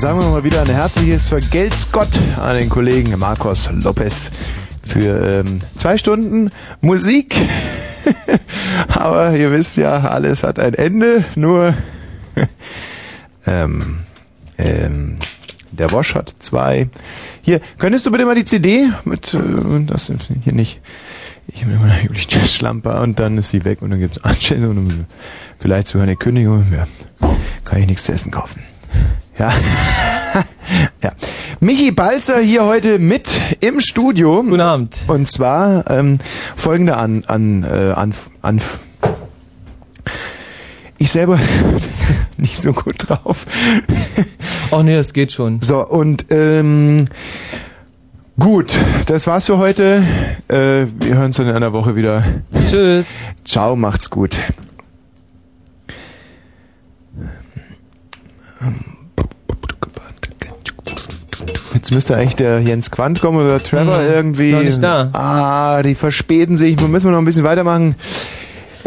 Sagen wir mal wieder ein herzliches Vergelt's Gott an den Kollegen Marcos Lopez für ähm, zwei Stunden Musik. Aber ihr wisst ja, alles hat ein Ende, nur ähm, ähm, der Wosch hat zwei. Hier, könntest du bitte mal die CD mit, äh, das hier nicht. Ich bin immer natürlich Schlamper und dann ist sie weg und dann gibt's Anstellung und vielleicht sogar eine Kündigung. Ja, kann ich nichts zu essen kaufen. Ja. ja. Michi Balzer hier heute mit im Studio. Guten Abend. Und zwar ähm, folgende an, an, äh, an, an ich selber nicht so gut drauf. Ach nee, das geht schon. So, und ähm, gut, das war's für heute. Äh, wir hören uns dann in einer Woche wieder. Tschüss. Ciao, macht's gut. Jetzt müsste eigentlich der Jens Quandt kommen oder Trevor Hm, irgendwie. ist noch nicht da. Ah, die verspäten sich. Müssen wir noch ein bisschen weitermachen.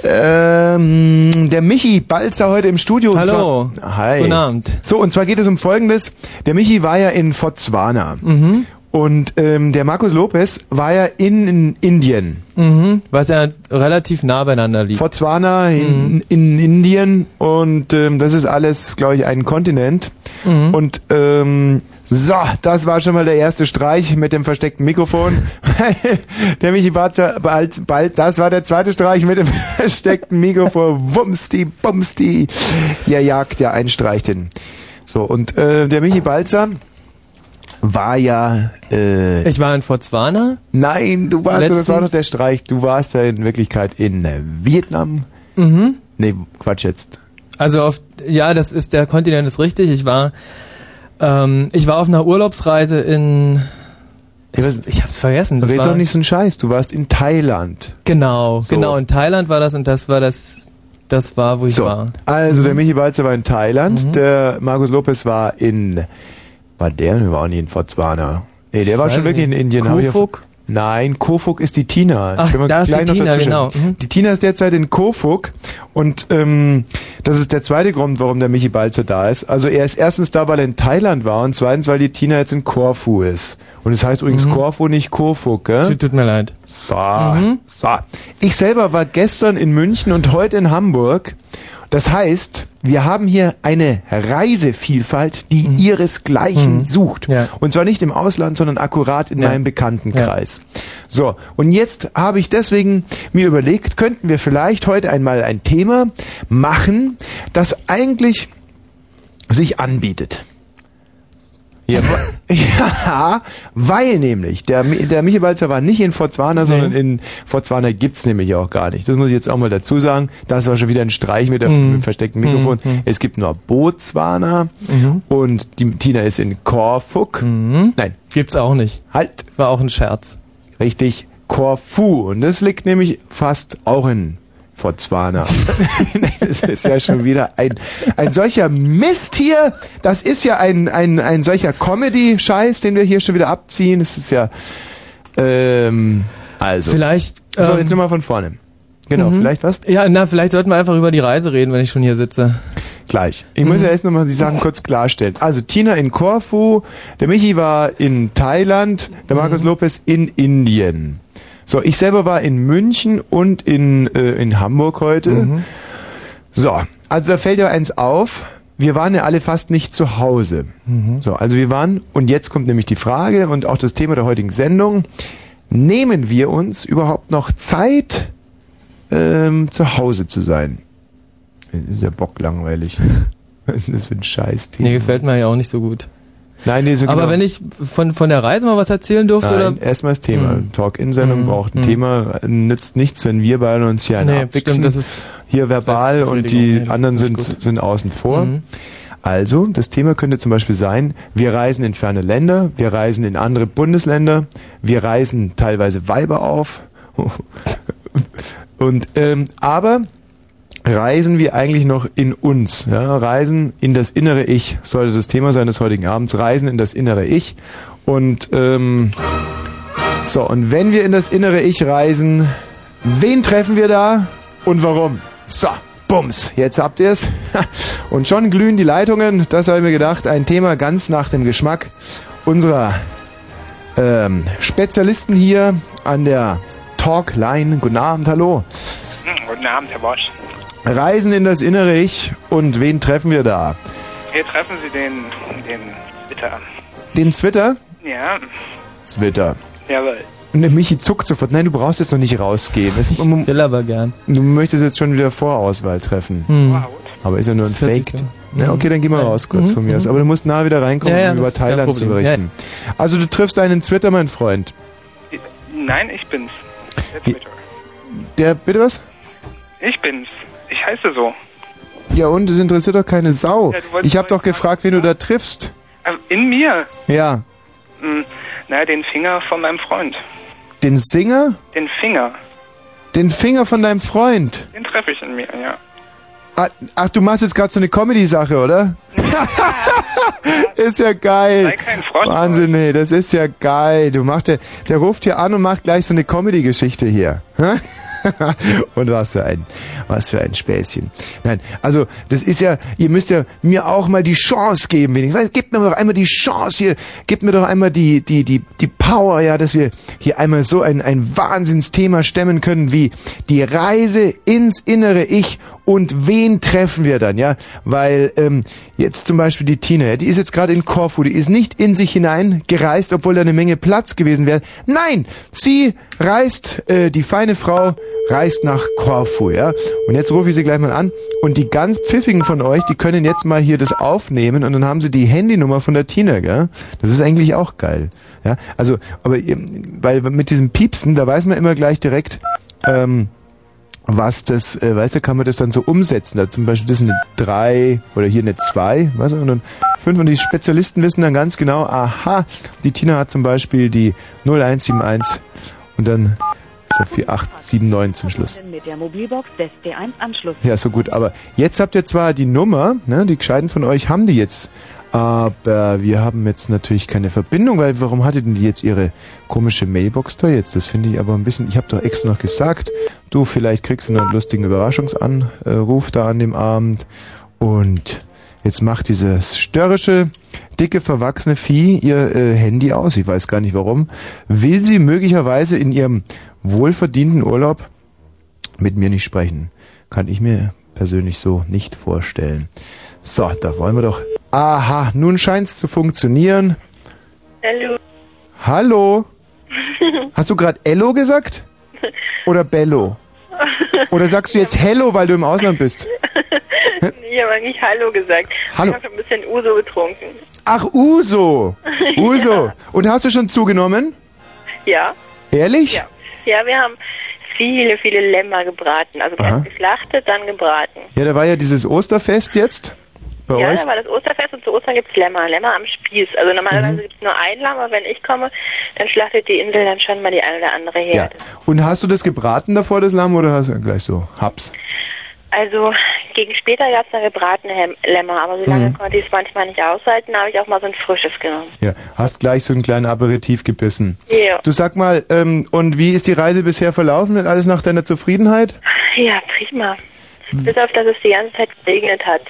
Ähm, der Michi Balzer heute im Studio. Hallo. Zwar, hi. Guten Abend. So, und zwar geht es um Folgendes. Der Michi war ja in Botswana. Mhm. Und ähm, der Markus Lopez war ja in, in Indien. Mhm. Was ja relativ nah beieinander liegt. Botswana in, in Indien und ähm, das ist alles, glaube ich, ein Kontinent. Mhm. Und ähm, so, das war schon mal der erste Streich mit dem versteckten Mikrofon. der Michi Barzer, bald, bald, das war der zweite Streich mit dem versteckten Mikrofon. Wumsti, bumsti. Ja, jagt ja einen Streich hin. So, und äh, der Michi Balzer war ja... Äh, Ich war in Botswana. Nein, du warst, das war Letztens- doch der Streich. Du warst ja in Wirklichkeit in äh, Vietnam. Mhm. Nee, Quatsch jetzt. Also auf, ja, das ist, der Kontinent ist richtig. Ich war, ähm, ich war auf einer Urlaubsreise in, Ich, ich hab's vergessen. Das red war, doch nicht so einen Scheiß. Du warst in Thailand. Genau, So. genau. In Thailand war das und das war das, das war, wo ich So, war. also der Michi Balzer war in Thailand. Mhm. Der Markus Lopez war in... War der? Der war auch nie in Botswana. Nee, der war schon wirklich in. Indien. Kofuk? Nein, Kofuk ist die Tina. Ach, wir da ist die Tina, genau. Mhm. Die Tina ist derzeit in Kofuk und ähm, das ist der zweite Grund, warum der Michi Balzer da ist. Also er ist erstens da, weil er in Thailand war und zweitens, weil die Tina jetzt in Korfu ist. Und es heißt übrigens Mhm. Korfu, nicht Kofuk, gell? Tut, tut mir leid. So, Mhm. so. Ich selber war gestern in München und heute in Hamburg. Das heißt, wir haben hier eine Reisevielfalt, die ihresgleichen Mhm. sucht. Ja. Und zwar nicht im Ausland, sondern akkurat in Ja. meinem Bekanntenkreis. So, und jetzt habe ich deswegen mir überlegt, könnten wir vielleicht heute einmal ein Thema machen, das eigentlich sich anbietet. Ja, ja, weil nämlich, der, der Michi Balzer war nicht in Botswana, sondern in Botswana gibt's nämlich auch gar nicht. Das muss ich jetzt auch mal dazu sagen. Das war schon wieder ein Streich mit, der, mit dem versteckten Mikrofon. Mhm. Es gibt nur Botswana Mhm. und die Tina ist in Korfuk. Mhm. Nein, Gibt's auch nicht. halt, War auch ein Scherz. richtig, Korfu. Und das liegt nämlich fast auch in Botswana. Das ist ja schon wieder ein, ein solcher Mist hier. Das ist ja ein, ein, ein solcher Comedy-Scheiß, den wir hier schon wieder abziehen. Das ist ja, ähm, also. Vielleicht, so, ähm, jetzt sind wir von vorne. Genau, Mhm. vielleicht was? ja, na, vielleicht sollten wir einfach über die Reise reden, wenn ich schon hier sitze. Gleich. Ich muss ja erst nochmal die Sachen kurz klarstellen. Also Tina in Korfu, der Michi war in Thailand, der Markus Lopez in Indien. So, ich selber war in München und in, äh, in Hamburg heute. So, also da fällt ja eins auf. Wir waren ja alle fast nicht zu Hause. So, also wir waren, und jetzt kommt nämlich die Frage und auch das Thema der heutigen Sendung. Nehmen wir uns überhaupt noch Zeit, ähm, zu Hause zu sein? Das ist ja bocklangweilig. Was ist denn das für ein Scheiß-Thema? Nee, gefällt mir ja auch nicht so gut. Nein, nee, so Aber genau. wenn ich von, von der Reise mal was erzählen durfte, Nein, oder? erstmal das Thema. Mhm. Talk-In-Sendung Mhm. braucht ein Mhm. Thema. Nützt nichts, wenn wir beide uns hier Nee, abwichsen. das ist hier verbal und die nee, anderen sind, gut. sind außen vor. Mhm. Also, das Thema könnte zum Beispiel sein, wir reisen in ferne Länder, wir reisen in andere Bundesländer, wir reisen teilweise Weiber auf. Und, ähm, aber reisen wir eigentlich noch in uns? Ja? Reisen in das innere Ich sollte das Thema sein des heutigen Abends. Reisen in das innere Ich. Und ähm, so, und wenn wir in das innere Ich reisen, wen treffen wir da und warum? So, Bums, jetzt habt ihr's. Und schon glühen die Leitungen. Das habe ich mir gedacht. Ein Thema ganz nach dem Geschmack unserer ähm, Spezialisten hier an der Talkline. Guten Abend, hallo. Hm, Guten Abend, Herr Bosch. Reisen in das innere Ich. Und wen treffen wir da? Hier treffen Sie den, den Twitter. Den Zwitter? Ja, Zwitter. jawohl. Und der Michi zuckt sofort. Nein, du brauchst jetzt noch nicht rausgehen. Das, Ich will aber gern. du möchtest jetzt schon wieder Vorauswahl treffen. Hm. Wow. Aber ist ja nur ein Fake. so. Ja, okay, dann geh mal Ja. raus kurz Mhm, von mir aus. mhm. Aber du musst nahe wieder reinkommen, Ja, ja, um über Thailand zu berichten. Also du triffst einen Twitter, mein Freund. Nein, ich bin's. Der Twitter. Der, bitte was? Ich bin's. Ich heiße so. Ja und, es interessiert doch keine Sau. Ja, Ich habe doch gefragt, wen du da triffst. Ähm, In mir? Ja. Hm, na, den Finger von meinem Freund. Den Singer? Den Finger. Den Finger von deinem Freund. Den treffe ich in mir, ja. Ah, Ach, du machst jetzt gerade so eine Comedy-Sache, oder? ist ja Sei geil. kein Frosch. Wahnsinn, nee, das ist ja geil. Du machst der, der ruft hier an und macht gleich so eine Comedy-Geschichte hier. Und was für ein, was für ein Späßchen. Nein, also das ist ja, ihr müsst ja mir auch mal die Chance geben, wenigstens. Gebt mir doch einmal die Chance hier, gebt mir doch einmal die, die, die, die Power, ja, dass wir hier einmal so ein, ein Wahnsinnsthema stemmen können wie die Reise ins innere Ich und wen treffen wir dann, ja? Weil ähm, jetzt zum Beispiel die Tina, ja, die ist jetzt gerade in Korfu, die ist nicht in sich hinein gereist, obwohl da eine Menge Platz gewesen wäre. Nein, sie reist, äh, die feine Frau reist nach Korfu, ja? Und jetzt rufe ich sie gleich mal an und die ganz pfiffigen von euch, die können jetzt mal hier das aufnehmen und dann haben sie die Handynummer von der Tina, gell? Das ist eigentlich auch geil, ja? Also, aber ihr- weil mit diesem Piepsen, da weiß man immer gleich direkt, ähm, was das, äh, weißt du, kann man das dann so umsetzen. Da zum Beispiel das ist eine 3 oder hier eine 2, weißt du, und dann 5 und die Spezialisten wissen dann ganz genau, aha, die Tina hat zum Beispiel die 0171 und dann da 4879 zum Schluss. Mit der Mobilbox des D1 Anschluss. Ja, so gut, aber jetzt habt ihr zwar die Nummer, ne, die Gescheiten von euch haben die jetzt, aber wir haben jetzt natürlich keine Verbindung, weil warum hatte denn die jetzt ihre komische Mailbox da jetzt? Das finde ich aber ein bisschen, ich habe doch extra noch gesagt, du, vielleicht kriegst du noch einen lustigen Überraschungsanruf da an dem Abend und jetzt macht dieses störrische, dicke, verwachsene Vieh ihr äh, Handy aus, ich weiß gar nicht warum, will sie möglicherweise in ihrem wohlverdienten Urlaub mit mir nicht sprechen. Kann ich mir persönlich so nicht vorstellen. So, da wollen wir doch. Aha, nun scheint's zu funktionieren. Hallo. Hallo? Hast du gerade Ello gesagt? Oder Bello? Oder sagst du jetzt Hello, weil du im Ausland bist? Ich habe eigentlich Hallo gesagt. Hallo. Ich habe ein bisschen Uso getrunken. Ach, Uso. Uso. Und hast du schon zugenommen? Ja. Ehrlich? Ja. Ja, wir haben viele, viele Lämmer gebraten. Also Aha. erst geschlachtet, dann gebraten. Ja, da war ja dieses Osterfest jetzt bei ja, euch. da war das Osterfest und zu Ostern gibt's Lämmer. Lämmer am Spieß. Also normalerweise Mhm. gibt's nur ein Lamm, aber wenn ich komme, dann schlachtet die Insel dann schon mal die eine oder andere her. Ja. Und hast du das gebraten davor, das Lamm, oder hast du gleich so Haps? Also gegen später gab's dann gebratene Lämmer, aber so lange Mhm. konnte ich es manchmal nicht aushalten, habe ich auch mal so ein frisches genommen. Ja, hast gleich so einen kleinen Aperitif gebissen. Ja. Du sag mal, ähm, und wie ist die Reise bisher verlaufen? Alles nach deiner Zufriedenheit? Ja, prima. Bis auf, dass es die ganze Zeit geregnet hat.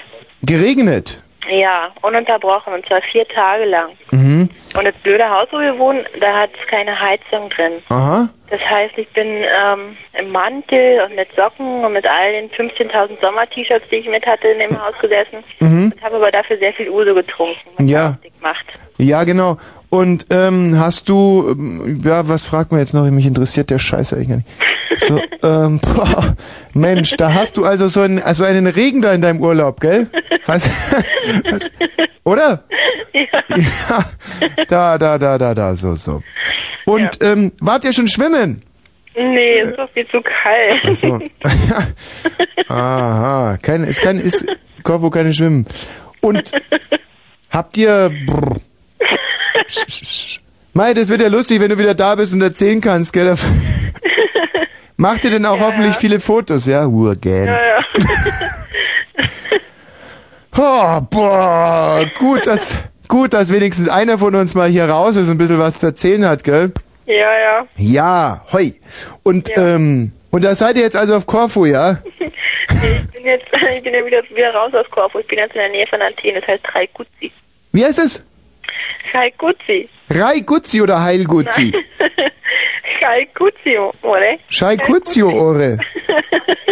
Geregnet? Ja, ununterbrochen und zwar vier Tage lang. Mhm. Und das blöde Haus, wo wir wohnen, da hat es keine Heizung drin. Aha. Das heißt, ich bin ähm, im Mantel und mit Socken und mit all den 15.000 Sommer-T-Shirts, die ich mit hatte, in dem Haus gesessen Mhm. und habe aber dafür sehr viel Uso getrunken, was Ja. dick macht. Ja, genau. Und ähm, hast du, ähm, ja, was fragt man jetzt noch? Mich interessiert der Scheiß eigentlich gar nicht. So, ähm, boah, Mensch, da hast du also so einen, also einen Regen da in deinem Urlaub, gell? Hast, hast, oder? Ja. Ja, da, da, da, da, da, so, so. Und ähm, wart ihr schon schwimmen? Nee, ist doch viel zu kalt. Ach so. Aha, kein, ist kein, ist Korfu keine Schwimmen. Und habt ihr, brr. Mai, das wird ja lustig, wenn du wieder da bist und erzählen kannst, gell? Macht ihr denn auch hoffentlich viele Fotos, ja? Urgän. ja, ja. Oh, boah, gut, dass, gut, dass wenigstens einer von uns mal hier raus ist und ein bisschen was zu erzählen hat, gell? ja, ja. Ja, hoi. Und, Ja. ähm, und da seid ihr jetzt also auf Korfu, ja? Ich bin jetzt, ich bin ja wieder, wieder raus aus Korfu. Ich bin jetzt in der Nähe von Athen. Das heißt Raikutsi. Wie heißt es? Raikutsi. Raiguzzi oder Heilguzzi? Raikutsi, oder? Scheikuzio, Ore.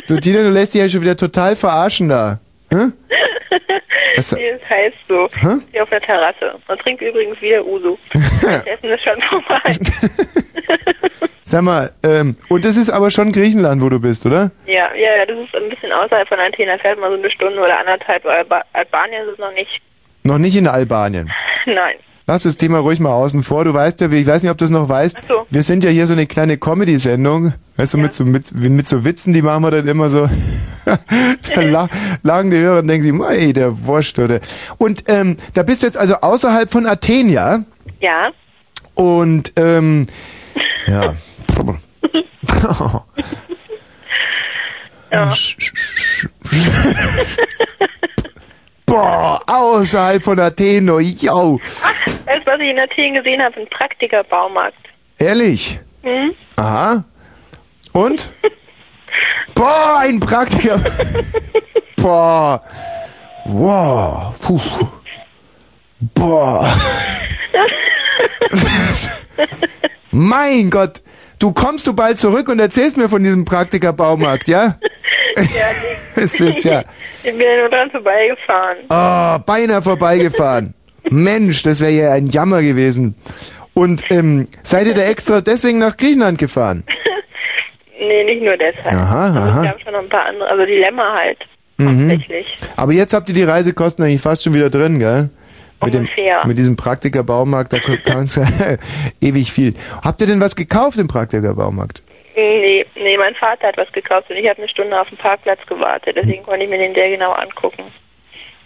Du, Tina, du lässt dich ja schon wieder total verarschen da. Hä? Was- Nee, das heißt so. Hä? Hier auf der Terrasse. Man trinkt übrigens wieder Uso. Das Essen ist schon vorbei. Sag mal, ähm, und das ist aber schon Griechenland, wo du bist, oder? ja, ja, ja, das ist ein bisschen außerhalb von Athen. Da fährt man so eine Stunde oder anderthalb. Alba Albanien ist es noch nicht. Noch nicht in Albanien. Nein. Lass das Thema ruhig mal außen vor. Du weißt ja, ich weiß nicht, ob du es noch weißt. So. Wir sind ja hier so eine kleine Comedy-Sendung. Weißt du, mit, so, mit, mit so Witzen, die machen wir dann immer so. da la- lagen die Hörer und denken sich, ey, der Wurscht, oder? Und ähm, da bist du jetzt also außerhalb von Athen, ja? Ja. Und ähm, ja. Ja. Boah, außerhalb von Athen, oh, yo. Du, was ich in Athen gesehen habe? Ein Praktikerbaumarkt. Ehrlich? Hm? Aha. Und? Boah, ein Praktiker. Boah. Wow. Puh. Boah. mein Gott. Du kommst du bald zurück und erzählst mir von diesem Praktikerbaumarkt, ja? Ja. Es ist ja. Ich bin nur dran vorbeigefahren. Oh, beinahe vorbeigefahren. Mensch, das wäre ja ein Jammer gewesen. Und ähm, seid ihr da extra deswegen nach Griechenland gefahren? Nee, nicht nur deshalb. Aha, Also aha. Es gab schon noch ein paar andere, also Dilemma halt. Mhm. Aber jetzt habt ihr die Reisekosten eigentlich fast schon wieder drin, gell? Mit, dem, Ungefähr. mit diesem Praktikerbaumarkt, da kannst du ewig viel. Habt ihr denn was gekauft im Praktikerbaumarkt? Nee, nee, mein Vater hat was gekauft und ich habe eine Stunde auf dem Parkplatz gewartet. Deswegen konnte ich mir den sehr genau angucken.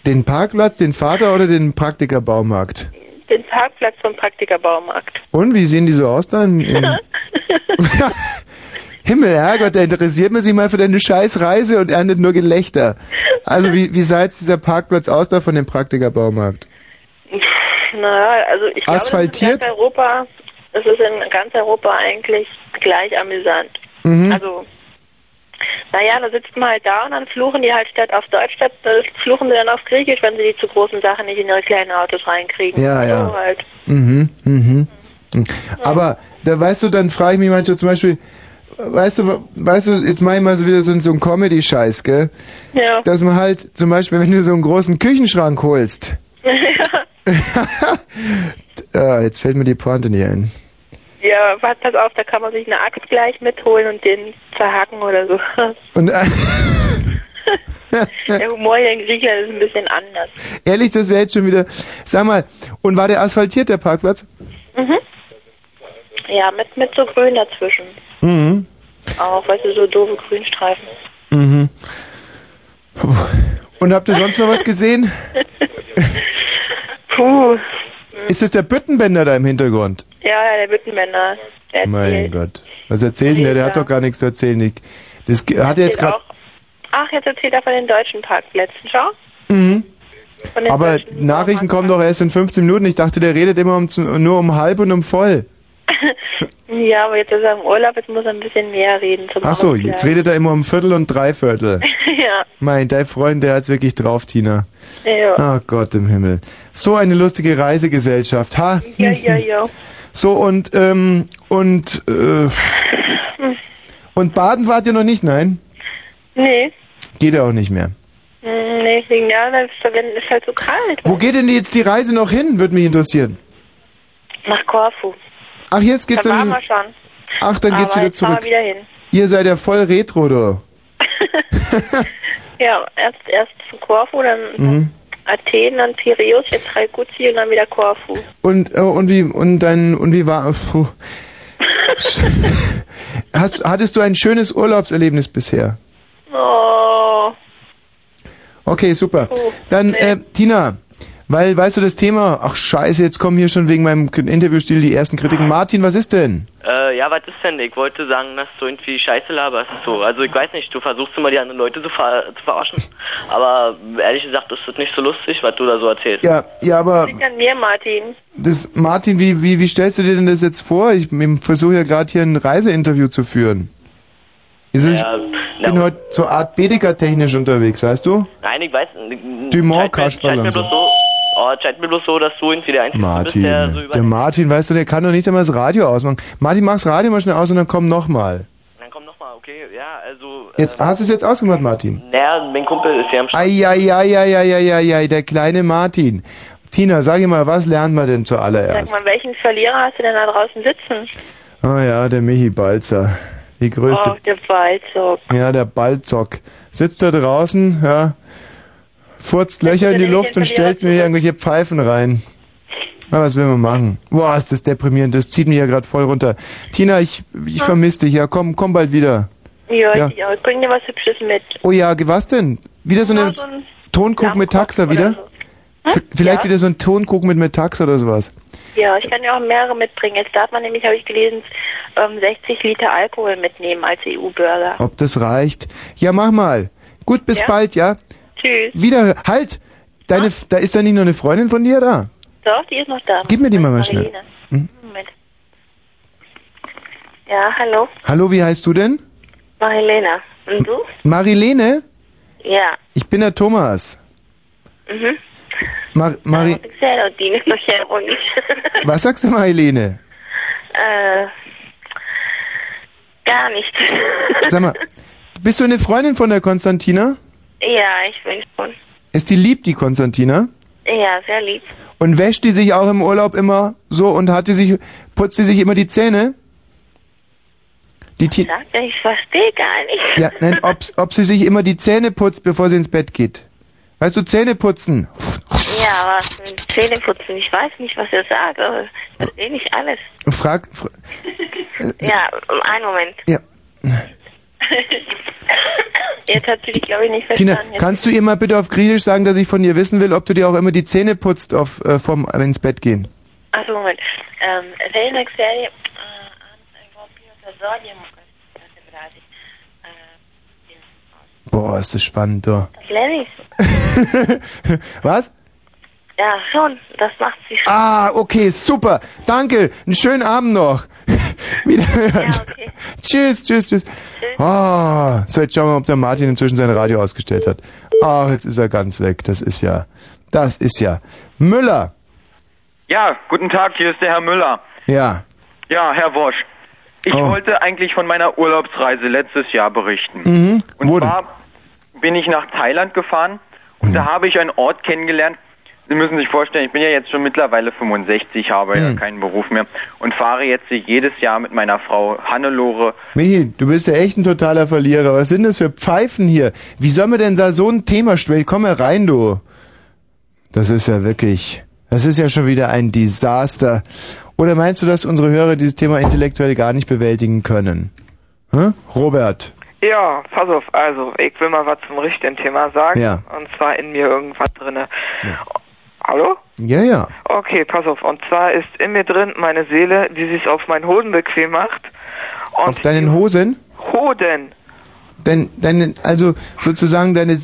Den Parkplatz, den Vater oder den Praktikerbaumarkt? Den Parkplatz vom Praktikerbaumarkt. Und wie sehen die so aus dann? In- Himmel, Herrgott, da interessiert man sich mal für deine scheiß Reise und erntet nur Gelächter. Also wie, wie sah jetzt dieser Parkplatz aus da von dem Praktikerbaumarkt? Naja, also ich glaube, Asphaltiert? das ist in ganz Europa, es ist in ganz Europa eigentlich gleich amüsant. Mhm. Also, naja, da sitzt man halt da und dann fluchen die halt statt auf Deutsch, statt fluchen sie dann auf Griechisch, wenn sie die zu großen Sachen nicht in ihre kleinen Autos reinkriegen. Ja, ja. So halt. Mhm, mhm. mhm. Aber da weißt du, dann frage ich mich manchmal zum Beispiel, weißt du, weißt du, jetzt mach ich mal so wieder so, so ein Comedy-Scheiß, gell? Ja. Dass man halt zum Beispiel, wenn du so einen großen Küchenschrank holst, äh, jetzt fällt mir die Pointe nicht ein. Ja, pass pass auf, da kann man sich eine Axt gleich mitholen und den zerhacken oder so. Und äh, Der Humor hier in Griechenland ist ein bisschen anders. ehrlich, das wäre jetzt schon wieder, sag mal, und war der asphaltiert, der Parkplatz? Mhm. Ja, mit, mit so Grün dazwischen. Mhm. Auch, weißt du, so doofe Grünstreifen. Mhm. Und habt ihr sonst noch was gesehen? Puh. Ist das der Büttenbänder da im Hintergrund? Ja, ja, der Büttenbänder. Der Mein. Gott. Was erzählt denn der? Der hat doch gar nichts zu erzählen. Ich, das hat er jetzt gerade. Ach, jetzt erzählt er von den deutschen Parkplätzen, schau. Mhm. Aber Nachrichten kommen doch erst in 15 Minuten. Ich dachte, der redet immer um, nur um halb und um voll. Ja, aber jetzt ist er im Urlaub, jetzt muss er ein bisschen mehr reden zum Ach so, Ausgleich. jetzt redet er immer um Viertel und Dreiviertel. ja, Mein, dein Freund, der hat's wirklich drauf, Tina. ja. Oh Gott im Himmel. So eine lustige Reisegesellschaft, ha? Ja, ja, ja. So und, ähm, und, äh, und Baden wart ihr noch nicht, nein? Nee, Geht ja auch nicht mehr. Hm, nee, wegen ist, wenn- ist halt so kalt. Wo geht denn jetzt die Reise noch hin? Würde mich interessieren. Nach Korfu. Ach, jetzt geht's da waren dann. wir schon. Ach, dann geht's aber wieder jetzt fahren zurück. wieder hin. Ihr seid ja voll retro, du. Ja, erst, erst zu Korfu, dann Mhm. Athen, dann Piräus, jetzt Raikutsi und dann wieder Korfu. Und, äh, und wie, und dein, und wie war, puh. Hast, hattest du ein schönes Urlaubserlebnis bisher? Oh, Okay, super. Dann, äh, Tina, weil, weißt du, das Thema, ach scheiße, jetzt kommen hier schon wegen meinem Interviewstil die ersten Kritiken. Martin, was ist denn? Äh, ja, was ist denn? Ich wollte sagen, dass du irgendwie Scheiße laberst. So, also ich weiß nicht, du versuchst immer die anderen Leute zu, ver zu verarschen. Aber ehrlich gesagt ist das nicht so lustig, was du da so erzählst. Ja, ja, aber liegt an mir, Martin. das, Martin, wie, wie, wie stellst du dir denn das jetzt vor? Ich versuche ja gerade hier ein Reiseinterview zu führen. Ist es, Ja, bin und- heute so Art Bedecker-technisch unterwegs, weißt du? Nein, ich weiß. Dumont, Kasperl Kasperl und so. so. Oh, es scheint mir bloß so, dass du irgendwie der Einzige Martin, bist, der so über... der Martin, weißt du, der kann doch nicht einmal das Radio ausmachen. Martin, mach's Radio mal schnell aus und dann komm nochmal. Dann komm nochmal, okay, ja, also... Jetzt, hast du es jetzt ausgemacht, Martin? Naja, mein Kumpel ist ja am Sch Eieieiei, der kleine Martin. Tina, sag ich mal, was lernt man denn Sag zuallererst? mal, welchen Verlierer hast du denn da draußen sitzen? Oh ja, der Michi Balzer. Die größte. Oh, der Waldzug. Ja, der Balzock. Sitzt da draußen, ja, furzt Löcher in die Luft und stellt mir irgendwelche Pfeifen rein. Na, was will man machen? Boah, ist das deprimierend. Das zieht mich ja gerade voll runter. Tina, ich, ich vermisse dich. Ja, komm, komm bald wieder. Ja, Ja. ja. ich bring dir was Hübsches mit. Oh ja, was denn? Wieder so eine Ja, so ein Tonkrug mit Taxa wieder? V- Vielleicht wieder so ein Tonkrug mit Metaxa oder sowas. Ja, ich kann ja auch mehrere mitbringen. Jetzt darf man nämlich, habe ich gelesen, ähm, 60 Liter Alkohol mitnehmen als EU-Bürger. Ob das reicht? Ja, mach mal. Gut, bis Ja. bald, ja? Tschüss. Wieder, halt! Deine, da ist da nicht noch eine Freundin von dir da? Doch, die ist noch da. Gib mir die mal mal schnell. Marlene. Hm? Moment. Ja, hallo. Hallo, wie heißt du denn? Marilena. Und du? Marilene? Ja. Ich bin der Thomas. Mhm. Mar Mari Sehr die ist noch hier Was sagst du, Marilene? äh, gar nicht. Sag mal, bist du eine Freundin von der Konstantina? Ja, ich bin schon. Ist die lieb, die Konstantina? Ja, sehr lieb. Und wäscht die sich auch im Urlaub immer so und hat die sich, putzt die sich immer die Zähne? Die Ti Sagt er, ich verstehe gar nicht. ja, nein, ob, ob sie sich immer die Zähne putzt, bevor sie ins Bett geht. Weißt du, Zähne putzen. Ja, aber mit Zähneputzen, ich weiß nicht, was er sagt, aber ich verstehe nicht alles. Frag, fra Ja, einen Moment. ja. Jetzt hat sie dich, glaube ich, nicht verstanden. Tina, kannst du ihr mal bitte auf Griechisch sagen, dass ich von ihr wissen will, ob du dir auch immer die Zähne putzt auf, äh, vorm äh, ins Bett gehen? Achso, Moment. Ähm, äh, Boah, ist das spannend, du. Was? Ja, schon. Das macht sie schon. Ah, okay, super. Danke. Einen schönen Abend noch. Wiederhören. Tschüss, tschüss, tschüss. Ah, so, jetzt schauen wir mal, ob der Martin inzwischen sein Radio ausgestellt hat. Ach, jetzt ist er ganz weg. Das ist ja, das ist ja. Müller. Ja, guten Tag, hier ist der Herr Müller. Ja. Ja, Herr Wosch. Ich Oh. wollte eigentlich von meiner Urlaubsreise letztes Jahr berichten. Mhm. Und Wo zwar bin ich nach Thailand gefahren und da habe ich einen Ort kennengelernt. Sie müssen sich vorstellen, ich bin ja jetzt schon mittlerweile 65, habe ja Mhm. keinen Beruf mehr und fahre jetzt jedes Jahr mit meiner Frau Hannelore. Michi, du bist ja echt ein totaler Verlierer. Was sind das für Pfeifen hier? Wie soll man denn da so ein Thema stellen? Komm mal rein, du. Das ist ja wirklich, das ist ja schon wieder ein Desaster. Oder meinst du, dass unsere Hörer dieses Thema intellektuell gar nicht bewältigen können? Hä? Robert. Ja, pass auf, also ich will mal was zum richtigen Thema sagen. Ja. Und zwar in mir irgendwas drinne. Hallo? Ja, ja. Okay, pass auf. Und zwar ist in mir drin meine Seele, die sich auf meinen Hoden bequem macht. Auf deinen Hosen? Hoden. Dein, deine, also sozusagen deine,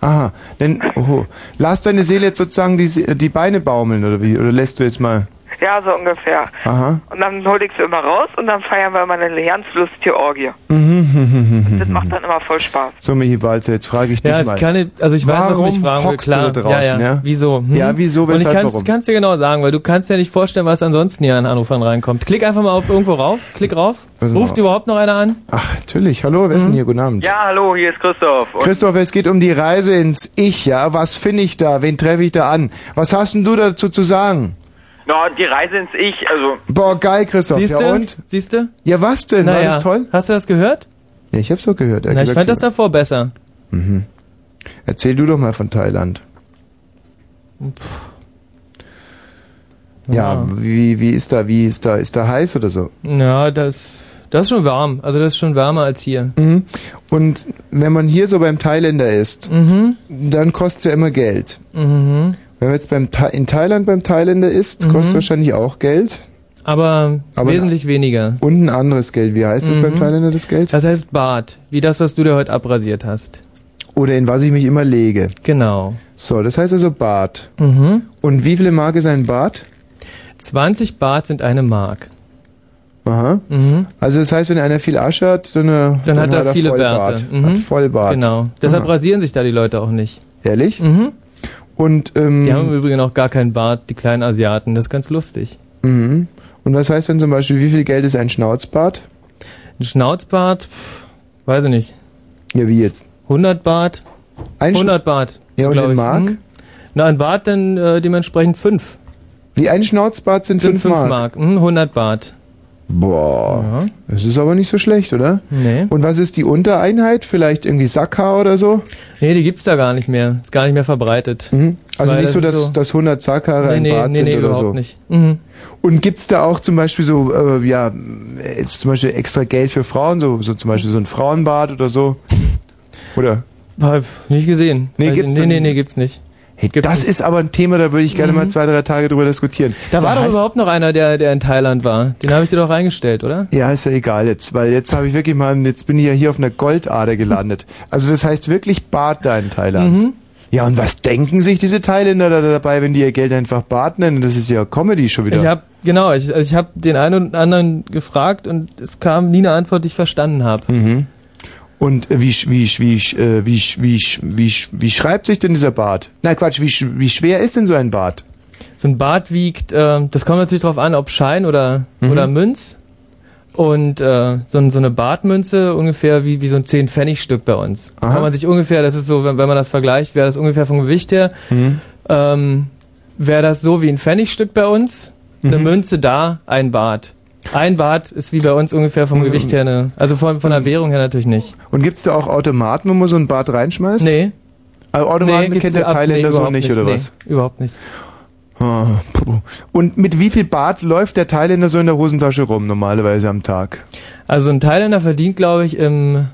aha, denn, oh, lass deine Seele jetzt sozusagen die, die Beine baumeln oder wie? Oder lässt du jetzt mal, Ja, so ungefähr. aha. Und dann hol ich sie immer raus und dann feiern wir immer eine ganz lustige Orgie. Mhm. Das macht dann immer voll Spaß. So, Michi Walzer, jetzt frage ich dich Ja, mal. kann ich, also ich weiß, was du mich Warum fragen will, klar. du draußen, ja, ja. ja? Wieso? Hm? Ja, wieso, Und ich weshalb, kann's, warum? kann's dir genau sagen, weil du kannst dir nicht vorstellen, was ansonsten hier an Anrufern reinkommt. Klick einfach mal auf irgendwo rauf, klick rauf. Was Ruft mal- überhaupt noch einer an? Ach, natürlich. Hallo, wer ist Mhm. denn hier? Guten Abend. Ja, hallo, hier ist Christoph. Und Christoph, es geht um die Reise ins Ich, ja? Was finde ich da? Wen treffe ich da an? Was hast denn du dazu zu sagen? Na, die Reise ins Ich, also Boah, geil, Christoph. Siehst ja du? und? Siehst du? Ja, was denn? War Naja. das toll? Hast du das gehört? Ja, ich hab's doch gehört. Er Na, ich fand das davor besser. Mhm. Erzähl du doch mal von Thailand. Ja, wie, wie ist da, wie ist da, ist da heiß oder so? Ja, das, das ist schon warm. Also das ist schon wärmer als hier. Mhm. Und wenn man hier so beim Thailänder ist, Mhm. dann kostet's ja immer Geld. Mhm. Wenn man jetzt beim Tha in Thailand beim Thailänder ist, Mhm. kostet wahrscheinlich auch Geld. Aber, Aber- wesentlich weniger. Und ein anderes Geld. Wie heißt das Mhm. beim Thailänder, das Geld? Das heißt Bart. Wie das, was du dir heute abrasiert hast. Oder in was ich mich immer lege. Genau. So, das heißt also Bart. Mhm. Und wie viele Mark ist ein Bart? 20 Bart sind eine Mark. Aha. Mhm. Also das heißt, wenn einer viel Asche hat, dann, äh, Dann, hat er viele Vollbart. Bärte. Mhm. Hat Vollbart. Genau. Deshalb Aha. rasieren sich da die Leute auch nicht. Ehrlich? Mhm. Und, ähm, Die haben im Übrigen auch gar keinen Bart, die kleinen Asiaten. Das ist ganz lustig. mhm. Und was heißt denn zum Beispiel, wie viel Geld ist ein Schnauzbart? Ein Schnauzbart, pff, weiß ich nicht. Ja, wie jetzt? 100 Bart? Ein Sch- 100 Bart. Ja, und glaub in ich. Mark? Mhm. Na, ein Bart dann äh, dementsprechend 5. Wie ein Schnauzbart sind 5 5 Mark. Mark. Mhm, 100 Bart. Boah. Das ist aber nicht so schlecht, oder? Nee. Und was ist die Untereinheit? Vielleicht irgendwie Sackhaar oder so? Nee, die gibt's da gar nicht mehr. Ist gar nicht mehr verbreitet. Also Weil nicht so, das dass, ist dass 100 Sackhaare Nee, ein nee, Bart nee, sind nee, oder überhaupt so. nicht. Mhm. Und gibt's da auch zum Beispiel so, äh, ja, jetzt zum Beispiel extra Geld für Frauen, so, so zum Beispiel so ein Frauenbad oder so? Oder? Hab nicht gesehen. Nee, ich- gibt's nee, doch nee, nicht. nee, gibt's nicht. Hey, das ist aber ein Thema, da würde ich gerne mal zwei, drei Tage drüber diskutieren. Da war doch überhaupt noch einer, der, der in Thailand war. Den habe ich dir doch reingestellt, oder? Ja, ist ja egal jetzt, weil jetzt habe ich wirklich mal, jetzt bin ich ja hier auf einer Goldader gelandet. Also das heißt wirklich Bad da in Thailand. Mhm. Ja, und was denken sich diese Thailänder da dabei, wenn die ihr Geld einfach Bad nennen? Das ist ja Comedy schon wieder. Ich habe genau, ich, also ich habe den einen und anderen gefragt und es kam nie eine Antwort, die ich verstanden habe. Mhm. Und wie, wie, wie, äh, wie, wie, wie, wie schreibt sich denn dieser Bart? Nein, Quatsch, wie, wie schwer ist denn so ein Bart? So ein Bart wiegt, äh, das kommt natürlich drauf an, ob Schein oder Mhm. oder Münz. Und äh, so, so eine Bartmünze ungefähr wie, wie so ein 10-Pfennig-Stück bei uns. Aha. Kann man sich ungefähr, das ist so, wenn, wenn man das vergleicht, wäre das ungefähr vom Gewicht her, Mhm. ähm, wäre das so wie ein Pfennigstück bei uns, eine Mhm. Münze da, ein Bart. Ein Bart ist wie bei uns ungefähr vom Mhm. Gewicht her eine, also von, von der Währung her natürlich nicht. Und gibt's da auch Automaten, wo man so ein Bart reinschmeißt? Nee. Also Automaten gibt's kennt der Thailänder so überhaupt nicht, oder nee, was? überhaupt nicht. Ah. Und mit wie viel Bart läuft der Thailänder so in der Hosentasche rum, normalerweise am Tag? Also ein Thailänder verdient, glaube ich, im,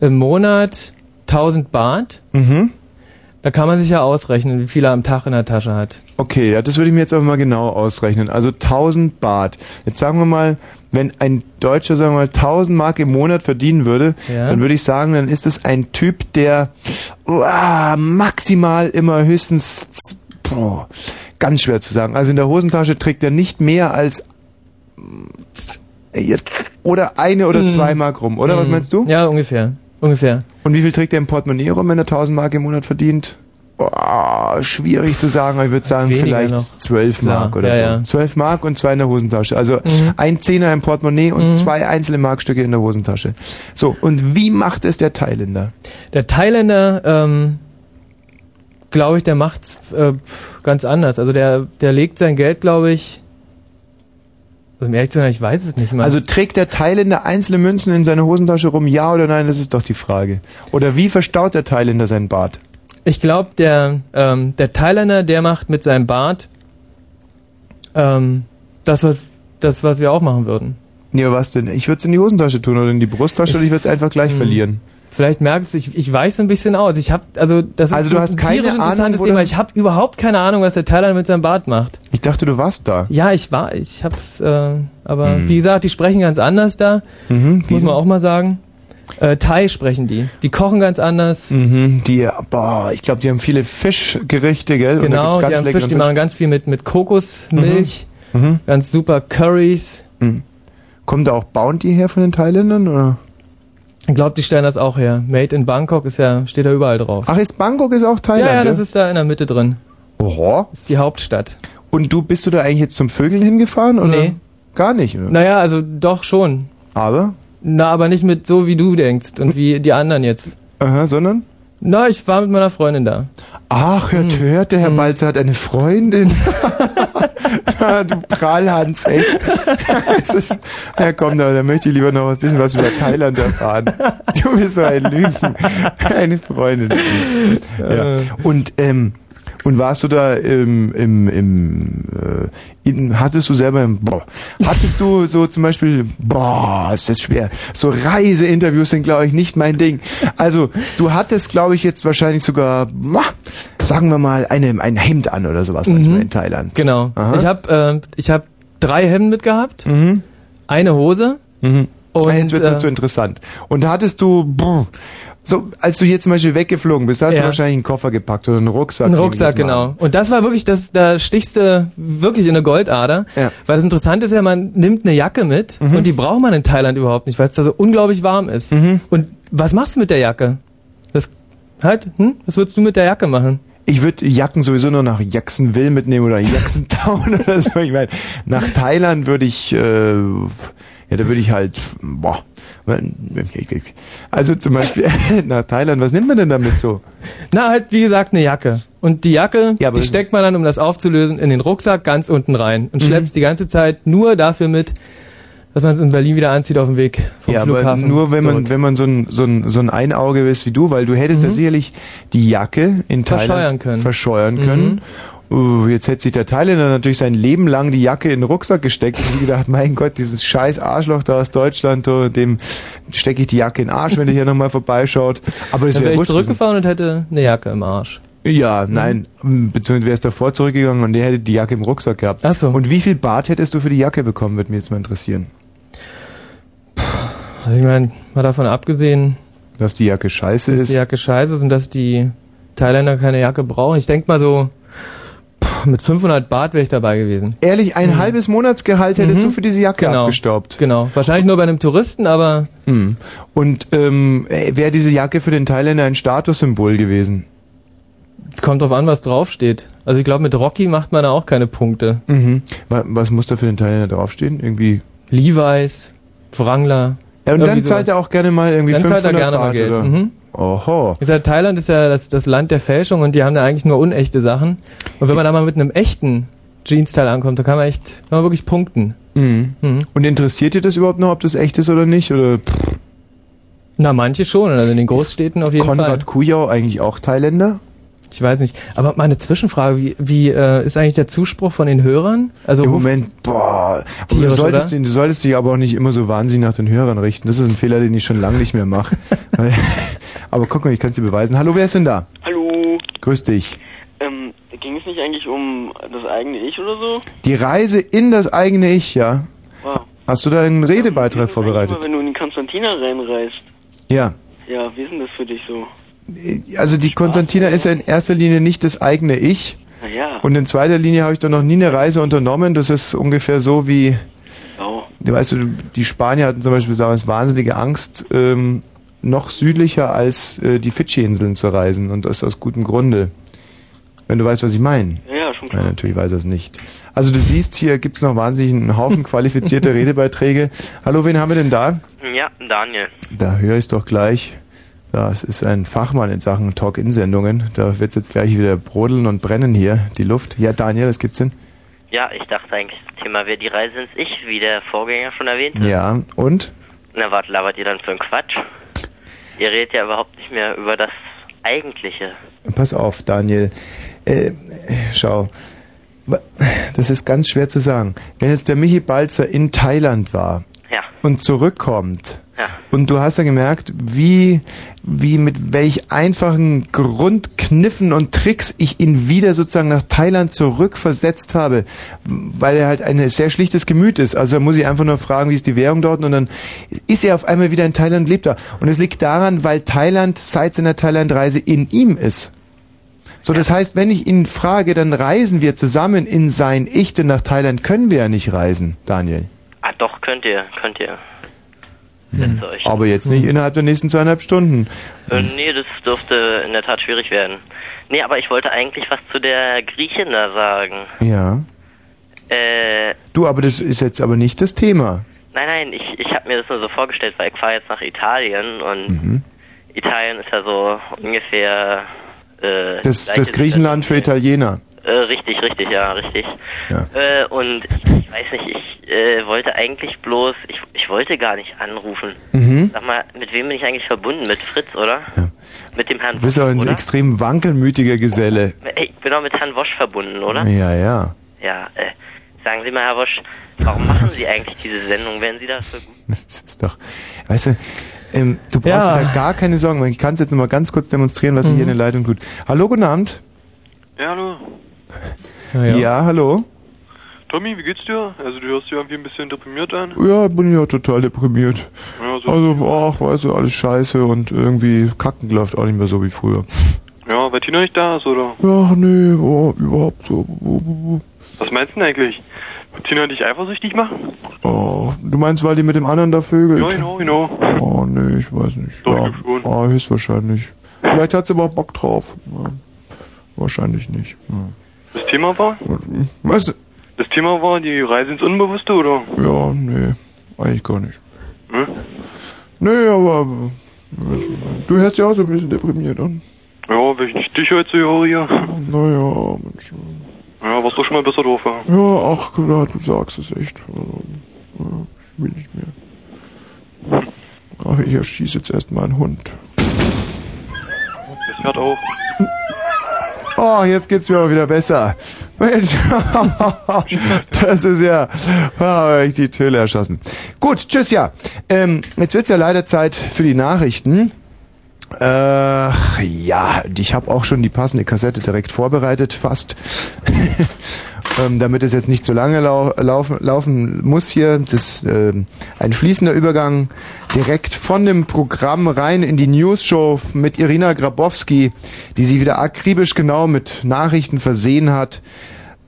im Monat 1000 Baht. Mhm. Da kann man sich ja ausrechnen, wie viel er am Tag in der Tasche hat. Okay, ja, das würde ich mir jetzt aber mal genau ausrechnen. Also 1000 Baht. Jetzt sagen wir mal, wenn ein Deutscher, sagen wir mal, 1000 Mark im Monat verdienen würde, Ja. dann würde ich sagen, dann ist es ein Typ, der uah, maximal immer höchstens, boah, ganz schwer zu sagen. Also in der Hosentasche trägt er nicht mehr als oder eine oder Mhm. zwei Mark rum, oder? Was Mhm. meinst du? Ja, ungefähr. Ungefähr. Und wie viel trägt er im Portemonnaie rum, wenn er 1000 Mark im Monat verdient? Boah, schwierig zu sagen, aber ich würde sagen, Weniger vielleicht noch. 12 Klar, Mark oder ja, so. ja. 12 Mark und zwei in der Hosentasche. Also Mhm. ein Zehner im Portemonnaie und Mhm. zwei einzelne Markstücke in der Hosentasche. So, und wie macht es der Thailänder? Der Thailänder, ähm, glaube ich, der macht's äh, ganz anders. Also der, der legt sein Geld, glaube ich. Also um ehrlich zu sein, ich weiß es nicht mal. Also trägt der Thailänder einzelne Münzen in seiner Hosentasche rum, ja oder nein? Das ist doch die Frage. Oder wie verstaut der Thailänder sein Bart? Ich glaube, der, ähm, der Thailänder, der macht mit seinem Bart ähm, das, was, das, was wir auch machen würden. Nee, was denn? Ich würde es in die Hosentasche tun oder in die Brusttasche oder ich würde es einfach gleich Hm. verlieren. Vielleicht merkst du, ich, ich weiß ein bisschen aus. Ich habe, also das ist Also du hast ein keine tierisch interessantes Ahnung, Thema. Ich habe überhaupt keine Ahnung, was der Thailänder mit seinem Bart macht. Ich dachte, du warst da. Ja, ich war, ich hab's, äh, aber Hm. wie gesagt, die sprechen ganz anders da. Mhm, Muss man auch mal sagen. Äh, Thai sprechen die. Die kochen ganz anders. Mhm, die, boah, ich glaube, die haben viele Fischgerichte, gell? Genau, die haben Fisch, die machen ganz viel mit, mit Kokosmilch. Mhm. Ganz super Curries. Mhm. Kommt da auch Bounty her von den Thailändern? Oder? Ich glaube, die stellen das auch her. Made in Bangkok ist ja, steht da überall drauf. Ach, ist Bangkok ist auch Thailand? ja, ja, das ist da in der Mitte drin. Oho. Ist die Hauptstadt. Und du, bist du da eigentlich jetzt zum Vögeln hingefahren? Oder? Nee. Gar nicht, oder? Naja, also doch schon. Aber? Na, aber nicht mit so, wie du denkst und wie die anderen jetzt. Aha, sondern? Na, ich war mit meiner Freundin da. Ach, hört, Hm. hört, der Herr Balzer hat eine Freundin. Du Prahlhans, echt. Es ist, ja komm, da, da möchte ich lieber noch ein bisschen was über Thailand erfahren. Du bist so ein Lügen. Eine Freundin. Ja. Und, ähm, und warst du da im, im, im äh, in, hattest du selber im, boah, hattest du so zum Beispiel, boah, ist das schwer, so Reiseinterviews sind glaube ich nicht mein Ding. Also du hattest glaube ich jetzt wahrscheinlich sogar, boah, sagen wir mal, eine, ein Hemd an oder sowas manchmal in Thailand. Genau. Aha. Ich habe äh, ich hab drei Hemden mitgehabt, Mhm. eine Hose Mhm. und Ah, jetzt wird's äh, mir zu interessant. Und da hattest du, boah, So, als du hier zum Beispiel weggeflogen bist, hast Ja. du wahrscheinlich einen Koffer gepackt oder einen Rucksack. Ein nehme ich Rucksack, genau. Und das war wirklich, das, da stichst du wirklich in eine Goldader. Ja. Weil das Interessante ist ja, man nimmt eine Jacke mit Mhm. und die braucht man in Thailand überhaupt nicht, weil es da so unglaublich warm ist. Mhm. Und was machst du mit der Jacke? Das, halt, hm? Was würdest du mit der Jacke machen? Ich würde Jacken sowieso nur nach Jacksonville mitnehmen oder Jackson-Town oder so. Ich meine, nach Thailand würde ich, äh, ja, da würde ich halt, boah. Also zum Beispiel nach Thailand, was nimmt man denn damit so? Na, halt, wie gesagt, eine Jacke. Und die Jacke, Ja, aber- die steckt man dann, um das aufzulösen, in den Rucksack ganz unten rein. Und schleppst die ganze Zeit nur dafür mit, dass man es in Berlin wieder anzieht auf dem Weg vom ja, aber Flughafen. nur wenn man, zurück. wenn man so ein, so ein, so ein Einauge ist wie du, weil du hättest ja sicherlich die Jacke in Verscheuern Thailand können. verscheuern Mhm. Uh, jetzt hätte sich der Thailänder natürlich sein Leben lang die Jacke in den Rucksack gesteckt und sich gedacht, mein Gott, dieses scheiß Arschloch da aus Deutschland, dem stecke ich die Jacke in den Arsch, wenn der hier nochmal vorbeischaut. Aber das Dann wäre wäre ich zurückgefahren und hätte eine Jacke im Arsch. Ja, nein, beziehungsweise wärst davor zurückgegangen und der hätte die Jacke im Rucksack gehabt. Ach so. Und wie viel Bart hättest du für die Jacke bekommen, würde mich jetzt mal interessieren. Also ich meine, mal davon abgesehen, Dass die Jacke scheiße dass ist. die Jacke scheiße ist und dass die Thailänder keine Jacke brauchen. Ich denke mal so, mit 500 Baht wäre ich dabei gewesen. Ehrlich, ein halbes Monatsgehalt hättest Mhm. du für diese Jacke Genau. abgestaubt. Genau. Wahrscheinlich nur bei einem Touristen, aber Hm. Und ähm, wäre diese Jacke für den Thailänder ein Statussymbol gewesen? kommt drauf an, was draufsteht. Also ich glaube, mit Rocky macht man da auch keine Punkte. Mhm. Wa- Was muss da für den Thailänder draufstehen? Irgendwie. Levi's, Wrangler. Ja, und dann zahlt sowas. er auch gerne mal irgendwie Dann 500 zahlt er gerne mal Baht, Geld. Mhm. Oho. Ich sag, Thailand ist ja das, das Land der Fälschung und die haben da eigentlich nur unechte Sachen. Und wenn man da mal mit einem echten Jeans-Teil ankommt, da kann man echt, kann man wirklich punkten. Mhm. Mhm. Und interessiert dir das überhaupt noch, ob das echt ist oder nicht? Oder pff, Na, manche schon, also in den Großstädten auf jeden Fall. Konrad Kujau eigentlich auch Thailänder? Ich weiß nicht. Aber mal eine Zwischenfrage, wie, wie äh, ist eigentlich der Zuspruch von den Hörern? Also Im Moment, boah. Du, solltest, oder? du solltest dich aber auch nicht immer so wahnsinnig nach den Hörern richten. Das ist ein Fehler, den ich schon lange nicht mehr mache. aber guck mal, ich kann es dir beweisen. Hallo, wer ist denn da? Hallo. Grüß dich. Ähm, ging es nicht eigentlich um das eigene Ich oder so? Die Reise in das eigene Ich, ja. Wow. Hast du da einen Redebeitrag vorbereitet? Immer wenn du in die Konstantina reinreist. Ja. Ja, wie ist denn das für dich so? Also die Konstantina ist ja in erster Linie nicht das eigene Ich. Naja. Und in zweiter Linie habe ich da noch nie eine Reise unternommen. Das ist ungefähr so wie, Oh. weißt du, die Spanier hatten zum Beispiel damals wahnsinnige Angst, ähm, noch südlicher als äh, die Fidschi-Inseln zu reisen. Und das aus gutem Grunde. Wenn du weißt, was ich meine. Ja, ja, schon klar. Nein, natürlich weiß er es nicht. Also du siehst, hier gibt's noch wahnsinnig einen Haufen qualifizierte Redebeiträge. Hallo, wen haben wir denn da? Ja, Daniel. Da höre ich doch gleich. Das ist ein Fachmann in Sachen Talk-In-Sendungen. Da wird's jetzt gleich wieder brodeln und brennen hier, die Luft. Ja, Daniel, was gibt's denn? Ja, ich dachte eigentlich, das Thema wäre die Reise ins Ich, wie der Vorgänger schon erwähnte. Ja, und? Na, was labert ihr dann für einen Quatsch? Ihr redet ja überhaupt nicht mehr über das Eigentliche. Pass auf, Daniel. Äh, schau. Das ist ganz schwer zu sagen. Wenn jetzt der Michi Balzer in Thailand war. Und zurückkommt Ja. und du hast ja gemerkt, wie, wie mit welch einfachen Grundkniffen und Tricks ich ihn wieder sozusagen nach Thailand zurückversetzt habe, weil er halt ein sehr schlichtes Gemüt ist. Also da muss ich einfach nur fragen, wie ist die Währung dort und dann ist er auf einmal wieder in Thailand, lebt er. Und es liegt daran, weil Thailand seit seiner Thailandreise in ihm ist. So, das heißt, wenn ich ihn frage, dann reisen wir zusammen in sein Ich, denn nach Thailand können wir ja nicht reisen, Daniel. Ah, doch, könnt ihr, könnt ihr. Hm. Aber jetzt nicht innerhalb der nächsten zweieinhalb Stunden. Äh, nee, das dürfte in der Tat schwierig werden. Nee, aber ich wollte eigentlich was zu der Griechin da sagen. Ja. Äh, Du, aber das ist jetzt aber nicht das Thema. nein, nein, ich, ich habe mir das nur so vorgestellt, weil ich fahre jetzt nach Italien und Mhm. Italien ist ja so ungefähr äh, Das, das Griechenland für Italiener. Äh, richtig, richtig, ja, richtig. Ja. Äh, und ich, ich weiß nicht, ich äh, wollte eigentlich bloß, ich, ich wollte gar nicht anrufen. Mhm. Sag mal, mit wem bin ich eigentlich verbunden? Mit Fritz, oder? Mit dem Herrn Du bist Wosch, auch ein oder? extrem wankelmütiger Geselle. Ich bin auch mit Herrn Wosch verbunden, oder? Ja, ja. Ja, äh, sagen Sie mal, Herr Wosch, warum machen Sie eigentlich diese Sendung, wenn Sie das so gut... Das ist doch, weißt du, ähm, du brauchst Ja. dir da gar keine Sorgen. Ich kann es jetzt noch mal ganz kurz demonstrieren, was sich hier in der Leitung tut. Hallo, guten Abend. Ja, hallo. Ja, Ja, ja. hallo. Tommy, wie geht's dir? Also du hörst dich irgendwie ein bisschen deprimiert an. Ja, bin ja total deprimiert. Ja, so. Also, ach, weißt du, alles scheiße und irgendwie Kacken läuft auch nicht mehr so wie früher. Ja, weil Tina nicht da ist, oder? Ach nee, boah, überhaupt so. Was meinst du denn eigentlich? Wird Tina dich eifersüchtig machen? Oh, du meinst, weil die mit dem anderen da vögelt? Ja, genau, genau. Oh nee, ich weiß nicht. Doch, ja, schon. Ah, höchstwahrscheinlich. Vielleicht hat sie aber auch Bock drauf. Ja, wahrscheinlich nicht. Ja. Das Thema war? Was? Das Thema war die Reise ins Unbewusste, oder? Ja, nee, eigentlich gar nicht. Hm? Nee, aber du hörst ja auch so ein bisschen deprimiert an. Ja, wenn ich nicht dich heute so höre hier. Naja, Mensch. Ja, warst du schon mal besser drauf, ja? Ja, ach klar, du sagst es echt. Also, ja, ich will nicht mehr. Ach, ich erschieße jetzt erstmal einen Hund. Das hört auf. Oh, jetzt geht's mir aber wieder besser. Mensch, das ist ja, ah, ich die Töle erschossen. Gut, tschüss, ja. Ähm, jetzt wird's ja leider Zeit für die Nachrichten. Äh, ja, ich habe auch schon die passende Kassette direkt vorbereitet, fast. ähm, damit es jetzt nicht zu lange lau laufen, laufen muss hier. Das äh, ein fließender Übergang direkt von dem Programm rein in die News-Show mit Irina Grabowski, die sie wieder akribisch genau mit Nachrichten versehen hat,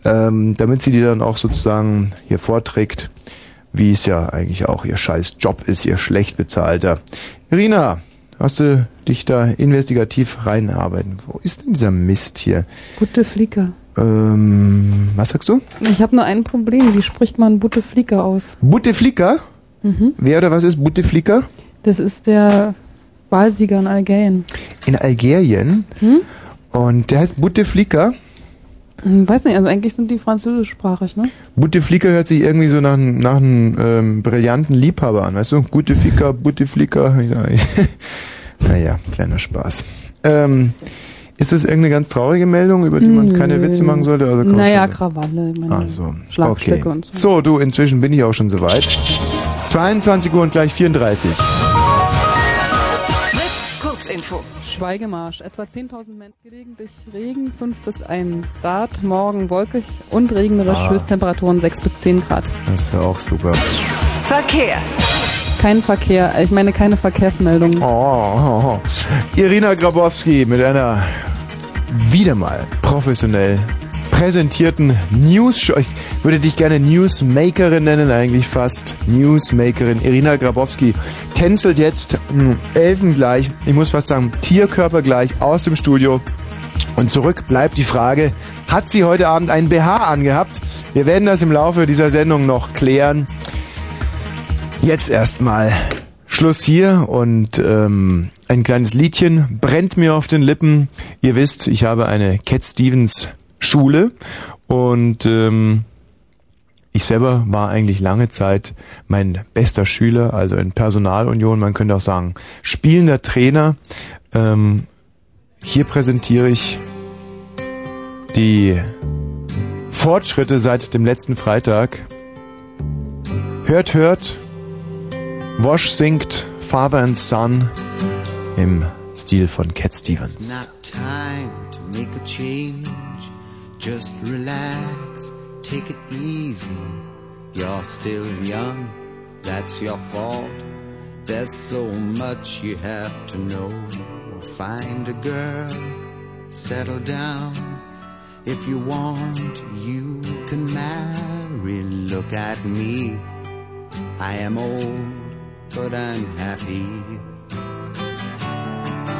ähm, damit sie die dann auch sozusagen hier vorträgt, wie es ja eigentlich auch ihr scheiß Job ist, ihr schlecht bezahlter. Irina, hast du dich da investigativ reinarbeiten? Wo ist denn dieser Mist hier? Gute Flicker. Ähm, was sagst du? Ich habe nur ein Problem. Wie spricht man Bouteflika aus? Bouteflika? Mhm. Wer oder was ist Bouteflika? Das ist der Wahlsieger in Algerien. In Algerien. Hm? Und der heißt Bouteflika. Hm, Weiß nicht, also eigentlich sind die französischsprachig, ne? Bouteflika hört sich irgendwie so nach, einem- nach einem ähm, brillanten Liebhaber an, weißt du? Bouteflika, Bouteflika. Ich sag, ich, naja, kleiner Spaß. Ähm, ist das irgendeine ganz traurige Meldung, über die man keine Nö. Witze machen sollte? Also naja, schon. Krawalle, Ach so. Schlagstücke okay. und so. So, du, inzwischen bin ich auch schon soweit. 22 Uhr und gleich 34. Fritz, Kurzinfo. Schweigemarsch. Etwa 10.000 Menschen gelegentlich Regen, 5 bis 1 Grad. Morgen wolkig und regnerisch. Ah. Höchsttemperaturen 6 bis 10 Grad. Das ist ja auch super. Verkehr. Kein Verkehr, ich meine keine Verkehrsmeldungen. Oh, oh, oh. Irina Grabowski mit einer wieder mal professionell präsentierten News-Show. Ich würde dich gerne Newsmakerin nennen, eigentlich fast. Newsmakerin. Irina Grabowski tänzelt jetzt mh, elfengleich, ich muss fast sagen tierkörpergleich aus dem Studio. Und zurück bleibt die Frage, hat sie heute Abend einen BH angehabt? Wir werden das im Laufe dieser Sendung noch klären. Jetzt erstmal Schluss hier und ähm, ein kleines Liedchen brennt mir auf den Lippen. Ihr wisst, ich habe eine Cat Stevens Schule und ähm, ich selber war eigentlich lange Zeit mein bester Schüler, also in Personalunion, man könnte auch sagen, spielender Trainer. Ähm, hier präsentiere ich die Fortschritte seit dem letzten Freitag. Hört, hört, Wash singt Father and Son im Stil von Cat Stevens. Not time to make a change. Just relax, take it easy. You're still young, that's your fault. There's so much you have to know. Find a girl, settle down. If you want, you can marry. Look at me. I am old, but I'm happy.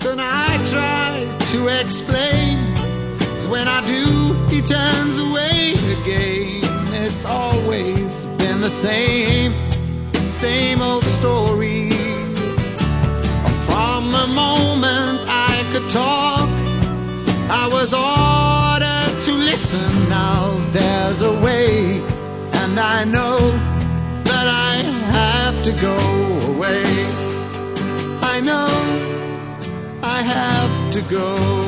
than I try to explain. When I do, he turns away again. It's always been the same, same old story. From the moment I could talk, I was ordered to listen. Now there's a way, and I know that I have to go. Have to go.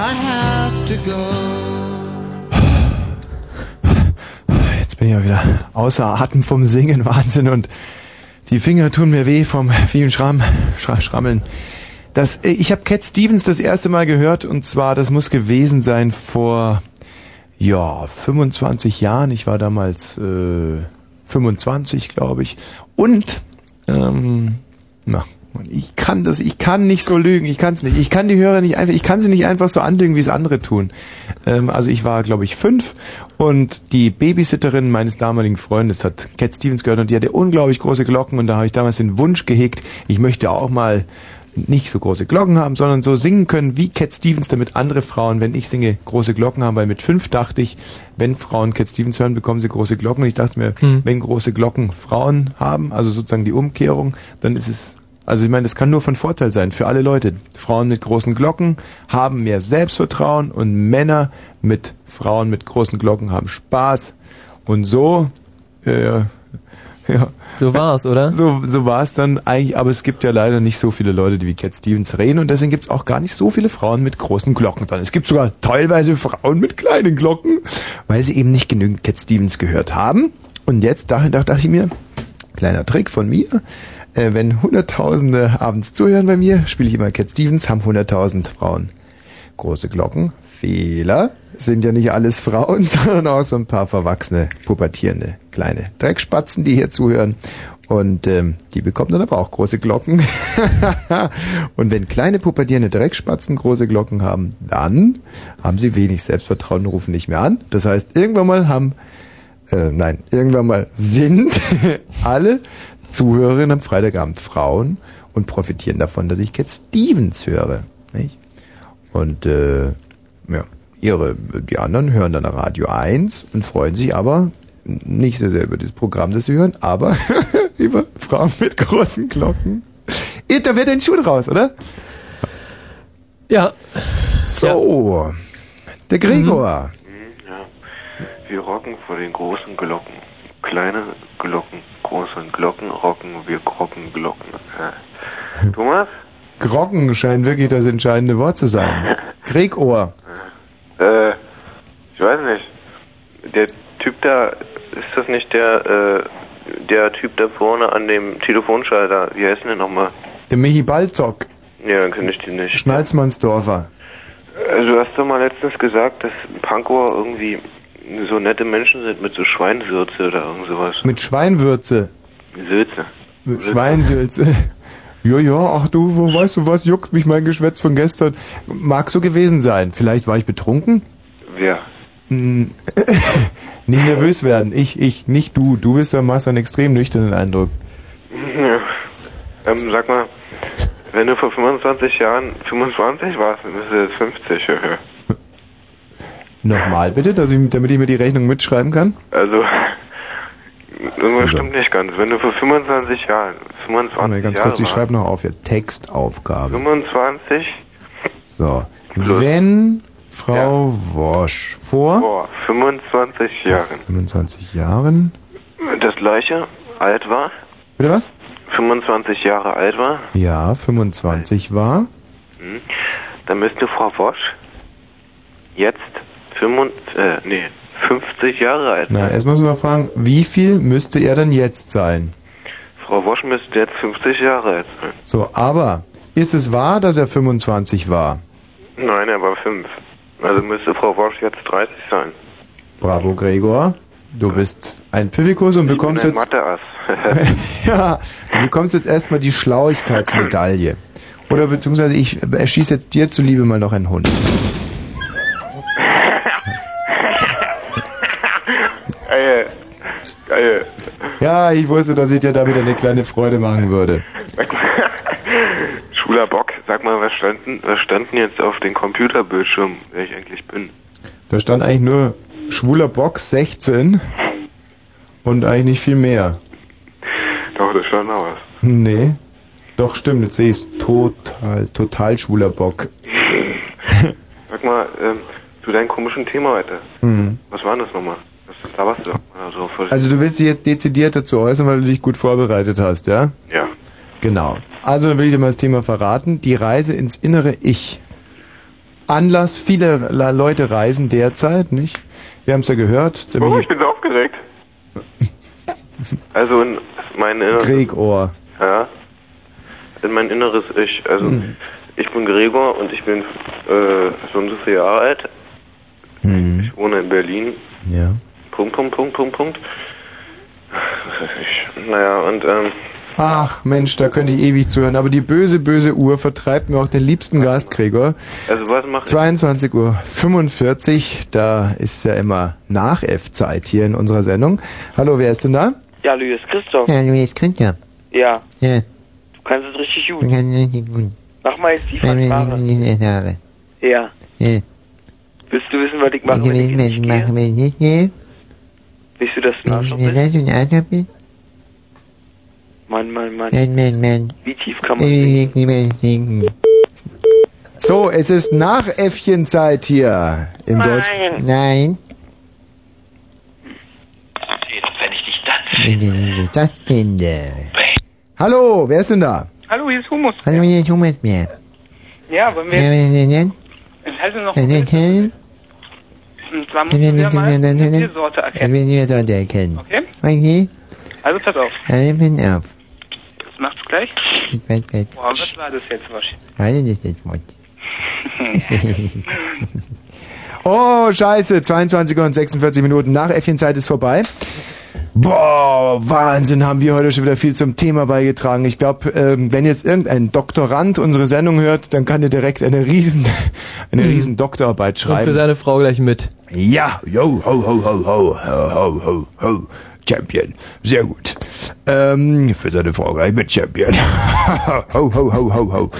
I have to go. Jetzt bin ich ja wieder außer Atem vom Singen, Wahnsinn. Und die Finger tun mir weh vom vielen Schramm, Schra Schrammeln. Das, äh, ich habe Cat Stevens das erste Mal gehört und zwar, das muss gewesen sein vor, ja, 25 Jahren. Ich war damals äh, 25, glaube ich. Und, ähm, na, ich kann das, ich kann nicht so lügen, ich kann es nicht. Ich kann die Hörer nicht einfach, ich kann sie nicht einfach so anlügen, wie es andere tun. Ähm, also ich war, glaube ich, fünf und die Babysitterin meines damaligen Freundes hat Cat Stevens gehört und die hatte unglaublich große Glocken und da habe ich damals den Wunsch gehegt, ich möchte auch mal nicht so große Glocken haben, sondern so singen können wie Cat Stevens, damit andere Frauen, wenn ich singe, große Glocken haben, weil mit fünf dachte ich, wenn Frauen Cat Stevens hören, bekommen sie große Glocken. Und ich dachte mir, Hm. wenn große Glocken Frauen haben, also sozusagen die Umkehrung, dann ist es, also ich meine, das kann nur von Vorteil sein für alle Leute. Frauen mit großen Glocken haben mehr Selbstvertrauen und Männer mit Frauen mit großen Glocken haben Spaß. Und so, äh, ja. So war's, oder? So, so war es dann eigentlich, aber es gibt ja leider nicht so viele Leute, die wie Cat Stevens reden und deswegen gibt es auch gar nicht so viele Frauen mit großen Glocken dann. Es gibt sogar teilweise Frauen mit kleinen Glocken, weil sie eben nicht genügend Cat Stevens gehört haben. Und jetzt dachte, dachte ich mir, kleiner Trick von mir, äh, wenn Hunderttausende abends zuhören bei mir, spiele ich immer Cat Stevens, haben hunderttausend Frauen große Glocken. Fehler. Sind ja nicht alles Frauen, sondern auch so ein paar verwachsene, pubertierende kleine Dreckspatzen, die hier zuhören. Und ähm, die bekommen dann aber auch große Glocken. und wenn kleine pubertierende Dreckspatzen große Glocken haben, dann haben sie wenig Selbstvertrauen und rufen nicht mehr an. Das heißt, irgendwann mal haben, äh, nein, irgendwann mal sind alle Zuhörerinnen am Freitagabend Frauen und profitieren davon, dass ich Cat Stevens höre. Nicht? Und äh, ja, ihre, die anderen hören dann Radio 1 und freuen sich aber nicht so sehr über dieses Programm, das sie hören, aber über Frauen mit großen Glocken. Da wird ein Schuh draus, oder? Ja. So, der Gregor. Wir rocken vor den großen Glocken. Kleine Glocken, große Glocken rocken, wir grocken Glocken. Äh. Thomas? Groggen scheint wirklich das entscheidende Wort zu sein. Gregor. Äh, ich weiß nicht. Der Typ da, ist das nicht der, äh, der Typ da vorne an dem Telefonschalter? Wie heißt denn der nochmal? Der Michi Balzock. Ja, dann kenne ich den nicht. Schnalzmannsdorfer. Du hast doch mal letztens gesagt, dass Pankower irgendwie so nette Menschen sind mit so Schweinsürze oder irgend sowas. Mit Schweinwürze. Sülze. Mit Schweinsülze. Ja, ja, ach du, wo weißt du was, juckt mich mein Geschwätz von gestern. Mag so gewesen sein. Vielleicht war ich betrunken? Wer? Hm, nicht nervös werden. Ich, ich, nicht du. Du bist da machst einen extrem nüchternen Eindruck. Ja. Ähm, sag mal, wenn du vor 25 Jahren 25 warst, dann bist du jetzt 50. ja. Nochmal bitte, dass ich, damit ich mir die Rechnung mitschreiben kann. Also, irgendwas Also. stimmt nicht ganz. Wenn du vor 25 Jahren, 25 Warte, ganz Jahre kurz, ich schreibe noch auf hier. Textaufgabe. 25 So. Wenn Frau Wosch vor vor 25 Jahren 25 Jahren. das gleiche alt war, Bitte was? 25 Jahre alt war, Ja, 25 war. hm, dann müsste Frau Wosch jetzt 25, äh, nee, 50 Jahre alt Na, erst muss man fragen, wie viel müsste er dann jetzt sein? Frau Wosch müsste jetzt 50 Jahre alt sein. So, aber ist es wahr, dass er 25 war? Nein, er war 5. Also müsste Frau Wosch jetzt 30 sein. Bravo, Gregor. Du bist ein Pfiffikus und bekommst ich bin jetzt, ja, du bekommst jetzt erstmal die Schlauigkeitsmedaille. Oder beziehungsweise ich erschieße jetzt dir zuliebe mal noch einen Hund. Geil. Geil. Ja, ich wusste, dass ich dir damit eine kleine Freude machen würde. Schwuler Bock, sag mal, was stand, denn, was stand denn jetzt auf dem Computerbildschirm, wer ich eigentlich bin? Da stand eigentlich nur schwuler Box 16 und eigentlich nicht viel mehr. Doch, da stand noch was. Nee. Doch, stimmt, jetzt sehe ich es. Total, total schwuler Bock. Sag mal, ähm, zu deinem komischen Thema heute. Hm. Was war denn das nochmal? Was laberst du? Oder so, voll- Also du willst dich jetzt dezidiert dazu äußern, weil du dich gut vorbereitet hast, ja? Ja. Genau. Also dann will ich dir mal das Thema verraten. Die Reise ins innere Ich. Anlass, viele Leute reisen derzeit, nicht? Wir haben es ja gehört. Der Oh, Michi- ich bin so aufgeregt. also in mein inneres... Gregohr. Ja. In mein inneres Ich. Also, Hm. ich bin Gregor und ich bin äh, so und so viele Jahre alt. Hm. Ich wohne in Berlin. Ja. Punkt, Punkt, Punkt, Punkt, Punkt. Ich. Naja, und ähm, Ach Mensch, da könnte ich ewig zuhören. Aber die böse, böse Uhr vertreibt mir auch den liebsten Gast, Gregor. also was mache ich? 22 Uhr 45, da ist ja immer nach F-Zeit hier in unserer Sendung. Hallo, wer ist denn da? Ja, Luis Christoph. Ja, Luis Günther. Ja, Ja, du kannst es richtig gut. ich kann richtig gut. Mach mal jetzt die Fanfare. Ja. Ja. Willst du wissen, was ich mache, wenn ich nicht gehe. Bist du das ein Arschloch? Bist du ein Arschloch? Mann, Mann, Mann. Mann, Mann, Mann. Wie tief kann man sinken? So, es ist Nachäffchenzeit hier im Nein. Deutschen. Nein. Wenn ich dich das finde. Wenn ich das finde. Hallo, wer ist denn da? Hallo, hier ist Humus. Hallo, hier ist Humus. Ja, wollen wir... Ja, wen denn? Es heißt noch... Wen denn? Und zwar Wenn müssen ich wir mal eine Wenn Tiersorte erkennen. ich das erkennen. Okay? Okay? Also pass auf, Also, bin auf. das macht's gleich. Ich weiß, weiß. Boah, was war das jetzt wahrscheinlich? Weiß nicht, das Wort. Oh, scheiße, 22 Uhr und 46 Minuten nach Äffchenzeit ist vorbei. Boah, Wahnsinn, haben wir heute schon wieder viel zum Thema beigetragen. Ich glaube, ähm, wenn jetzt irgendein Doktorand unsere Sendung hört, dann kann er direkt eine riesen, eine riesen Doktorarbeit schreiben. Und für seine Frau gleich mit. Ja, yo, ho, ho, ho, ho, ho, ho, ho, Champion. Sehr gut. Ähm, für seine Frau gleich mit Champion. ho, ho, ho, ho, ho.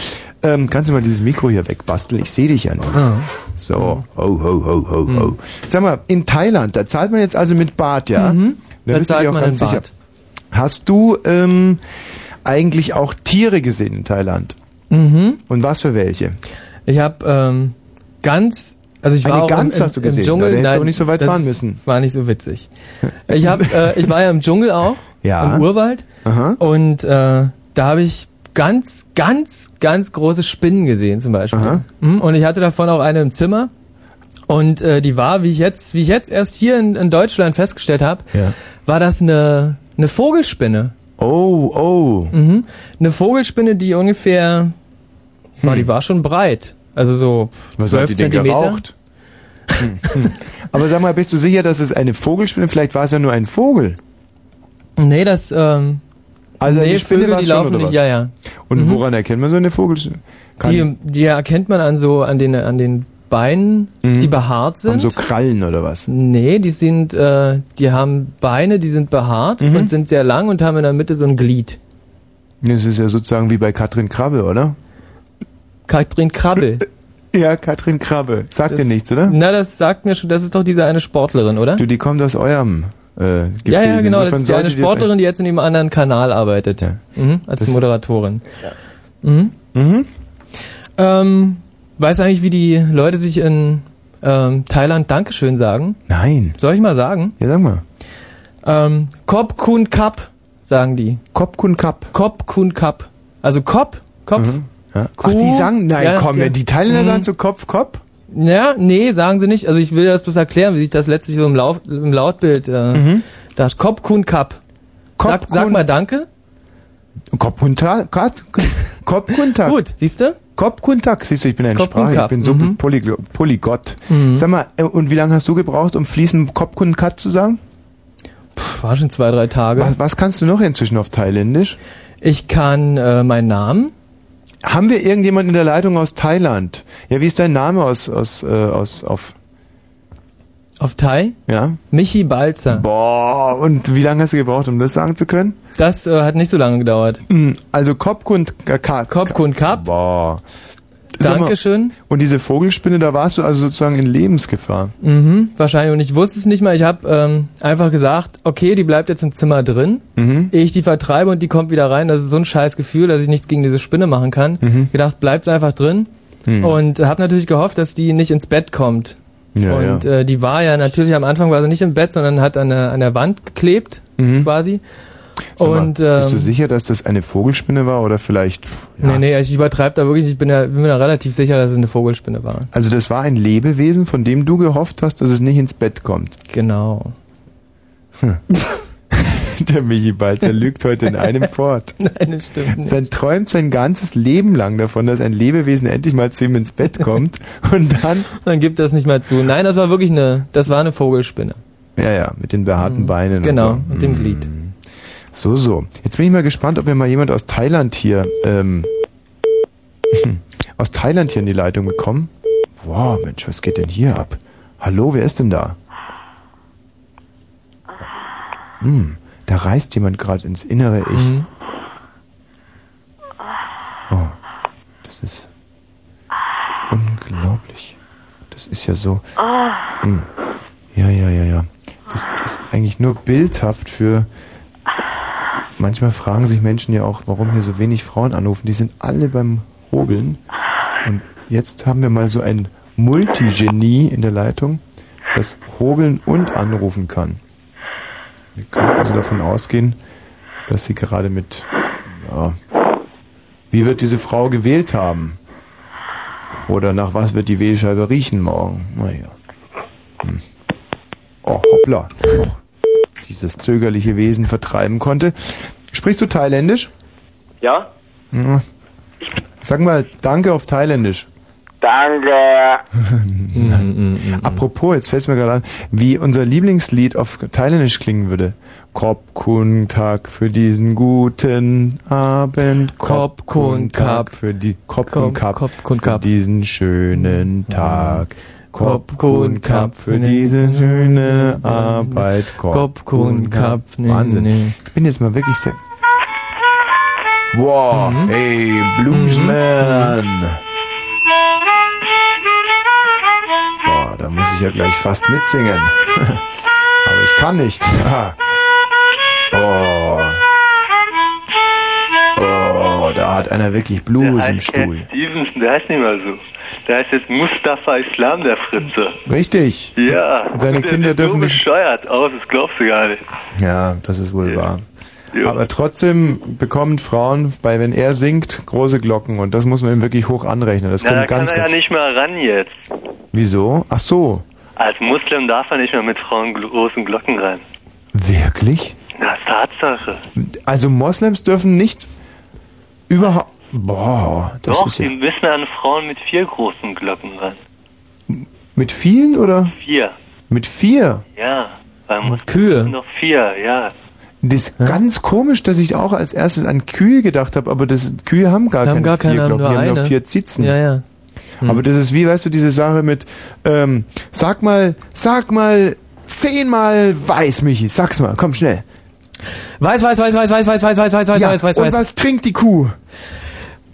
Ähm, kannst du mal dieses Mikro hier wegbasteln? Ich sehe dich ja noch. Ah. So, ho, ho, ho, ho, ho. Sag mal, in Thailand, da zahlt man jetzt also mit Bart, ja? Mhm. Da bist du zahlt dir auch man sicher. Bart. Hast du ähm, eigentlich auch Tiere gesehen in Thailand? Mhm. Und was für welche? Ich habe ähm, ganz, also ich Eine war auch Gans im, im, hast du gesehen, im Dschungel. da hättest Nein, auch nicht so weit fahren müssen. War nicht so witzig. Ich habe, äh, ich war ja im Dschungel auch, Ja. im Urwald, Aha. und äh, da habe ich ganz, ganz, ganz große Spinnen gesehen zum Beispiel. Aha. Mhm, Und ich hatte davon auch eine im Zimmer. Und äh, die war, wie ich jetzt, wie ich jetzt erst hier in, in Deutschland festgestellt habe, Ja. war das eine, eine Vogelspinne. Oh, oh. Mhm. Eine Vogelspinne, die ungefähr, boah, die war schon breit. Also so Hm. Was 12 hat die denn Zentimeter. geraucht? Hm, hm. Aber sag mal, bist du sicher, dass es eine Vogelspinne? Vielleicht war es ja nur ein Vogel. Nee, das, ähm, Also nee, eine Spinne Vögel, die schon, laufen nicht, ja, ja. Und Mhm. woran erkennt man so eine Vogelspinne? Kann, Die, die erkennt man an so, an den, an den Beinen, die behaart sind. haben so Krallen oder was? Nee, die sind, äh, die haben Beine, die sind behaart Mhm. und sind sehr lang und haben in der Mitte so ein Glied. Das ist ja sozusagen wie bei Katrin Krabbe, oder? Katrin Krabbel. Ja, Katrin Krabbe. Sagt Das- dir nichts, oder? Na, das sagt mir schon, das ist doch diese eine Sportlerin, oder? Du, die kommt aus eurem äh, Gefilde. ja, ja, genau. Insofern Das ist die eine Sportlerin, die jetzt in einem anderen Kanal arbeitet. Mhm, als Das- Moderatorin. Mhm. Mhm. Ähm, weißt du eigentlich, wie die Leute sich in ähm, Thailand Dankeschön sagen? Nein. Soll ich mal sagen? Ja, sag mal. Ähm, Kop Kun Kap, sagen die. Kop Kun Kap. Kop Kun Kap. Also Kop, Kopf. Mhm. Ja. Ach, die sagen, nein, Ja, komm, ja. die Thailänder Mhm. sagen so Kopf, Kopf. Ja, nee, sagen sie nicht. Also ich will das bloß erklären, wie sich das letztlich so im, Lauf, im Lautbild äh, Mhm. da Kop Kun Kap. Sag, sag mal Danke. Kopf Kun Tak. Kopf Kun Tak. Gut, siehst du? Kopf Kun Tak. Siehst du, ich bin ein Sprache, ich bin so Mhm. Polyglo Polygott. Mhm. Sag mal, äh, und wie lange hast du gebraucht, um fließend Kopf Kun Kat zu sagen? Puh, war schon zwei, drei Tage. Was, was kannst du noch inzwischen auf Thailändisch? Ich kann äh, meinen Namen. Haben wir irgendjemanden in der Leitung aus Thailand? Ja, wie ist dein Name aus, aus, äh, aus, auf, Auf Thai? ja? Michi Balzer. Boah, und wie lange hast du gebraucht, um das sagen zu können? Das äh, hat nicht so lange gedauert. Mm, Also Kopfkund Kap. Kopfkund Kap. Boah. Sag mal, Dankeschön. Und diese Vogelspinne, da warst du also sozusagen in Lebensgefahr. Mhm, wahrscheinlich. Und ich wusste es nicht mal. Ich habe ähm, einfach gesagt, okay, die bleibt jetzt im Zimmer drin. Mhm. Ehe ich die vertreibe und die kommt wieder rein. Das ist so ein scheiß Gefühl, dass ich nichts gegen diese Spinne machen kann. Mhm. Gedacht, bleibt einfach drin. Mhm. Und habe natürlich gehofft, dass die nicht ins Bett kommt. Ja, und ja. Äh, die war ja natürlich am Anfang war sie nicht im Bett, sondern hat an der, an der Wand geklebt, quasi. Mhm. Mal, und ähm, bist du sicher, dass das eine Vogelspinne war oder vielleicht? Nee, nee, also ich übertreibe da wirklich, ich bin, ja, bin mir da relativ sicher, dass es eine Vogelspinne war. Also das war ein Lebewesen, von dem du gehofft hast, dass es nicht ins Bett kommt. Genau. Der Michi Balzer lügt heute in einem fort. Nein, das stimmt nicht. Sein träumt sein ganzes Leben lang davon, dass ein Lebewesen endlich mal zu ihm ins Bett kommt und dann. Dann gibt das nicht mal zu. Nein, das war wirklich eine, das war eine Vogelspinne. Ja, ja, mit den behaarten Beinen. Genau, und so. mit dem Glied. So, so. Jetzt bin ich mal gespannt, ob wir mal jemand aus Thailand hier, ähm, aus Thailand hier in die Leitung bekommen. Wow, Mensch, was geht denn hier ab? Hallo, wer ist denn da? Hm, da reist jemand gerade ins innere Ich. Mhm. Oh, das ist unglaublich. Das ist ja so. Hm. Ja, ja, ja, ja. Das ist eigentlich nur bildhaft für. Manchmal fragen sich Menschen ja auch, warum hier so wenig Frauen anrufen. Die sind alle beim Hobeln. Und jetzt haben wir mal so ein Multigenie in der Leitung, das hobeln und anrufen kann. Wir können also davon ausgehen, dass sie gerade mit. Ja, wie wird diese Frau gewählt haben? Oder nach was wird die Wählscheibe riechen morgen? Naja. Hm. Oh, hoppla. Oh, dieses zögerliche Wesen vertreiben konnte. Sprichst du Thailändisch? Ja? Ja. Sag mal Danke auf Thailändisch. Danke. Apropos, jetzt fällt mir gerade an, wie unser Lieblingslied auf Thailändisch klingen würde. Kop kun tak für diesen guten Abend. Kop kun kap. für die Kop kun kap Kop kun für diesen schönen Tag. Kop kun kap für diese schöne Arbeit. Kop kun kap. Nee, Wahnsinn. Ich bin jetzt mal wirklich sehr. Wow, Mhm. hey, Bluesman. Boah, da muss ich ja gleich fast mitsingen. Aber ich kann nicht. Oh. Oh, da hat einer wirklich Blues im Stuhl. Stevenson, der heißt nicht mal so. Der heißt jetzt Mustafa Islam, der Fritze. Richtig. Ja. Und seine der Kinder sieht dürfen so nicht- bescheuert aus, das glaubst du gar nicht. Ja, das ist wohl wahr. Aber trotzdem bekommen Frauen, bei wenn er singt, große Glocken und das muss man ihm wirklich hoch anrechnen. Das Na, da kommt kann ganz, er ja nicht mehr ran jetzt. Wieso? Ach so, Als Muslim darf er nicht mehr mit Frauen großen Glocken rein. wirklich? Na, Tatsache. Also Moslems dürfen nicht überhaupt. Boah, das Doch, ist ja die müssen an Frauen mit vier großen Glocken ran. mit vielen oder Vier. mit vier? Ja. Weil Muslims Kühe. noch vier, ja. Das ist ganz komisch, dass ich auch als erstes an Kühe gedacht habe, aber das Kühe haben gar Haben keine gar vier keine, haben Glocken, nur die haben nur eine. vier Zitzen. Ja, ja. Hm. Aber das ist wie, weißt du, diese Sache mit, ähm, sag mal, sag mal zehnmal weiß, Michi, sag's mal, komm schnell. Weiß, weiß, weiß, weiß, weiß, weiß, weiß, weiß, weiß, weiß, ja, weiß, weiß, und weiß. was trinkt die Kuh?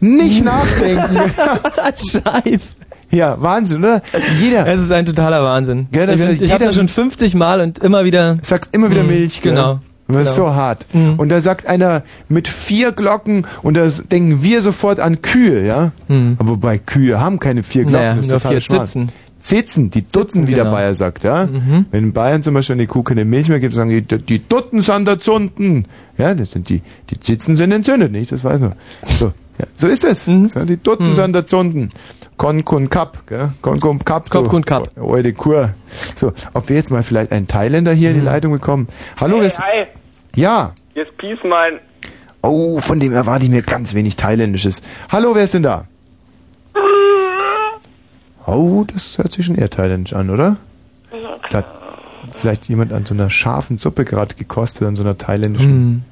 Nicht nachdenken. Scheiß. Ja, Wahnsinn, oder? Jeder. Es ist ein totaler Wahnsinn. Gell, ich bin- ist- ich habe da schon 50 Mal und immer wieder. Sagst immer wieder Mhm, Milch, gell? Genau. Das ist Genau. so hart. Und da sagt einer mit vier Glocken und da denken wir sofort an Kühe, ja? Aber wobei Kühe haben keine vier Glocken. Naja, das ist nur vier Schmarrn. Zitzen. Zitzen, die Dutten, Zitzen, wie der genau. Bayer sagt, ja? Mhm. Wenn in Bayern zum Beispiel eine Kuh keine Milch mehr gibt, sagen die, die Dutten sind erzunden. Ja, das sind die, die Zitzen sind entzündet, nicht? Das weiß man. So, ja, so ist es. Mhm. So, die Dutten sind erzunden. Kon kun kap, gell? Kon kun kap. Kon kun kap. Alte Kur. So, ob wir jetzt mal vielleicht einen Thailänder hier in die Leitung bekommen. Hallo, wer Hey, ist- hi, Ja. ist Peace mein. Oh, von dem erwarte ich mir ganz wenig Thailändisches. Hallo, wer ist denn da? Oh, das hört sich schon eher thailändisch an, oder? Da hat vielleicht jemand an so einer scharfen Suppe gerade gekostet, an so einer thailändischen.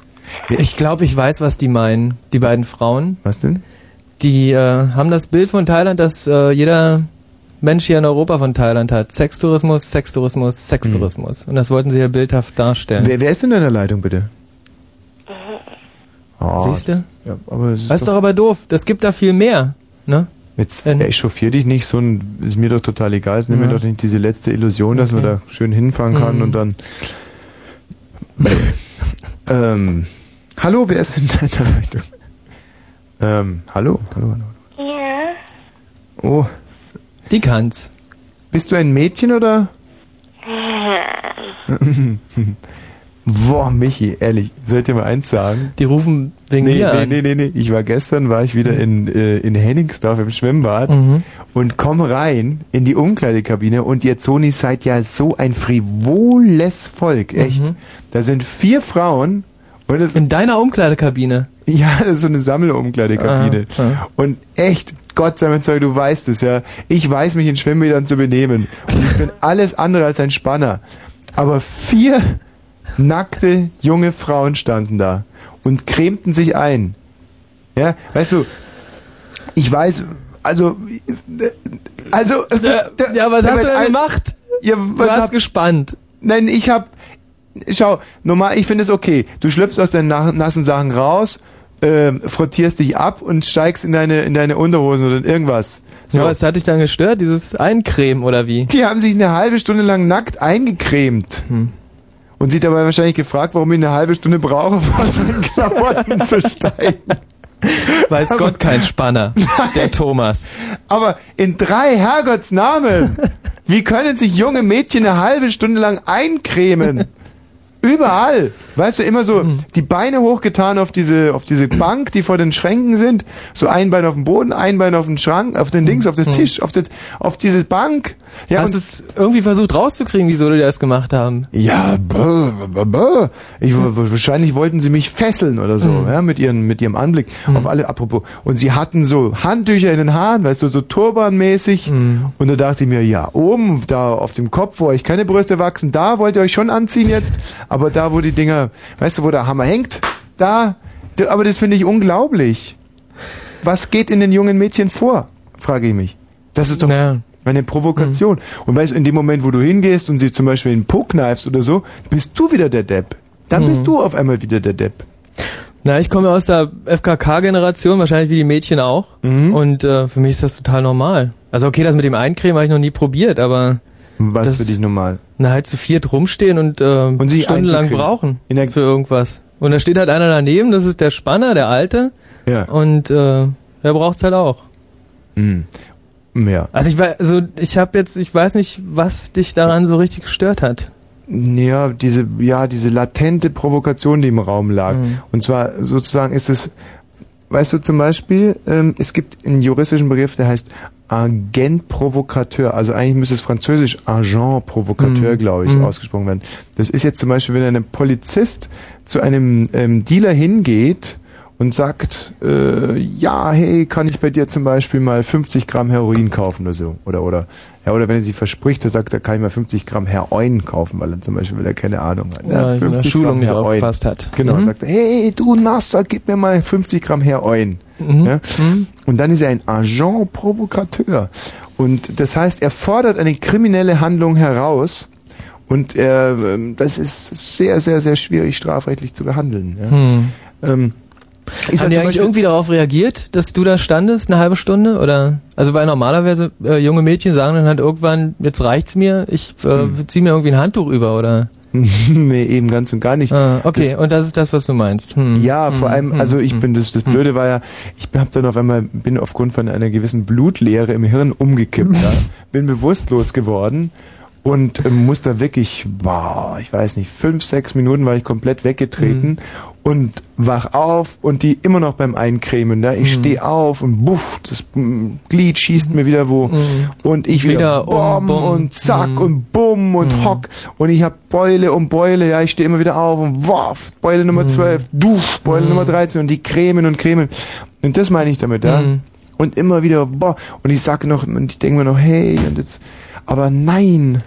Hm. Ich glaube, ich weiß, was die meinen, die beiden Frauen. Was denn? Die äh, haben das Bild von Thailand, das äh, jeder Mensch hier in Europa von Thailand hat. Sextourismus, Sextourismus, Sextourismus. Und das wollten sie ja bildhaft darstellen. Wer, wer ist denn in der Leitung, bitte? Oh, Siehst du? Ja, aber es ist Das ist doch aber doof. Das gibt da viel mehr. Ne? Jetzt ey, echauffier dich nicht, so ein, ist mir doch total egal. Es nimmt mir Ja. doch nicht diese letzte Illusion, dass man da Okay. schön hinfahren kann Mhm. und dann. ähm, hallo, wer ist in deiner Leitung? Ähm, hallo, hallo, hallo. Ja. Oh. Die kann's. Bist du ein Mädchen oder? Boah, Michi, ehrlich, soll ich dir mal eins sagen? Die rufen wegen nee, mir nee, an. nee, nee, nee. Ich war gestern, war ich wieder in, äh, in Henningsdorf im Schwimmbad Mhm. und komm rein in die Umkleidekabine und ihr Zoni seid ja so ein frivoles Volk, echt. Da sind vier Frauen und es In deiner Umkleidekabine. ja, das ist so eine Sammelumkleidekabine. Ah, ah. Und echt, Gott sei Dank, du weißt es ja. Ich weiß mich in Schwimmbädern zu benehmen. Und ich bin alles andere als ein Spanner. Aber vier nackte junge Frauen standen da und cremten sich ein. Ja, weißt du, ich weiß, also, äh, also, äh, Ja, was hast du denn gemacht? Ja, Du was hast hab, gespannt. Nein, ich hab. Schau, normal, ich finde es okay. Du schlüpfst aus deinen nassen Sachen raus, ähm, frottierst dich ab und steigst in deine, in deine Unterhosen oder in irgendwas. So. Ja, was hat dich dann gestört? Dieses Eincremen oder wie? Die haben sich eine halbe Stunde lang nackt eingecremt. Hm. Und sich dabei wahrscheinlich gefragt, warum ich eine halbe Stunde brauche, um aus meinen Klamotten zu steigen. Weiß Gott kein Spanner. Der Thomas. Aber in drei Herrgottsnamen, wie können sich junge Mädchen eine halbe Stunde lang eincremen? Überall. Weißt du, immer so die Beine hochgetan auf diese, auf diese Bank, die vor den Schränken sind. So ein Bein auf dem Boden, ein Bein auf den Schrank, auf den Dings, auf das Tisch, auf, das, auf diese Bank. Ja, Hast und- es irgendwie versucht rauszukriegen, wieso die das gemacht haben? Ja, bäh, bäh, bäh. Ich, wahrscheinlich wollten sie mich fesseln oder so, Mhm. ja, mit ihren, mit ihrem Anblick. Auf alle, apropos. Und sie hatten so Handtücher in den Haaren, weißt du, so turbanmäßig. Mhm. Und da dachte ich mir, ja, oben, da auf dem Kopf, wo euch keine Brüste wachsen, da wollt ihr euch schon anziehen jetzt. Aber da, wo die Dinger, weißt du, wo der Hammer hängt, da, da aber das finde ich unglaublich. Was geht in den jungen Mädchen vor? Frage ich mich. Das ist doch eine Provokation. Und weißt du, in dem Moment, wo du hingehst und sie zum Beispiel in den Po kneifst oder so, bist du wieder der Depp. Dann Mhm. bist du auf einmal wieder der Depp. Na, ich komme aus der FKK-Generation, wahrscheinlich wie die Mädchen auch. Mhm. Und äh, für mich ist das total normal. Also okay, das mit dem Eincremen habe ich noch nie probiert, aber... Was das, für dich normal? Na, halt zu viert rumstehen und, äh, sich stundenlang brauchen für irgendwas. Und da steht halt einer daneben, das ist der Spanner, der Alte. Ja. Und äh, der braucht's halt auch. Mhm. Ja. Also ich weiß, also ich habe jetzt, ich weiß nicht, was dich daran so richtig gestört hat. Ja, diese, ja, diese latente Provokation, die im Raum lag. Mhm. Und zwar sozusagen ist es, weißt du zum Beispiel, ähm, es gibt einen juristischen Begriff, der heißt Agent Provocateur. Also eigentlich müsste es französisch Agent Provocateur, Mhm. glaube ich, Mhm. ausgesprochen werden. Das ist jetzt zum Beispiel, wenn ein Polizist zu einem ähm, Dealer hingeht und sagt, äh, ja, hey, kann ich bei dir zum Beispiel mal 50 Gramm Heroin kaufen oder so. Oder, oder, ja, oder wenn er sich verspricht, er sagt, er kann ich mal 50 Gramm Heroin kaufen, weil er zum Beispiel, weil er keine Ahnung hat. Ja, in der Schulung nicht aufgepasst hat. Genau, Mhm. sagt er, hey, du Nasser, gib mir mal 50 Gramm Heroin. Mhm. Ja? Und dann ist er ein Agent Provocateur. Und das heißt, er fordert eine kriminelle Handlung heraus und ähm, das ist sehr, sehr, sehr schwierig strafrechtlich zu behandeln. Ja? Hm. Ähm, Ist Haben die eigentlich irgendwie darauf reagiert, dass du da standest, eine halbe Stunde? Oder also weil normalerweise äh, junge Mädchen sagen dann halt irgendwann, jetzt reicht's mir, ich äh, Hm. zieh mir irgendwie ein Handtuch über oder. nee, eben ganz und gar nicht. Ah, okay, Das- und das ist das, was du meinst. Hm. Ja, vor Hm, allem, hm, also ich hm. bin das, das Blöde war ja, ich habe dann auf einmal bin aufgrund von einer gewissen Blutleere im Hirn umgekippt, ja, bin bewusstlos geworden und ähm, muss da wirklich, boah, ich weiß nicht, fünf, sechs Minuten war ich komplett weggetreten und wach auf und die immer noch beim Eincremen, ne? Ich Mhm. stehe auf und buff, das Glied schießt mir wieder wo Mhm. und ich wieder, Wieder um, bom bum. und zack Mhm. und bumm und hock und ich hab Beule um Beule, ja, ich stehe immer wieder auf und warf, Beule Nummer 12, dusch, Beule Nummer 13 und die cremen und cremen. Und das meine ich damit, ja. Mhm. Und immer wieder, boah, und ich sage noch, und ich denke mir noch, hey, und jetzt, aber nein.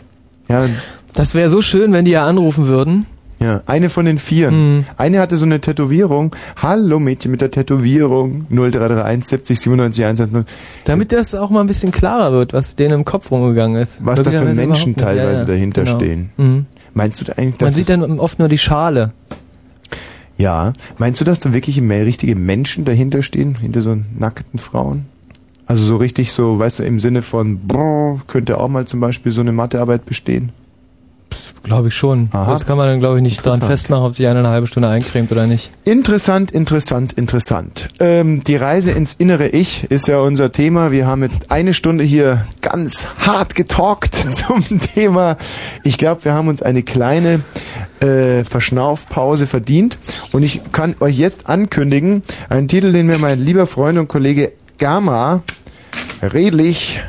Ja, Das wäre so schön, wenn die ja anrufen würden. Ja, eine von den vieren. Eine hatte so eine Tätowierung. Hallo Mädchen mit der Tätowierung. 0331 70 97 110. Damit das auch mal ein bisschen klarer wird, was denen im Kopf rumgegangen ist. Was da für Menschen teilweise Ja, ja, dahinter genau. stehen. Mhm. Meinst du da eigentlich, Man dass sieht das, dann oft nur die Schale. ja, meinst du, dass da wirklich mehr richtige Menschen dahinter stehen, hinter so nackten Frauen? Also so richtig so, weißt du, im Sinne von, brr, könnte auch mal zum Beispiel so eine Mathearbeit bestehen? Glaube ich schon. Aha. Das kann man dann, glaube ich, nicht dran Interessant. festmachen, ob sich einer eine halbe Stunde eincremt oder nicht. Interessant, interessant, interessant. Ähm, die Reise ins innere Ich ist ja unser Thema. Wir haben jetzt eine Stunde hier ganz hart getalkt zum Thema. Ich glaube, wir haben uns eine kleine äh, Verschnaufpause verdient. Und ich kann euch jetzt ankündigen, einen Titel, den mir mein lieber Freund und Kollege Gama redlich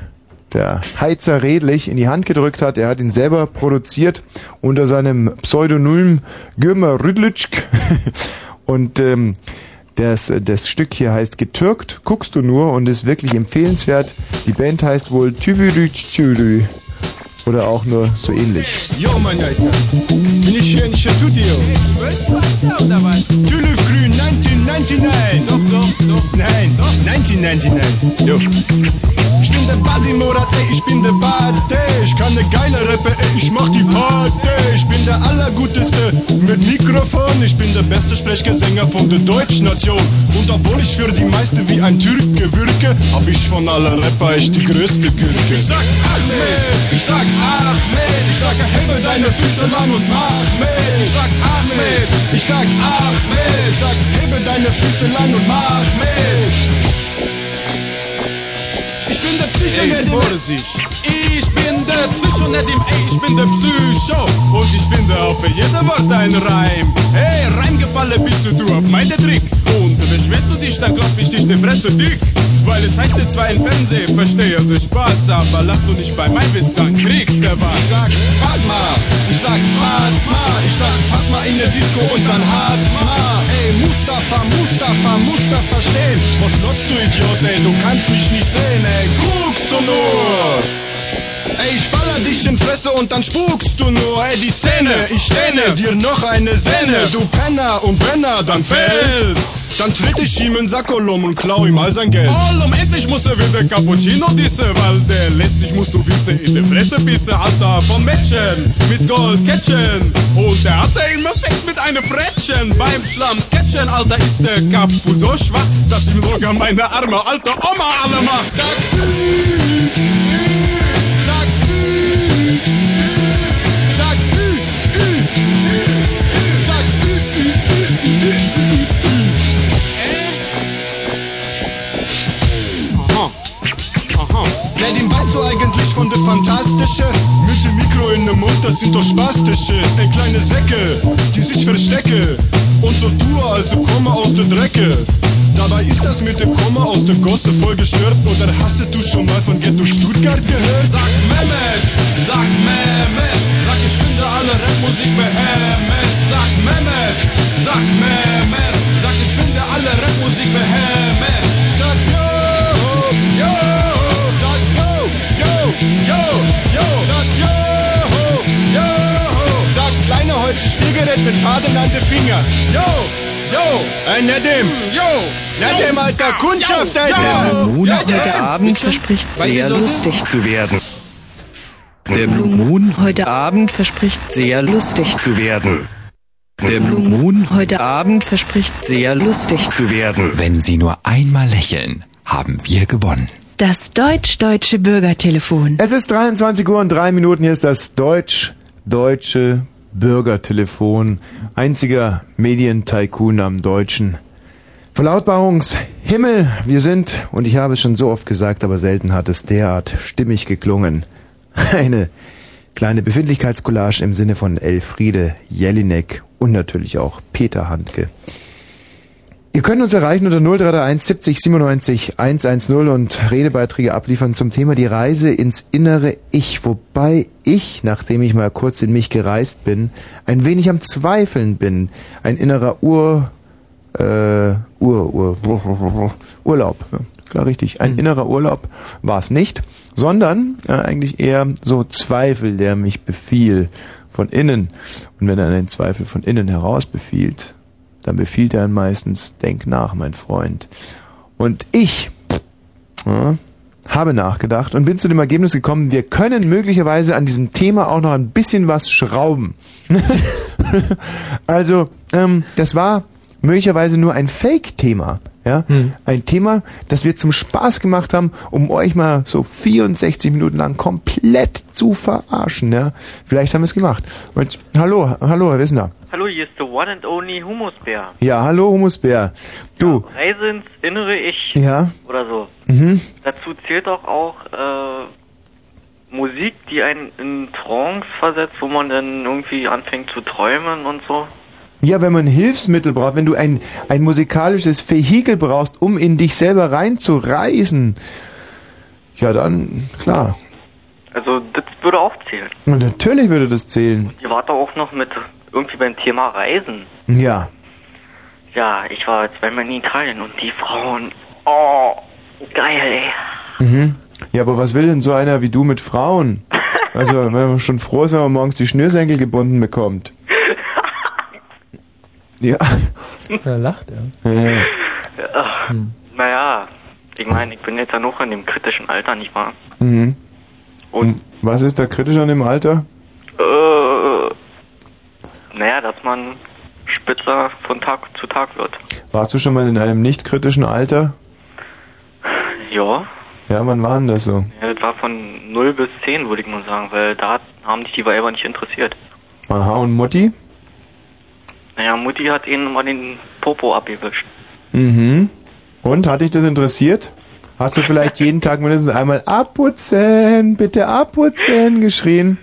der Heizer Redlich in die Hand gedrückt hat. Er hat ihn selber produziert unter seinem Pseudonym Gömer Rüdlitschk. Und ähm, das, das Stück hier heißt Getürkt, guckst du nur und ist wirklich empfehlenswert. Die Band heißt wohl Tüvürütschülü oder auch nur so ähnlich. Jo, mein Alter. Bin ich hier in Studio? Ich weiß weiter, oder was? Tülüfgrün 1999. Doch, doch, doch. Nein, doch. 1999. Jo. Ich bin der Buddy Morat, ey, ich bin der Bade. Ich kann ne geile Rappe, ey, ich mach die Party. Ich bin der Allerguteste mit Mikrofon. Ich bin der beste Sprechgesänger von der deutschen Nation. Und obwohl ich für die meiste wie ein Türke wirke, hab ich von aller Rapper echt die größte Gürke. Ich sag Ahmed, ich sag Ahmed, ich sag hebe deine Füße lang und mach mit. Ich sag Ahmed, ich sag Ahmed, ich sag hebe deine Füße lang und mach mit. Ich bin der Psycho, Ey, der den Vorsicht! Ich bin der Psycho, nicht im Ey, ich bin der Psycho. Und ich finde auf jede Wort ein Reim. Hey, reingefallen bist du auf meine Trick. Und beschwerst du dich, dann klopp ich dich die Fresse dick. Weil es heißt dir zwar im Fernsehen, verstehe also Spaß, aber lass du nicht bei meinem Witz, dann kriegst du was. Ich sag Fatma, ich sag Fatma, ich sag Fatma in der Disco und dann Hatma. Ey, Mustafa, Mustafa, Mustafa stehen. Was glotzt du, Idiot, ey, du kannst mich nicht sehen, ey, guckst du nur. Ey, ich baller dich in Fresse und dann spukst du nur, ey, die Szene, ich stenne dir noch eine Sehne, du Penner, und wenn er dann fällt, dann tritt ich ihm in Sackolum und klau ihm all sein Geld. Oh, um endlich muss er wieder Cappuccino disse, weil der lästig musst du wissen, in der Fresse bisse, Alter, von Mädchen, mit Goldkettchen. Und der hatte immer Sex mit einer Frettchen, beim Schlammkettchen, Alter, ist der Kapu so schwach, dass ihm sogar meine arme alte Oma alle macht. Sag, Nadine, weißt du eigentlich von der Fantastische? Mit dem Mikro in dem Mund, das sind doch Spastische. Ey, kleine Säcke, die sich verstecke. Und so tue, also komme aus der Drecke. Dabei ist das mit dem Komma aus der Gosse voll gestört. Oder hast du schon mal von Ghetto Stuttgart gehört? Sag Mehmet, sag Mehmet, sag ich finde alle Rapmusik behämmert. Sag Mehmet, sag Mehmet, sag ich finde alle Rapmusik behämmert. Spielgerät mit Faden an den Finger. Yo, yo, ey Nedim, yo, Nedim, alter Kundschaft, alter. Der Moon Nedim. heute Abend verspricht sehr lustig zu werden. Der Blue Moon heute Abend verspricht sehr lustig zu werden. Der Blue Moon heute Abend verspricht sehr lustig zu werden. Wenn Sie nur einmal lächeln, haben wir gewonnen. Das deutsch-deutsche Bürgertelefon. Es ist 23 Uhr und drei Minuten. Hier ist das deutsch-deutsche Bürgertelefon. Einziger Medientycoon am deutschen Verlautbarungshimmel. Wir sind, und ich habe es schon so oft gesagt, aber selten hat es derart stimmig geklungen. Eine kleine Befindlichkeitscollage im Sinne von Elfriede Jelinek und natürlich auch Peter Handke. Ihr könnt uns erreichen unter 0331 70 97 110 und Redebeiträge abliefern zum Thema die Reise ins innere Ich, wobei ich, nachdem ich mal kurz in mich gereist bin, ein wenig am Zweifeln bin. Ein innerer Ur, äh, Ur, Ur, Urlaub. Ja, klar richtig. Ein innerer Urlaub war es nicht, sondern äh, eigentlich eher so Zweifel, der mich befiel von innen. Und wenn er einen Zweifel von innen heraus befiehlt, dann befiehlt er meistens, denk nach, mein Freund. Und ich ja, habe nachgedacht und bin zu dem Ergebnis gekommen, wir können möglicherweise an diesem Thema auch noch ein bisschen was schrauben. also, ähm, das war möglicherweise nur ein Fake-Thema. Ja? Ein Thema, das wir zum Spaß gemacht haben, um euch mal so 64 Minuten lang komplett zu verarschen. Ja? Vielleicht haben wir es gemacht. Und, hallo, hallo, Herr Wissner. Hallo, hier ist the one and only Humusbär. Ja, hallo, Humusbär. Du, Reise ins innere Ich. Ja. Oder so. mhm. Dazu zählt doch auch äh, Musik, die einen in Trance versetzt, wo man dann irgendwie anfängt zu träumen und so. Ja, wenn man Hilfsmittel braucht, wenn du ein, ein musikalisches Vehikel brauchst, um in dich selber reinzureisen, ja dann, klar. Also das würde auch zählen. Und natürlich würde das zählen. Ihr wart doch auch noch mit irgendwie beim Thema Reisen. Ja. Ja, ich war zweimal in Italien und die Frauen. Oh, geil, ey. Mhm. Ja, aber was will denn so einer wie du mit Frauen? Also, wenn man schon froh ist, wenn man morgens die Schnürsenkel gebunden bekommt. Ja. Er lacht, ja. ja. Ach, Naja, ich meine, ich bin jetzt ja noch in dem kritischen Alter, nicht wahr? Mhm. Und was ist da kritisch an dem Alter? Äh, naja, dass man spitzer von Tag zu Tag wird. Warst du schon mal in einem nicht kritischen Alter? Ja, Ja, wann war denn das so? ja, das war von 0 bis 10, würde ich mal sagen, weil da haben dich die Weiber nicht interessiert. Aha, und Mutti? Naja, Mutti hat ihnen mal den Popo abgewischt. Mhm. Und, hat dich das interessiert? Hast du vielleicht jeden Tag mindestens einmal abputzen, bitte abputzen geschrien?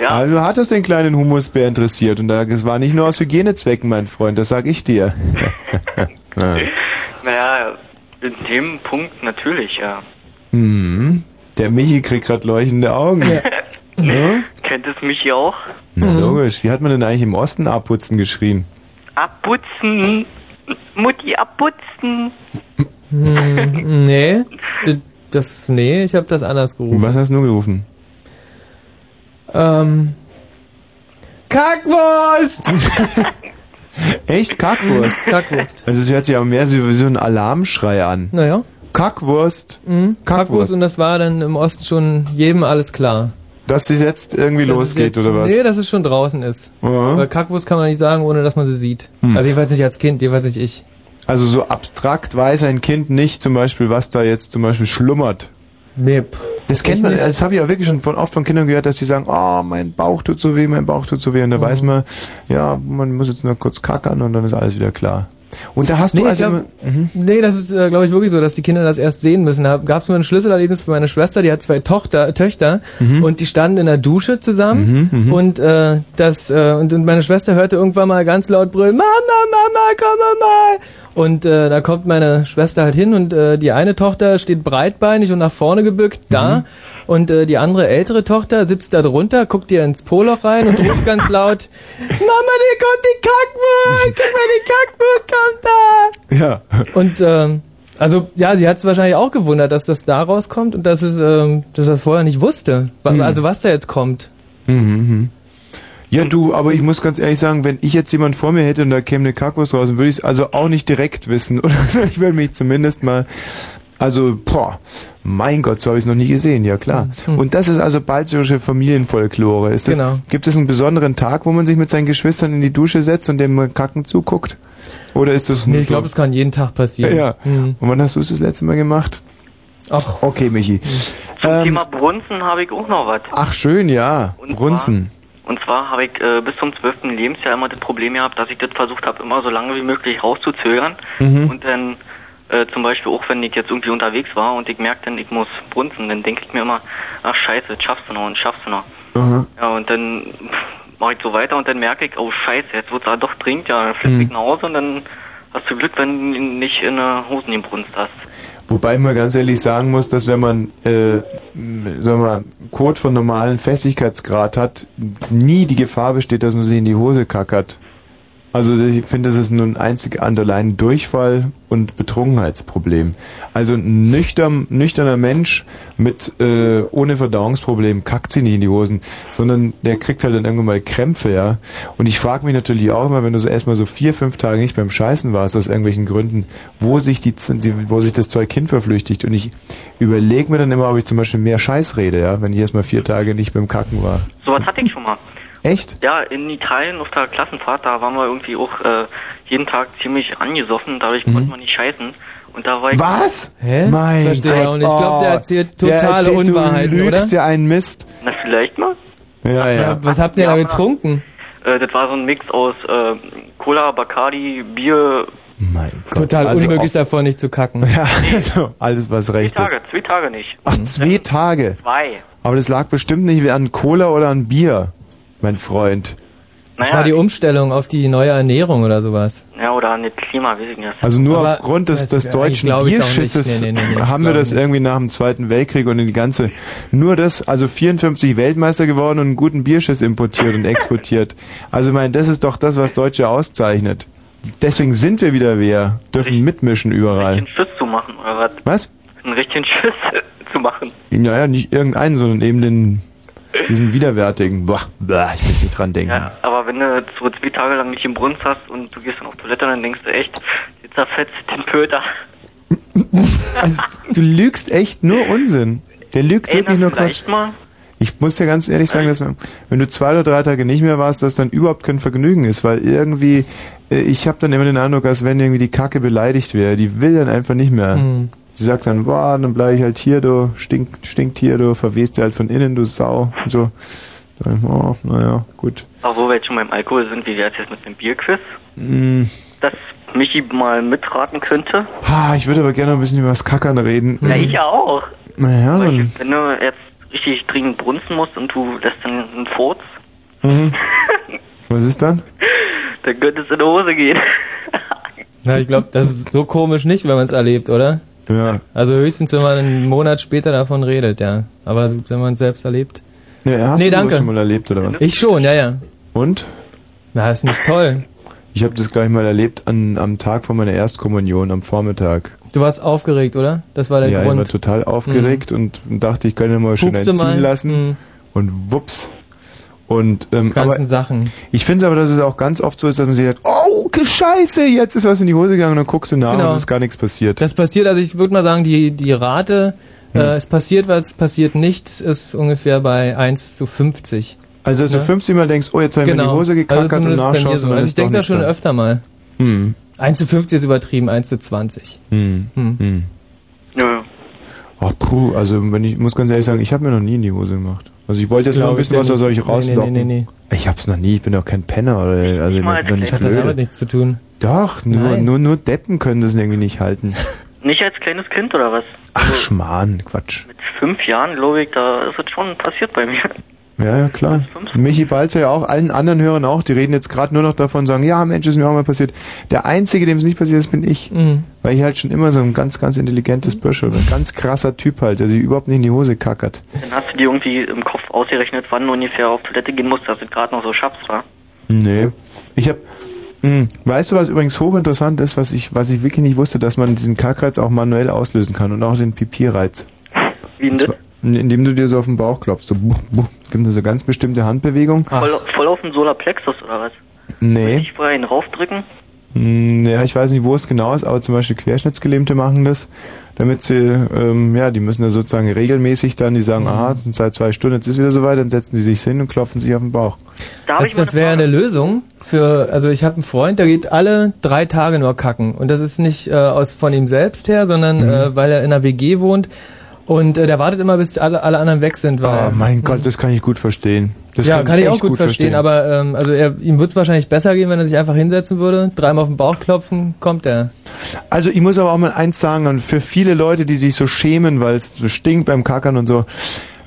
Ja. Also hat das den kleinen Humusbär interessiert und da- das war nicht nur aus Hygienezwecken, mein Freund, das sag ich dir. ja. Naja, in dem Punkt natürlich, ja. mhm. Der Michi kriegt grad leuchtende Augen. Ja. Kennt es mich hier auch? Na, logisch. Wie hat man denn eigentlich im Osten abputzen geschrien? Abputzen! Mutti, abputzen! Hm, nee, das, nee, ich habe das anders gerufen. Was hast du gerufen? Ähm, Kackwurst! Echt? Kackwurst? Kackwurst. Also es hört sich aber mehr so wie so ein Alarmschrei an. Naja. Kackwurst. Mhm, Kackwurst und das war dann im Osten schon jedem alles klar. Dass sie jetzt irgendwie Dass losgeht, jetzt- oder was? Nee, dass es schon draußen ist. Ja. Weil Kackwurst kann man nicht sagen, ohne dass man sie sieht. Hm. Also jedenfalls nicht als Kind, jedenfalls nicht ich. Also so abstrakt weiß ein Kind nicht zum Beispiel, was da jetzt zum Beispiel schlummert. Nee, pff, Das kennt man, das habe ich auch wirklich schon von, oft von Kindern gehört, dass die sagen, oh, mein Bauch tut so weh, mein Bauch tut so weh. Und da Mhm. weiß man, ja, man muss jetzt nur kurz kackern und dann ist alles wieder klar. Und da hast du Nee, also glaub, immer, mhm. nee, das ist, äh, glaube ich, wirklich so, dass die Kinder das erst sehen müssen. Da gab es mal ein Schlüsselerlebnis für meine Schwester, die hat zwei Tochter, Töchter Mhm. und die standen in der Dusche zusammen und äh, das äh, und, und meine Schwester hörte irgendwann mal ganz laut brüllen, Mama, Mama, komm mal. Und äh, da kommt meine Schwester halt hin und äh, die eine Tochter steht breitbeinig und nach vorne gebückt da und äh, die andere ältere Tochter sitzt da drunter, guckt ihr ins Poloch rein und ruft ganz laut, Mama, die kommt die Kackwurst, guck mal, die Kackwurst kommt da. Ja. Und ähm, also ja, sie hat es wahrscheinlich auch gewundert, dass das da rauskommt und dass es, ähm, dass das vorher nicht wusste. Wa- Mhm. Also was da jetzt kommt. Mhm, mhm. Ja, du, aber ich muss ganz ehrlich sagen, wenn ich jetzt jemand vor mir hätte und da käme eine Kackwurst raus, dann würde ich es also auch nicht direkt wissen. Oder ich würde mich zumindest mal Also, boah, mein Gott, so habe ich es noch nie gesehen, ja klar. Und das ist also baltische Familienfolklore. Ist das, Genau. Gibt es einen besonderen Tag, wo man sich mit seinen Geschwistern in die Dusche setzt und dem Kacken zuguckt? Oder ist das Nee, nur ich glaube, es kann jeden Tag passieren. Ja. Hm. Und wann hast du es das letzte Mal gemacht? Ach. Okay, Michi. Zum Ähm, Thema Brunzen habe ich auch noch was. ach, schön, ja. Und Brunzen. Und zwar habe ich äh, bis zum 12. Lebensjahr immer das Problem gehabt, dass ich das versucht habe, immer so lange wie möglich rauszuzögern. Mhm. Und dann äh, zum Beispiel auch, wenn ich jetzt irgendwie unterwegs war und ich merke dann, ich muss brunzen, dann denke ich mir immer, ach scheiße, das schaffst du noch und schaffst du noch. Aha. Ja, und dann mache ich so weiter und dann merke ich, oh scheiße, jetzt wird es doch dringend, ja, dann flippe ich nach Hause und dann hast du Glück, wenn du nicht in der Hosen gebrunst hast. Wobei ich mal ganz ehrlich sagen muss, dass wenn man, äh, m- sagen wir mal, Code von normalen Festigkeitsgrad hat, nie die Gefahr besteht, dass man sich in die Hose kackert. Also ich finde, das ist nur ein einzig und allein Durchfall und Betrunkenheitsproblem. Also ein nüchtern, nüchterner Mensch mit äh, ohne Verdauungsproblem kackt sich nicht in die Hosen, sondern der kriegt halt dann irgendwann mal Krämpfe, ja. Und ich frage mich natürlich auch immer, wenn du so erstmal so vier, fünf Tage nicht beim Scheißen warst, aus irgendwelchen Gründen, wo sich die, die wo sich das Zeug hin verflüchtigt. Und ich überlege mir dann immer, ob ich zum Beispiel mehr Scheiß rede, ja, wenn ich erstmal vier Tage nicht beim Kacken war. Sowas hatte ich schon mal. Echt? Ja, in Italien auf der Klassenfahrt, da waren wir irgendwie auch äh, jeden Tag ziemlich angesoffen, dadurch konnte man nicht scheißen. Und da war ich... Mhm. Was? Hä? Mein das verstehe ich auch nicht. Ich glaube, der erzählt der totale erzählt, Unwahrheiten, du lügst oder? ja einen Mist. Na, vielleicht mal. Ja, ja. Was habt ihr da getrunken? Äh, das war so ein Mix aus äh, Cola, Bacardi, Bier. Total Also unmöglich davor nicht zu kacken. Ja, also alles was recht Tage, ist. zwei Tage nicht. Ach, zwei Tage. Zwei. Aber das lag bestimmt nicht an Cola oder an Bier, mein Freund. Das war die Umstellung auf die neue Ernährung oder sowas. Ja, oder nicht Klima, weiß ich nicht. Also nur Aber aufgrund des, das- des deutschen. Bierschisses Nee, nee, nee, haben wir das nicht. irgendwie nach dem Zweiten Weltkrieg und in die ganze, nur das, also 54 Weltmeister geworden und einen guten Bierschiss importiert und exportiert. Also ich meine, das ist doch das, was Deutsche auszeichnet. Deswegen sind wir wieder wer, dürfen mitmischen überall. Einen Schiss zu machen, oder was? Was? Einen richtigen Schiss zu machen. Naja, nicht irgendeinen, sondern eben den, diesen widerwärtigen. Boah, boah, ich will nicht dran denken. Ja, aber wenn du so zwei Tage lang nicht im Brunst hast und du gehst dann auf Toilette, dann denkst du echt, jetzt zerfetzt den Pöter. Also, du lügst echt nur Unsinn. Der lügt Ey, wirklich nur Quatsch. mal. Ich muss dir ganz ehrlich sagen, dass wenn du zwei oder drei Tage nicht mehr warst, das dann überhaupt kein Vergnügen ist, weil irgendwie, äh, ich habe dann immer den Eindruck, als wenn irgendwie die Kacke beleidigt wäre. Die will dann einfach nicht mehr. Mhm. Sie sagt dann, boah, dann bleib ich halt hier, du stinkt, stinkt hier, du verwehst dir halt von innen, du Sau und so. Dann, oh, naja, gut. Aber wo wir jetzt schon beim Alkohol sind, wie wär's jetzt mit dem Bierquiz? Mm. Dass Michi mal mitraten könnte? Ah, ich würde aber gerne noch ein bisschen über das Kackern reden. Ja, ich auch. Naja, dann. Wenn du jetzt richtig dringend brunzen musst und du lässt dann einen Furz, Mhm. Was ist dann? dann könnte es in die Hose gehen. Na, ich glaube, das ist so komisch nicht, wenn man es erlebt, oder? Ja. Also höchstens, wenn man einen Monat später davon redet, ja. Aber wenn man es selbst erlebt. Ja, hast nee, du danke. das schon mal erlebt, oder was? Ich schon, ja, ja. Und? Na, ist nicht toll. Ich habe das gleich mal erlebt an, am Tag von meiner Erstkommunion, am Vormittag. Du warst aufgeregt, oder? Das war der ja, ich war Grund. total aufgeregt und dachte, ich könnte mal schön Pupste einziehen mal. lassen. Mhm. Und wups. Und ähm, Ganzen aber Sachen. ich finde es aber, dass es auch ganz oft so ist, dass man sich sagt, oh, Scheiße, jetzt ist was in die Hose gegangen und dann guckst du nach Genau. und es ist gar nichts passiert. Das passiert, also ich würde mal sagen, die, die Rate, Hm. äh, es passiert was, passiert nichts, ist ungefähr bei 1 zu 50. Also, dass du Ne? 50 Mal denkst, oh, jetzt habe ich mir in die Hose gekackert also und mir nachschaust so. und dann Also ich denke da schon da. öfter mal. Hm. 1 zu 50 ist übertrieben, 1 zu 20. Hm. Hm. Hm. Ja, ja. Ach, puh, also wenn ich muss ganz ehrlich sagen, ich habe mir noch nie in die Hose gemacht. Also ich wollte Das jetzt mal ein bisschen was aus euch rauslocken. nee, nee, nee, Ich hab's noch nie, ich bin doch kein Penner oder also ich als nicht Das hat damit nichts zu tun. Doch, nur, Nein. nur, nur Deppen können das irgendwie nicht halten. Nicht als kleines Kind oder was? Ach, Schmarrn, Quatsch. Fünf Jahren, glaube ich, da ist es schon passiert bei mir. Ja, ja, klar. Michi Balzer ja auch, allen anderen Hörern auch, die reden jetzt gerade nur noch davon, sagen, ja, Mensch, ist mir auch mal passiert. Der Einzige, dem es nicht passiert ist, bin ich. Mhm. Weil ich halt schon immer so ein ganz, ganz intelligentes Büschel, ein ganz krasser Typ halt, der sich überhaupt nicht in die Hose kackert. Dann hast du dir irgendwie im Kopf ausgerechnet, wann du ungefähr auf Toilette gehen musst, dass du gerade noch so schaffst, war. Nee. Ich hab, mh, weißt du, was übrigens hochinteressant ist, was ich, was ich wirklich nicht wusste, dass man diesen Kackreiz auch manuell auslösen kann und auch den Pipi-Reiz. Wie denn das? Indem du dir so auf den Bauch klopfst, so, buh, buh, gibt es so ganz bestimmte Handbewegung. Voll, voll auf den Solarplexus oder was? Nee. Ich vorher einen raufdrücken? Hm, Ja, ich weiß nicht, wo es genau ist, aber zum Beispiel Querschnittsgelähmte machen das, damit sie, ähm, ja, die müssen da sozusagen regelmäßig dann, die sagen, aha, es sind seit zwei Stunden, jetzt ist wieder soweit, dann setzen die sich hin und klopfen sich auf den Bauch. Das, das wäre eine Lösung für, also ich habe einen Freund, der geht alle drei Tage nur kacken. Und das ist nicht äh, aus von ihm selbst her, sondern Mhm. äh, weil er in einer WG wohnt. Und äh, der wartet immer, bis alle, alle anderen weg sind. Weil, Oh mein Gott, das kann ich gut verstehen. Das ja, kann ich auch echt gut verstehen, aber ähm, also er, ihm wird es wahrscheinlich besser gehen, wenn er sich einfach hinsetzen würde, dreimal auf den Bauch klopfen, kommt er. Also ich muss aber auch mal eins sagen, und für viele Leute, die sich so schämen, weil es so stinkt beim Kackern und so,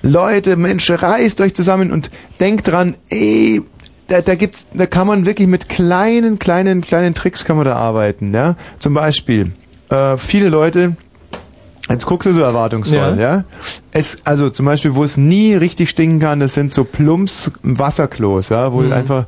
Leute, Mensch, reißt euch zusammen und denkt dran, ey, da, da gibt's, da kann man wirklich mit kleinen, kleinen, kleinen Tricks kann man da arbeiten, ja. Zum Beispiel, äh, viele Leute, jetzt guckst du so erwartungsvoll, Ja. ja. Es, also zum Beispiel, wo es nie richtig stinken kann, das sind so Plumps Wasserklos, ja, wo Mhm. einfach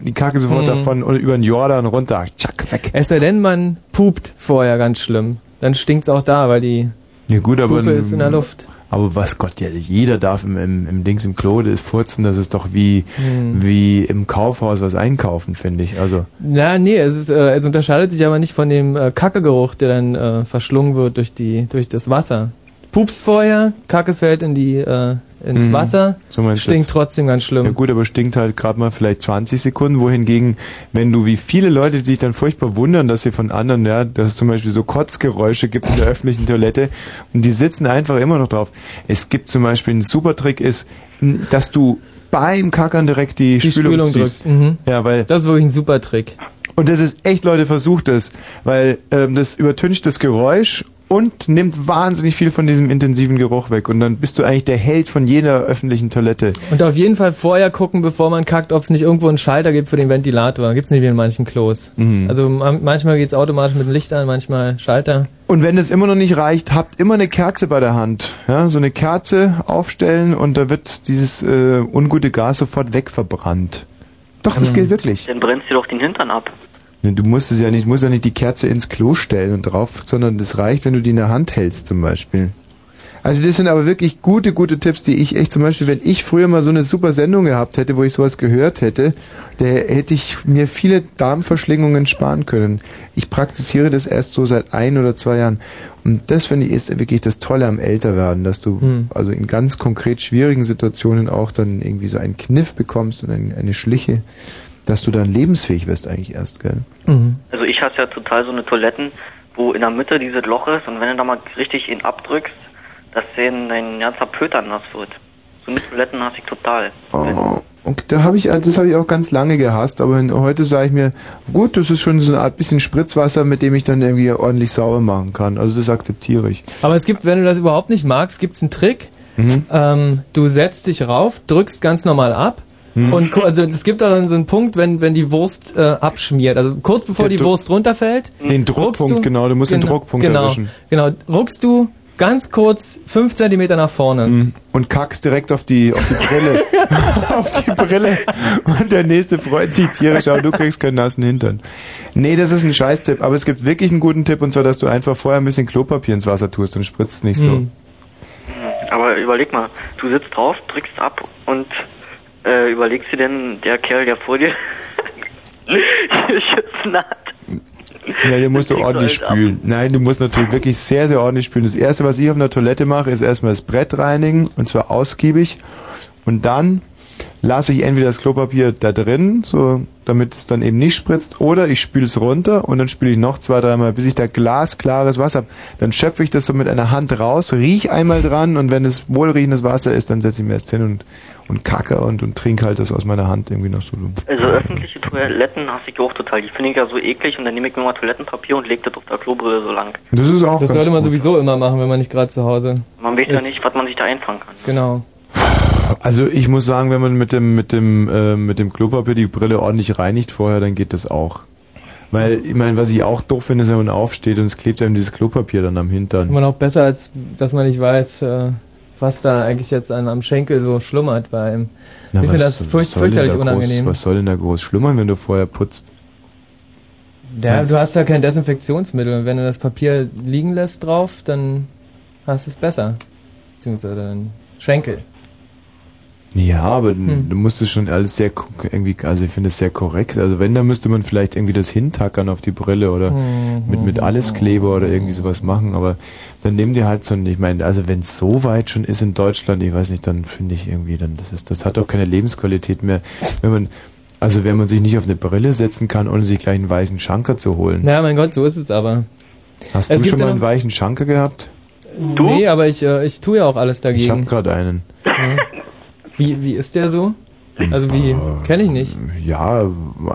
die Kacke sofort Mhm. davon über den Jordan runter, tschack, weg. Es sei denn, man pupt vorher ganz schlimm. Dann stinkt's auch da, weil die Ja gut, aber Puppe ist in der Luft. Aber was Gott, ja, jeder darf im, im, im Dings im Klo, das furzen, das ist doch wie, Hm. wie im Kaufhaus was einkaufen, finde ich. Also, Na, nee, es, ist, äh, es unterscheidet sich aber nicht von dem äh, Kackegeruch, der dann äh, verschlungen wird durch, die, durch das Wasser. Pupst vorher, Kacke fällt in die, äh, ins Mhm. Wasser, So stinkt jetzt. trotzdem ganz schlimm. ja gut, aber stinkt halt gerade mal vielleicht 20 Sekunden, wohingegen, wenn du wie viele Leute die sich dann furchtbar wundern, dass sie von anderen, ja, dass es zum Beispiel so Kotzgeräusche gibt in der öffentlichen Toilette und die sitzen einfach immer noch drauf. Es gibt zum Beispiel ein super Trick ist, dass du beim Kackern direkt die, Die Spülung, Spülung drückst. Mhm. Ja, weil Das ist wirklich ein super Trick. Und das ist echt, Leute, versucht es, weil ähm, das übertüncht das Geräusch und nimmt wahnsinnig viel von diesem intensiven Geruch weg. Und dann bist du eigentlich der Held von jeder öffentlichen Toilette. Und auf jeden Fall vorher gucken, bevor man kackt, ob es nicht irgendwo einen Schalter gibt für den Ventilator. Gibt's nicht wie in manchen Klos. Mhm. Also ma- manchmal geht's automatisch mit dem Licht an, manchmal Schalter. Und wenn es immer noch nicht reicht, habt immer eine Kerze bei der Hand. Ja, so eine Kerze aufstellen und da wird dieses äh, ungute Gas sofort wegverbrannt. Doch, das Ähm. gilt wirklich. Dann brennst du doch den Hintern ab. Du musst es ja nicht, musst ja nicht die Kerze ins Klo stellen und drauf, sondern das reicht, wenn du die in der Hand hältst zum Beispiel. Also das sind aber wirklich gute, gute Tipps, die ich echt zum Beispiel, wenn ich früher mal so eine super Sendung gehabt hätte, wo ich sowas gehört hätte, da hätte ich mir viele Darmverschlingungen sparen können. Ich praktiziere das erst so seit ein oder zwei Jahren. Und das finde ich ist wirklich das Tolle am Älterwerden, dass du Hm. also in ganz konkret schwierigen Situationen auch dann irgendwie so einen Kniff bekommst und ein, eine Schliche, dass du dann lebensfähig wirst eigentlich erst, gell? Also ich hasse ja total so eine Toiletten, wo in der Mitte dieses Loch ist und wenn du da mal richtig ihn abdrückst, dass den dein ganzer Pöter nass wird. So eine Toiletten hasse ich total. Oh, und da habe ich, das habe ich auch ganz lange gehasst, aber heute sage ich mir, gut, das ist schon so eine Art bisschen Spritzwasser, mit dem ich dann irgendwie ordentlich sauber machen kann. Also das akzeptiere ich. Aber es gibt, wenn du das überhaupt nicht magst, gibt's einen Trick. Mhm. Ähm, du setzt dich rauf, drückst ganz normal ab. Mhm. Und also es gibt auch so einen Punkt, wenn, wenn die Wurst äh, abschmiert. Also kurz bevor Der die Druck- Wurst runterfällt. Den Druckpunkt, genau, du musst den Druckpunkt genau, erwischen. Genau, ruckst du ganz kurz fünf Zentimeter nach vorne. Mhm. Und kackst direkt auf die, auf die Brille. auf die Brille. Und der nächste freut sich tierisch, aber du kriegst keinen nassen Hintern. Nee, das ist ein Scheißtipp. Aber es gibt wirklich einen guten Tipp, und zwar, dass du einfach vorher ein bisschen Klopapier ins Wasser tust und spritzt nicht so. Mhm. Aber überleg mal, du sitzt drauf, drückst ab und äh, überlegst dir denn, der Kerl, der vor dir Schützen hat. Ja, hier musst du ordentlich ab. spülen. Nein, du musst natürlich wirklich sehr, sehr ordentlich spülen. Das erste, was ich auf einer Toilette mache, ist erstmal das Brett reinigen und zwar ausgiebig. Und dann lasse ich entweder das Klopapier da drin, so damit es dann eben nicht spritzt, oder ich spüle es runter und dann spüle ich noch zwei, dreimal, bis ich da glasklares Wasser habe. Dann schöpfe ich das so mit einer Hand raus, riech einmal dran und wenn es wohlriechendes Wasser ist, dann setze ich mir erst hin und, und kacke und, und trinke halt das aus meiner Hand irgendwie noch so. Also öffentliche Toiletten hasse ich auch total. Die finde ich ja so eklig und dann nehme ich mir mal Toilettenpapier und lege das auf der Klobrille so lang. Das ist auch Das ganz sollte man gut. sowieso immer machen, wenn man nicht gerade zu Hause Man weiß ja nicht, was man sich da einfangen kann. Genau. Also ich muss sagen, wenn man mit dem mit dem äh, mit dem Klopapier die Brille ordentlich reinigt vorher, dann geht das auch. Weil ich meine, was ich auch doof finde, ist, wenn man aufsteht und es klebt einem dieses Klopapier dann am Hintern. Immer noch besser, als dass man nicht weiß, äh, was da eigentlich jetzt an, am Schenkel so schlummert bei einem. Na, ich finde das furcht, fürchterlich da unangenehm. Groß, was soll denn da groß schlummern, wenn du vorher putzt? Ja, du hast ja kein Desinfektionsmittel und wenn du das Papier liegen lässt drauf, dann hast du es besser. Beziehungsweise dein Schenkel. Ja, aber Hm. du musst es schon alles sehr irgendwie, also ich finde es sehr korrekt. Also wenn, dann müsste man vielleicht irgendwie das hintackern auf die Brille oder Hm. mit, mit Alleskleber oder irgendwie sowas machen. Aber dann nehmen die halt so ein, ich meine, also wenn es so weit schon ist in Deutschland, ich weiß nicht, dann finde ich irgendwie, dann das ist, das hat doch keine Lebensqualität mehr. Wenn man, also wenn man sich nicht auf eine Brille setzen kann, ohne sich gleich einen weichen Schanker zu holen. Ja, mein Gott, so ist es aber. Hast Es du schon mal einen weichen Schanker gehabt? Du? Nee, aber ich, äh, ich tue ja auch alles dagegen. Ich habe gerade einen. Ja. Wie, wie ist der so? Also wie, kenne ich nicht. Ja,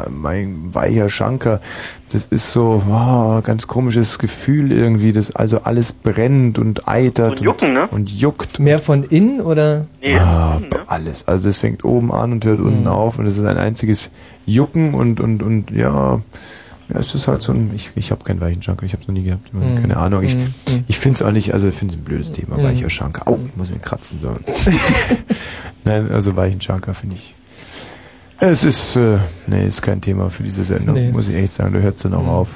mein weicher Schanker, das ist so oh, ganz komisches Gefühl irgendwie, dass also alles brennt und eitert und, jucken, ne? und juckt. Mehr von innen oder? Ah, alles. Also es fängt oben an und hört Mhm. unten auf und es ist ein einziges Jucken und und und ja, ja, es ist halt so ein, ich, ich habe keinen weichen Schanker, ich habe es noch nie gehabt, Mhm. keine Ahnung. Ich, Mhm. ich finde es auch nicht, also ich finde es ein blödes Thema, Mhm. weicher Schanker. Au, ich muss mir kratzen so. Nein, also weichen Schanker finde ich. Es ist, äh, nee, ist kein Thema für diese Sendung, Nee, muss ich echt sagen, da hört es dann auch auf.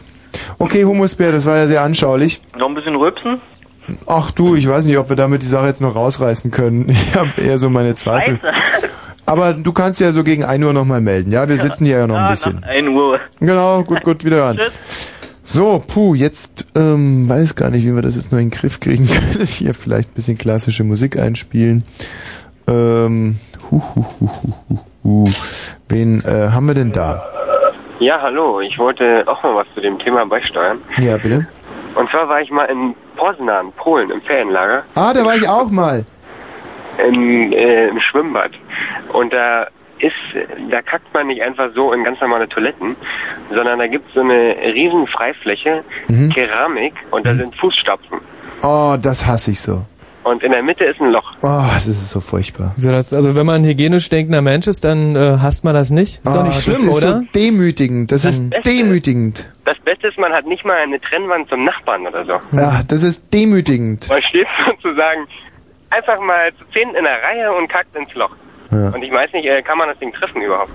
Okay, Humusbär, das war ja sehr anschaulich. Noch ein bisschen rülpsen? Ach du, ich weiß nicht, ob wir damit die Sache jetzt noch rausreißen können. Ich habe eher so meine Zweifel. Aber du kannst ja so gegen 1 Uhr nochmal melden, ja? Wir sitzen hier ja noch ein bisschen. nach 1 Uhr. Genau, gut, gut, wieder ran. Tschüss. So, puh, jetzt ähm, weiß gar nicht, wie wir das jetzt noch in den Griff kriegen können. Hier vielleicht ein bisschen klassische Musik einspielen. Ähm, hu, hu, hu, hu, hu, hu. Wen äh, haben wir denn da? Ja, hallo. Ich wollte auch mal was zu dem Thema beisteuern. Ja, bitte. Und zwar war ich mal in Poznan, Polen, im Ferienlager, Ah, da war ich auch mal. im, äh, im Schwimmbad. Und da ist, da kackt man nicht einfach so in ganz normale Toiletten, sondern da gibt es so eine riesen Freifläche, Mhm. Keramik, und da sind Fußstapfen. Oh, das hasse ich so. Und in der Mitte ist ein Loch. Oh, das ist so furchtbar. So, das, also wenn man ein hygienisch denkender Mensch ist, dann äh, hasst man das nicht. Ist doch Ah, nicht schlimm, das ist oder? so demütigend. Das ist Beste- demütigend. Das Beste ist, man hat nicht mal eine Trennwand zum Nachbarn oder so. Ja, das ist demütigend. Man steht sozusagen einfach mal zu zehn in der Reihe und kackt ins Loch. Ja. Und ich weiß nicht, äh, kann man das Ding treffen überhaupt?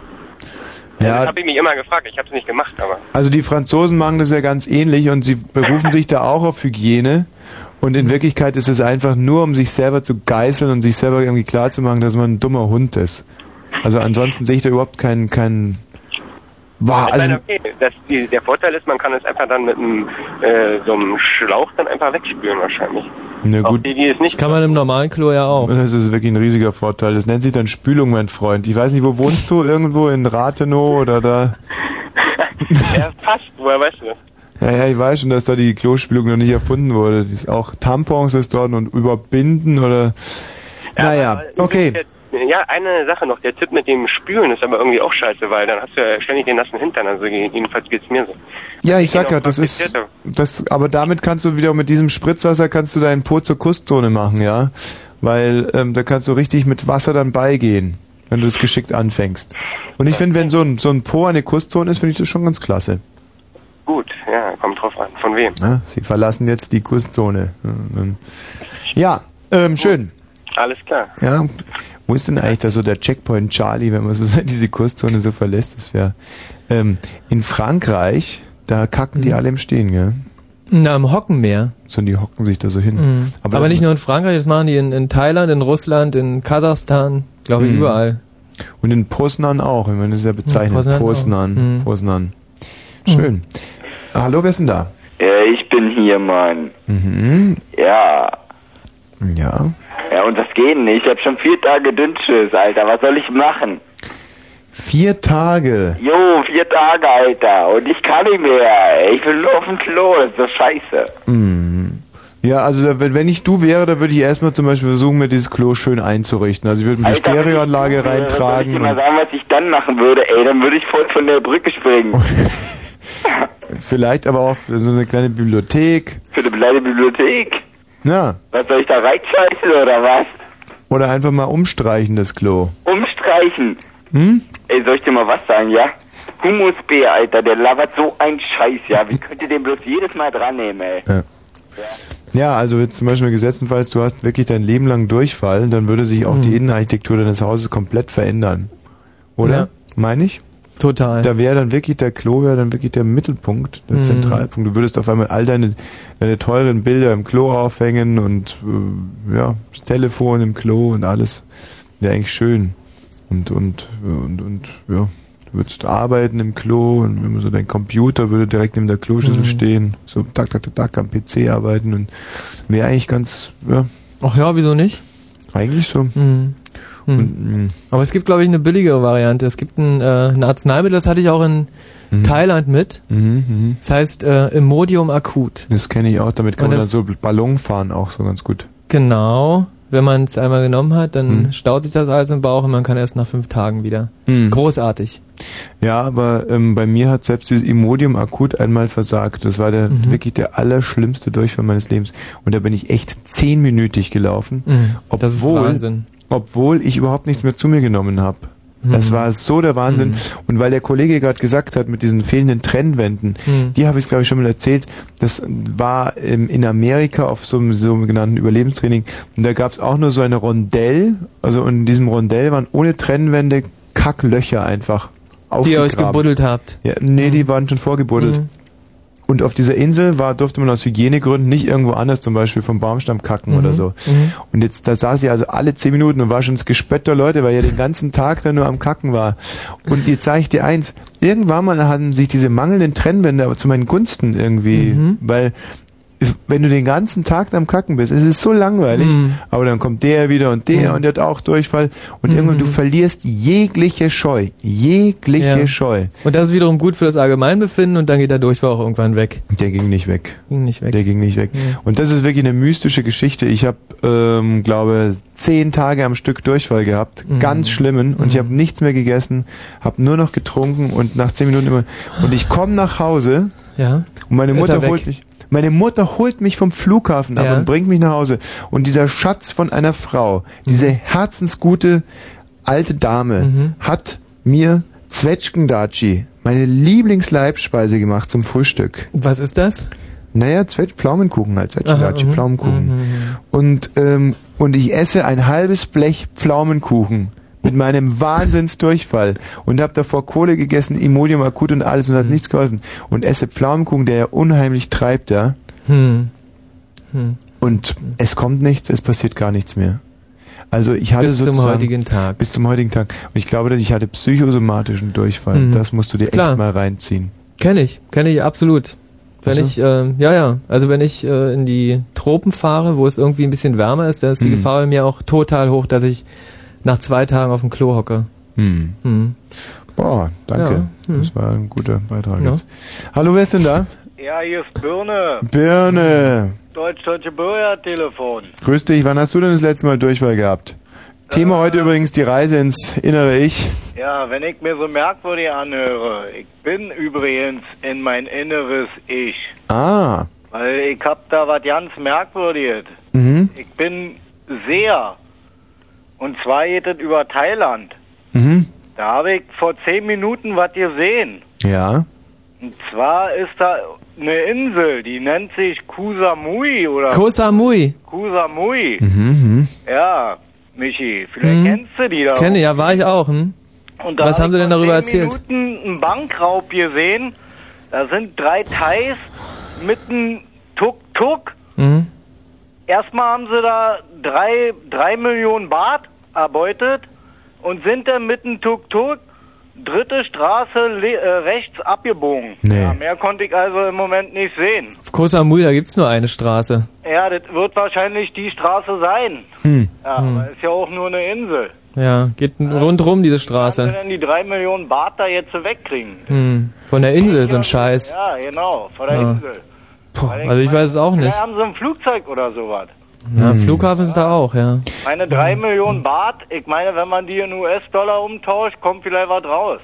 Das Ja, habe ich mich immer gefragt. Ich habe es nicht gemacht, aber also die Franzosen machen das ja ganz ähnlich und sie berufen sich da auch auf Hygiene. Und in Wirklichkeit ist es einfach nur, um sich selber zu geißeln und sich selber irgendwie klarzumachen, dass man ein dummer Hund ist. Also ansonsten sehe ich da überhaupt keinen, keinen, ich also, meine, okay, das, die, der Vorteil ist, man kann es einfach dann mit einem, äh, so einem Schlauch dann einfach wegspülen wahrscheinlich. na gut. Die, die ist nicht Kann man im normalen Klo ja auch. Das ist wirklich ein riesiger Vorteil. Das nennt sich dann Spülung, mein Freund. Ich weiß nicht, wo wohnst du? Irgendwo in Rathenow oder da? ja, passt, woher weißt du das? Ja, ja, ich weiß schon, dass da die Klospülung noch nicht erfunden wurde. Die ist auch Tampons ist dort und überbinden oder. naja, okay. Ja, eine Sache noch. Der Tipp mit dem Spülen ist aber irgendwie auch scheiße, weil dann hast du ja ständig den nassen Hintern. Also jedenfalls geht's mir so. Ja, ich sag Genau, ja, das ist, das, aber damit kannst du wieder mit diesem Spritzwasser kannst du deinen Po zur Kusszone machen, ja, weil ähm, da kannst du richtig mit Wasser dann beigehen, wenn du es geschickt anfängst. Und ich finde, wenn so ein so ein Po eine Kusszone ist, finde ich das schon ganz klasse. Gut, ja, kommt drauf an. Von wem? Ja, sie verlassen jetzt die Kusszone. Ja, ähm, schön. Alles klar. Ja, wo ist denn eigentlich da so der Checkpoint Charlie, wenn man so diese Kurszone so verlässt? Das wäre ähm, in Frankreich, da kacken die alle im Stehen, gell? Na, am Hockenmeer. So, die hocken sich da so hin. Mhm. Aber, das- nicht nur in Frankreich, das machen die in, in Thailand, in Russland, in Kasachstan, glaube ich, Mhm. überall. Und in Poznan auch, ich meine, das ist ja bezeichnet. Poznan auch. Mhm. Schön. Hallo, wer ist denn da? Ja, ich bin hier, Mann. Mhm. Ja. Ja. Ja, und das geht nicht. Ich hab schon vier Tage Dünnschiss, Alter. Was soll ich machen? Vier Tage. Jo, vier Tage, Alter. Und ich kann nicht mehr. Ich will nur auf dem Klo. Das ist doch scheiße. Mhm. Ja, also wenn, ich du wäre, da würde ich erstmal zum Beispiel versuchen, mir dieses Klo schön einzurichten. Also ich würde mir eine ich Stereoanlage wäre, Soll ich reintragen. dir mal sagen, was ich dann machen würde? Ey, dann würde ich voll von der Brücke springen. vielleicht aber auch so eine kleine Bibliothek. Für eine kleine Bibliothek. Ja. Was soll ich da reinscheißen oder was? Oder einfach mal umstreichen, das Klo. Umstreichen. Hm? Ey, soll ich dir mal was sagen, ja? Humusbär, Alter, der labert so ein Scheiß, ja? Wie könnt ihr den bloß jedes Mal dran nehmen, ey? Ja. Ja, also jetzt zum Beispiel gesetztenfalls, du hast wirklich dein Leben lang Durchfall, dann würde sich auch Mhm. die Innenarchitektur deines Hauses komplett verändern. Oder? Ja. Meine ich? Total. Da wäre dann wirklich der Klo, wäre dann wirklich der Mittelpunkt, der Mhm. Zentralpunkt. Du würdest auf einmal all deine, deine teuren Bilder im Klo aufhängen und äh, ja, das Telefon im Klo und alles. Ja, eigentlich schön. Und, und, und, und, ja. Du würdest arbeiten im Klo und wenn man so dein Computer würde direkt neben der Kloschüssel Mhm. stehen, so tak, tak, tak, tak am PC arbeiten und wäre eigentlich ganz, ja. Ach ja, wieso nicht? Eigentlich so. Mhm. Mhm. Und, Aber es gibt, glaube ich, eine billigere Variante. Es gibt ein, äh, ein Arzneimittel, das hatte ich auch in Thailand mit. Mhm, Das heißt äh, Imodium akut. Das kenne ich auch, damit kann Und man dann so Ballon fahren auch so ganz gut. Genau. Wenn man es einmal genommen hat, dann Mhm. staut sich das alles im Bauch und man kann erst nach fünf Tagen wieder. Mhm. Großartig. Ja, aber ähm, bei mir hat selbst dieses Imodium akut einmal versagt. Das war der Mhm. wirklich der allerschlimmste Durchfall meines Lebens. Und da bin ich echt zehnminütig gelaufen. Mhm. Das ist Obwohl, Wahnsinn. Obwohl ich überhaupt nichts mehr zu mir genommen habe. Das Mhm. war so der Wahnsinn. Mhm. Und weil der Kollege gerade gesagt hat, mit diesen fehlenden Trennwänden, Mhm. die habe ich glaube ich schon mal erzählt, das war ähm, in Amerika auf so einem sogenannten Überlebenstraining. Und da gab es auch nur so eine Rondell, also und in diesem Rondell waren ohne Trennwände Kacklöcher einfach. Die ihr euch gebuddelt habt. Ja, nee, die waren schon vorgebuddelt. Und auf dieser Insel war, durfte man aus Hygienegründen nicht irgendwo anders, zum Beispiel vom Baumstamm kacken Mhm. oder so. Mhm. Und jetzt, da saß ich also alle zehn Minuten und war schon das Gespött der Leute, weil ja den ganzen Tag da nur am Kacken war. Und jetzt sage ich dir eins, irgendwann mal haben sich diese mangelnden Trennwände aber zu meinen Gunsten irgendwie, Mhm. weil wenn du den ganzen Tag am Kacken bist, es ist so langweilig, Mhm. aber dann kommt der wieder und der Mhm. und der hat auch Durchfall und Mhm. irgendwann du verlierst jegliche Scheu, jegliche Ja. Scheu. Und das ist wiederum gut für das Allgemeinbefinden und dann geht der Durchfall auch irgendwann weg. Der ging nicht weg. Ging nicht weg. Der ging nicht weg. Ja. Und das ist wirklich eine mystische Geschichte. Ich habe, ähm, glaube, zehn Tage am Stück Durchfall gehabt, Mhm. ganz schlimmen. Und ich habe nichts mehr gegessen, habe nur noch getrunken und nach zehn Minuten immer. Und ich komme nach Hause Ja. und meine Mutter er holt mich. Meine Mutter holt mich vom Flughafen ab Ja. und bringt mich nach Hause. Und dieser Schatz von einer Frau, diese herzensgute alte Dame, Mhm. hat mir Zwetschgendatschi, meine Lieblingsleibspeise gemacht zum Frühstück. Was ist das? Naja, Zwetsch Pflaumenkuchen halt, Zwetschgendatschi, mhm, Pflaumenkuchen. mhm, mhm. Und, ähm, und ich esse ein halbes Blech Pflaumenkuchen mit meinem Wahnsinnsdurchfall und habe davor Kohle gegessen, Imodium akut und alles Mhm. und hat nichts geholfen. Und esse Pflaumenkuchen, der ja unheimlich treibt, ja. Hm. Hm. Und es kommt nichts, es passiert gar nichts mehr. Also ich hatte Bis zum heutigen Tag. Bis zum heutigen Tag. Und ich glaube, dass ich hatte psychosomatischen Durchfall. Mhm. Das musst du dir Klar. echt mal reinziehen. Kenn ich, kenn ich absolut. Wenn Ach so. ich, äh, ja, ja, also wenn ich äh, in die Tropen fahre, wo es irgendwie ein bisschen wärmer ist, dann ist die Mhm. Gefahr bei mir auch total hoch, dass ich nach zwei Tagen auf dem Klo hocke. Hm. Hm. Boah, danke. Ja, hm. Das war ein guter Beitrag Ja. jetzt. Hallo, wer ist denn da? Ja, hier ist Birne. Birne. Deutsch-Deutsche Bürgertelefon. Grüß dich, wann hast du denn das letzte Mal Durchfall gehabt? Thema heute übrigens die Reise ins innere Ich. Ja, wenn ich mir so merkwürdig anhöre, ich bin übrigens in mein inneres Ich. Ah. Weil ich hab da was ganz Merkwürdiges. Mhm. Ich bin sehr. Und zwar geht es über Thailand. Mhm. Da habe ich vor zehn Minuten was gesehen. Ja. Und zwar ist da eine Insel, die nennt sich Kusamui oder Koh Samui. Kusamui. Mhm. Ja, Michi, vielleicht Mhm. kennst du die da. Kenne, ja, war ich auch. Hm? Und da Was hab haben ich sie denn vor darüber zehn erzählt? Minuten einen Bankraub gesehen. Da sind drei Thais mit einem Tuk-Tuk. Mhm. Erstmal haben sie da drei, drei Millionen Baht erbeutet und sind dann mit einem Tuk-Tuk dritte Straße äh, rechts abgebogen. Nee. Ja, mehr konnte ich also im Moment nicht sehen. Auf Koh Samui, da gibt's nur eine Straße. Ja, das wird wahrscheinlich die Straße sein. Hm. Ja, Hm. aber ist ja auch nur eine Insel. Ja, geht rundrum diese Wie Straße. denn die drei Millionen Baht da jetzt wegkriegen? Hm. Von der Insel, so ein Scheiß. Ja, genau, von der Ja. Insel. Puh, also ich weiß es auch nicht. Vielleicht haben sie ein Flugzeug oder sowas. Ja, am Flughafen ist da auch, ja. Meine drei Millionen Baht, ich meine, wenn man die in US-Dollar umtauscht, kommt vielleicht was raus.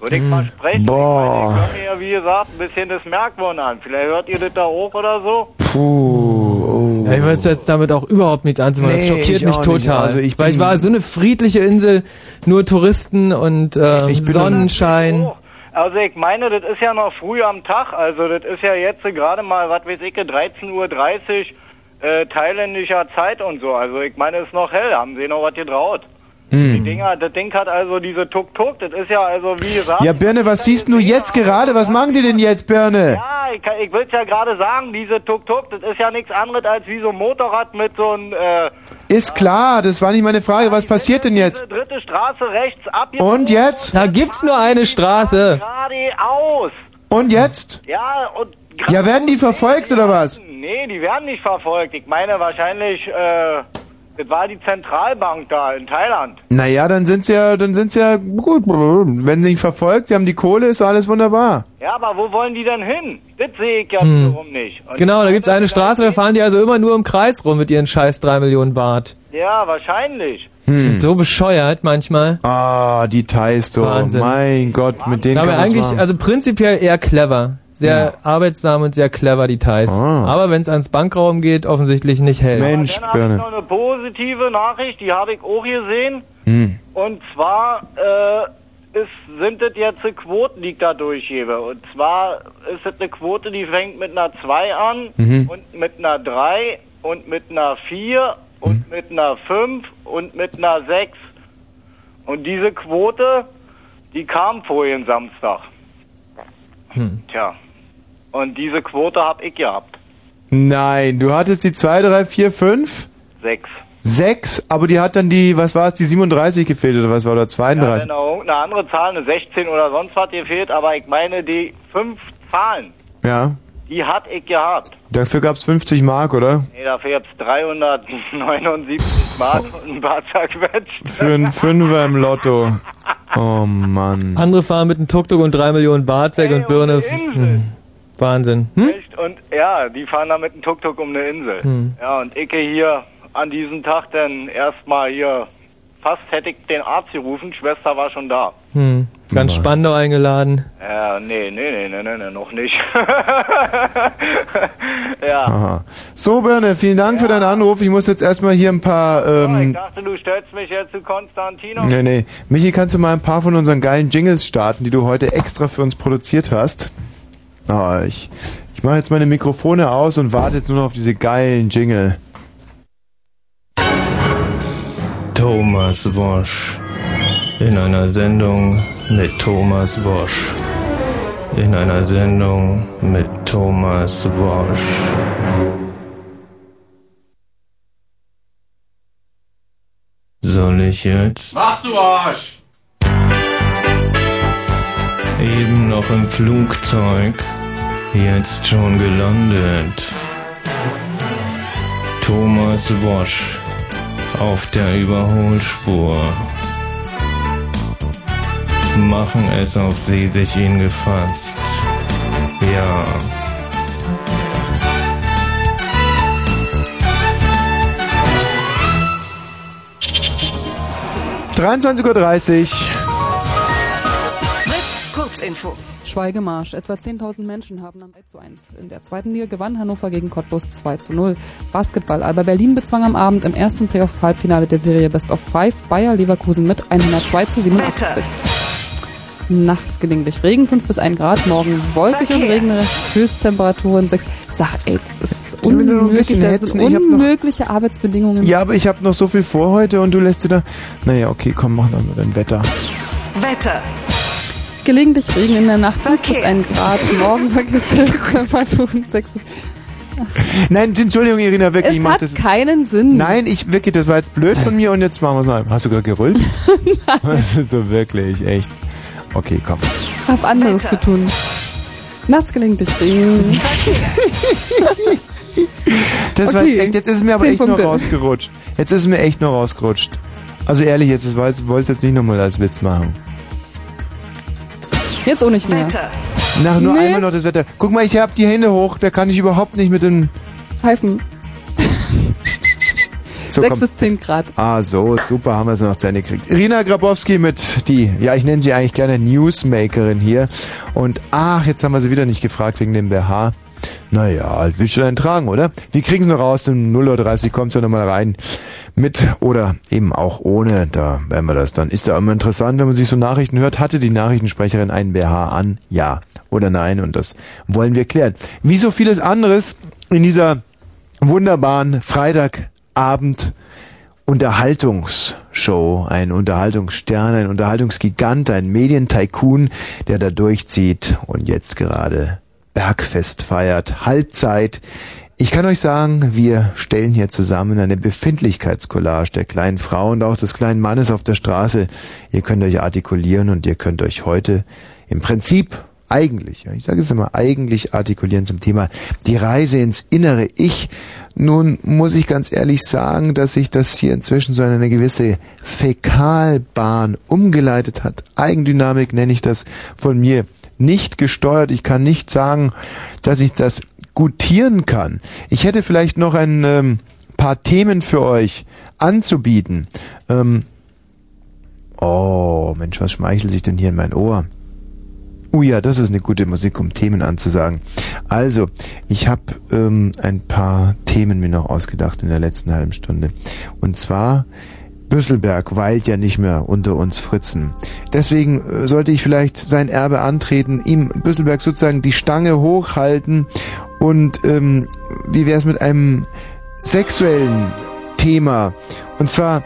Würde ich mal sprechen. Boah. Ich höre mir ja, wie gesagt, ein bisschen das Merkwort an. Vielleicht hört ihr das da hoch oder so. Puh. Ja, ich weiß jetzt damit auch überhaupt nicht anzufangen. das Nee, schockiert ich mich nicht. total. Also ich Weil ich war so eine friedliche Insel, nur Touristen und äh, Sonnenschein. Also ich meine, das ist ja noch früh am Tag. Also das ist ja jetzt gerade mal, was weiß ich, 13.30 Uhr äh, thailändischer Zeit und so. Also ich meine, es ist noch hell. Haben sie noch was getraut? Die Dinger, das Ding hat also diese Tuk-Tuk, das ist ja also wie gesagt... Ja, Birne, was siehst du jetzt gerade? Was machen die denn jetzt, Birne? Ja, ich, kann- ich will es ja gerade sagen, diese Tuk-Tuk, das ist ja nichts anderes als wie so ein Motorrad mit so einem, äh, Ist klar, das war nicht meine Frage. Was passiert denn jetzt? dritte Straße rechts ab. Und jetzt? Da gibt's nur eine Straße. Geradeaus. Und jetzt? Ja, und... Ja, werden die verfolgt oder was? Nee, die werden nicht verfolgt. Ich meine wahrscheinlich, äh, das war die Zentralbank da in Thailand. Naja, dann sind's ja, dann sind's ja gut. Wenn sie nicht verfolgt, sie haben die Kohle, ist alles wunderbar. Ja, aber wo wollen die denn hin? Das sehe ich ja Hm. wiederum nicht. Und Genau, da gibt's eine Straße, da fahren die also immer nur im Kreis rum mit ihren scheiß 3 Millionen Bart. Ja, wahrscheinlich. Die sind so bescheuert manchmal. Ah, die Thais so. Wahnsinn. Mein Gott, mit denen Aber kann man's eigentlich, machen. also prinzipiell eher clever. Sehr arbeitsam und sehr clever, die Thais. Ah. Aber wenn es ans Bankraum geht, offensichtlich nicht hell. Mensch, Dann habe ich noch eine positive Nachricht, die habe ich auch gesehen. Hm. Und zwar äh, ist, sind das jetzt die Quoten, die ich da durchgebe. Und zwar ist es eine Quote, die fängt mit einer 2 an Mhm. und mit einer 3 und mit einer 4 und mit einer 5 und mit einer 6. Und diese Quote, die kam vorhin Samstag. Hm. Tja. Und diese Quote habe ich gehabt. Nein, du hattest die 2, 3, 4, 5, 6. 6, aber die hat dann die, was war es, die 37 gefehlt oder was war da, Ja, 32? wenn noch irgendeine andere Zahl, eine 16 oder sonst was gefehlt, aber ich meine, die fünf Zahlen, Ja, die hat ich gehabt. dafür gab's 50 Mark, oder? Nee, dafür gibt's 379 Mark und ein paar zerquetscht. Für einen Fünfer im Lotto. Oh Mann. Andere fahren mit einem Tuk-Tuk und 3 Millionen Bart weg und Birne. Hm. Wahnsinn. Hm? Echt? Und ja, die fahren da mit dem Tuk-Tuk um eine Insel. Hm. Ja, und Icke hier an diesem Tag dann erstmal hier, fast hätte ich den Arzt gerufen, Schwester war schon da. Hm. Ganz Spandau eingeladen. Ja, nee, nee, nee, nee, nee, nee noch nicht. ja. Aha. So, Birne, vielen Dank für deinen Anruf. Ich muss jetzt erstmal hier ein paar, Ich ähm, dachte, du stellst mich jetzt zu Konstantino. nee, nee. Michi, kannst du mal ein paar von unseren geilen Jingles starten, die du heute extra für uns produziert hast? Ah, ich, ich mache jetzt meine Mikrofone aus und warte jetzt nur noch auf diese geilen Jingle. Thomas Wosch. In einer Sendung mit Thomas Wosch. In einer Sendung mit Thomas Wosch. Soll ich jetzt? Mach du Arsch! Eben noch im Flugzeug. Jetzt schon gelandet. Thomas Wosch. Auf der Überholspur. Machen es auf sie sich ihn gefasst. Ja. 23.30 Uhr. Fritz, Kurzinfo. Schweigemarsch. Etwa 10.000 Menschen haben am 1 zu 1. In der zweiten Liga gewann Hannover gegen Cottbus 2 zu 0. Basketball. Alba Berlin bezwang am Abend im ersten Playoff-Halbfinale der Serie Best of Five Bayer Leverkusen mit 102 zu 87. Nachts gelegentlich Regen, 5 bis 1 Grad. Morgen wolkig und regnerisch. Höchsttemperaturen 6. Sag, ey, das ist nur unmöglich. Das sind Ich hab noch- unmögliche Arbeitsbedingungen. Ja, aber ich habe noch so viel vor heute und du lässt dir da... Naja, okay, komm, mach dann dein Wetter. Wetter. Gelegentlich Regen in der Nacht, 5 bis 1 Grad. Morgen wirklich Temperaturen 6 bis... Nein, Entschuldigung, Irina, wirklich, ich Es hat das... keinen Sinn. Nein, ich wirklich, das war jetzt blöd von mir und jetzt machen wir es noch. Hast du gerade gerülpt? Das ist so wirklich, echt. Okay, komm. Hab anderes zu tun. Nachts gelegentlich Regen. Das war Okay, jetzt echt, jetzt ist es mir aber zehn echt noch Punkte. rausgerutscht. Jetzt ist es mir echt noch rausgerutscht. Also ehrlich, jetzt das weiß- wollte ich jetzt nicht nochmal als Witz machen. Jetzt auch nicht mehr. Nach nur Nee. einmal noch das Wetter. Guck mal, ich habe die Hände hoch, da kann ich überhaupt nicht mit den... Pfeifen. So, 6 komm. bis 10 Grad. Ah, so, super, haben wir es noch zu Ende gekriegt. Irina Grabowski mit die, ja, ich nenne sie eigentlich gerne Newsmakerin hier. Und ach, jetzt haben wir sie wieder nicht gefragt wegen dem BH. Naja, willst du einen tragen, oder? Wir kriegen es noch raus, um 0.30 Uhr kommt ja nochmal rein. Mit oder eben auch ohne, da werden wir das dann. Ist ja immer interessant, wenn man sich so Nachrichten hört. Hatte die Nachrichtensprecherin einen BH an? Ja oder nein? Und das wollen wir klären. Wie so vieles anderes in dieser wunderbaren Freitagabend Unterhaltungsshow, ein Unterhaltungsstern, ein Unterhaltungsgigant, ein Medientycoon, der da durchzieht und jetzt gerade Bergfest feiert. Halbzeit. Ich kann euch sagen, wir stellen hier zusammen eine Befindlichkeitscollage der kleinen Frau und auch des kleinen Mannes auf der Straße. Ihr könnt euch artikulieren und ihr könnt euch heute im Prinzip eigentlich, ja, ich sage es immer, eigentlich artikulieren zum Thema die Reise ins innere Ich. Nun muss ich ganz ehrlich sagen, dass sich das hier inzwischen so in eine gewisse Fäkalbahn umgeleitet hat. Eigendynamik nenne ich das von mir nicht gesteuert. Ich kann nicht sagen, dass ich das gutieren kann. Ich hätte vielleicht noch ein ähm, paar Themen für euch anzubieten. Ähm, oh, Mensch, was schmeichelt sich denn hier in mein Ohr? Oh ja, das ist eine gute Musik, um Themen anzusagen. Also, ich habe ähm, ein paar Themen mir noch ausgedacht in der letzten halben Stunde. Und zwar, Büsselberg weilt ja nicht mehr unter uns Fritzen. Deswegen äh, sollte ich vielleicht sein Erbe antreten, ihm Büsselberg sozusagen die Stange hochhalten und ähm, wie wäre es mit einem sexuellen Thema? Und zwar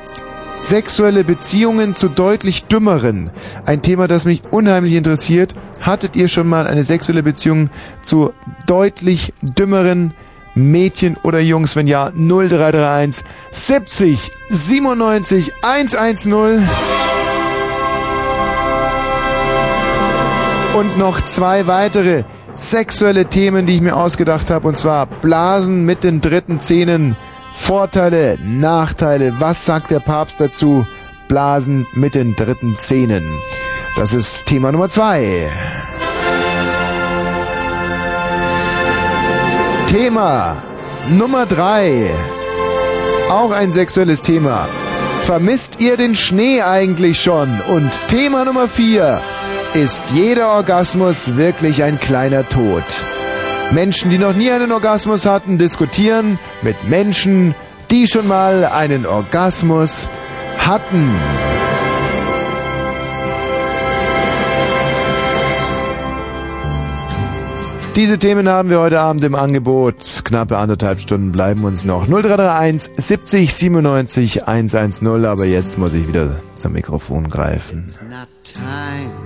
Sexuelle Beziehungen zu deutlich dümmeren. Ein Thema, das mich unheimlich interessiert. Hattet ihr schon mal eine sexuelle Beziehung zu deutlich dümmeren Mädchen oder Jungs? Wenn ja, 0331 70 97 110. Und noch zwei weitere sexuelle Themen, die ich mir ausgedacht habe. Und zwar Blasen mit den dritten Zähnen. Vorteile, Nachteile, was sagt der Papst dazu? Blasen mit den dritten Zähnen. Das ist Thema Nummer zwei. Thema Nummer drei. Auch ein sexuelles Thema. Vermisst ihr den Schnee eigentlich schon? Und Thema Nummer vier. Ist jeder Orgasmus wirklich ein kleiner Tod? Menschen, die noch nie einen Orgasmus hatten, diskutieren mit Menschen, die schon mal einen Orgasmus hatten. Diese Themen haben wir heute Abend im Angebot. Knappe anderthalb Stunden bleiben uns noch. 0331 70 97 110. Aber jetzt muss ich wieder zum Mikrofon greifen. It's not time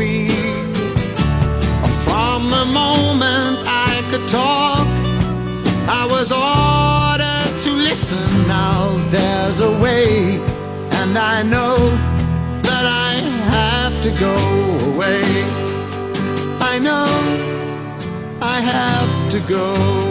Have to go.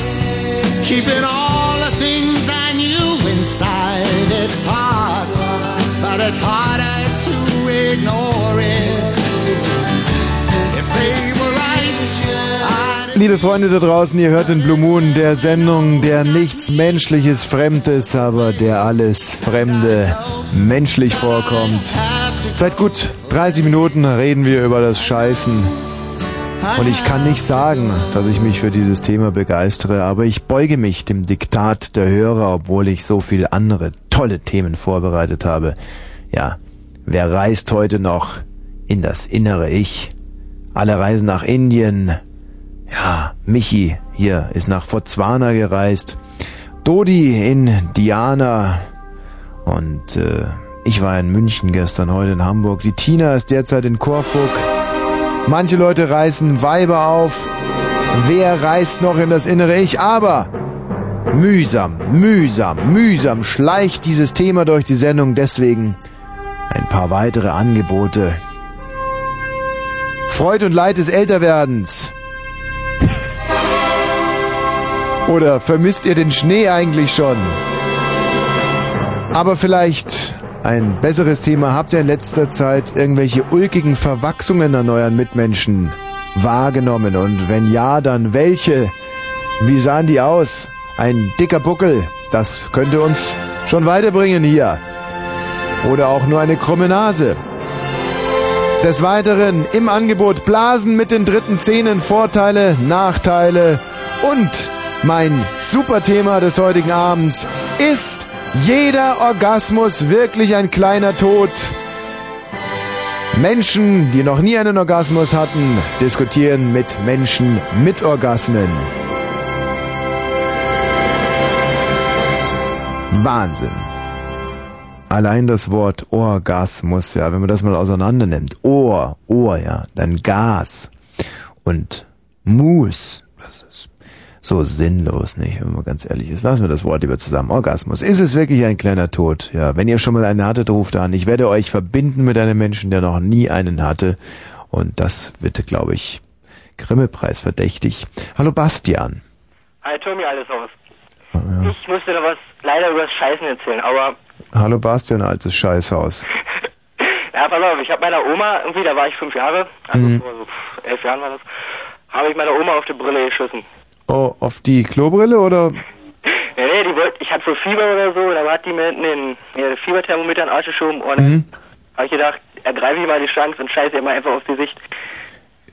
keeping all the things I knew inside. It's hard, but it's harder to ignore it. If they were right, Liebe Freunde da draußen, ihr hört den Blue Moon, der Sendung, der nichts Menschliches fremd ist, aber der alles Fremde menschlich vorkommt. Seit gut 30 Minuten reden wir über das Scheißen. Und ich kann nicht sagen, dass ich mich für dieses Thema begeistere, aber ich beuge mich dem Diktat der Hörer, obwohl ich so viel andere tolle Themen vorbereitet habe. Ja, wer reist heute noch in das innere Ich? Alle reisen nach Indien. Ja, Michi hier ist nach Botswana gereist. Dodi in Diana. Und äh, ich war in München gestern, heute in Hamburg. Die Tina ist derzeit in Korfug. Manche Leute reißen Weiber auf. Wer reist noch in das innere Ich? Aber mühsam, mühsam, mühsam schleicht dieses Thema durch die Sendung. Deswegen ein paar weitere Angebote. Freud und Leid des Älterwerdens. Oder vermisst ihr den Schnee eigentlich schon? Aber vielleicht ein besseres Thema. Habt ihr in letzter Zeit irgendwelche ulkigen Verwachsungen an euren Mitmenschen wahrgenommen? Und wenn ja, dann welche? Wie sahen die aus? Ein dicker Buckel. Das könnte uns schon weiterbringen hier. Oder auch nur eine krumme Nase. Des Weiteren im Angebot Blasen mit den dritten Zähnen, Vorteile, Nachteile und mein Superthema des heutigen Abends ist jeder Orgasmus wirklich ein kleiner Tod? Menschen, die noch nie einen Orgasmus hatten, diskutieren mit Menschen mit Orgasmen. Wahnsinn. Allein das Wort Orgasmus, ja, wenn man das mal auseinander nimmt. Ohr, Ohr, ja, dann Gas und Mus. Das ist so sinnlos, nicht, wenn man ganz ehrlich ist. Lassen wir das Wort lieber zusammen. Orgasmus. Ist es wirklich ein kleiner Tod? Ja, wenn ihr schon mal einen hattet, ruft an. Ich werde euch verbinden mit einem Menschen, der noch nie einen hatte. Und das wird, glaube ich, Grimme-Preis verdächtig. Hallo Bastian. Hi Tommy, alles aus. Ich musste da was leider über das Scheißen erzählen, aber Hallo Bastian, altes Scheißhaus. ja, pass auf, ich habe meiner Oma, irgendwie, da war ich fünf Jahre, also Mhm. vor so elf Jahren war das, habe ich meiner Oma auf die Brille geschossen. Oh, auf die Klobrille oder? Nee, nee, die wollte, ich hatte so Fieber oder so, dann hat die mir hinten den ja, Fieberthermometer in den Arsch geschoben und Mhm. habe ich gedacht, ergreife ich mal die Chance und scheiße mal einfach aufs Gesicht.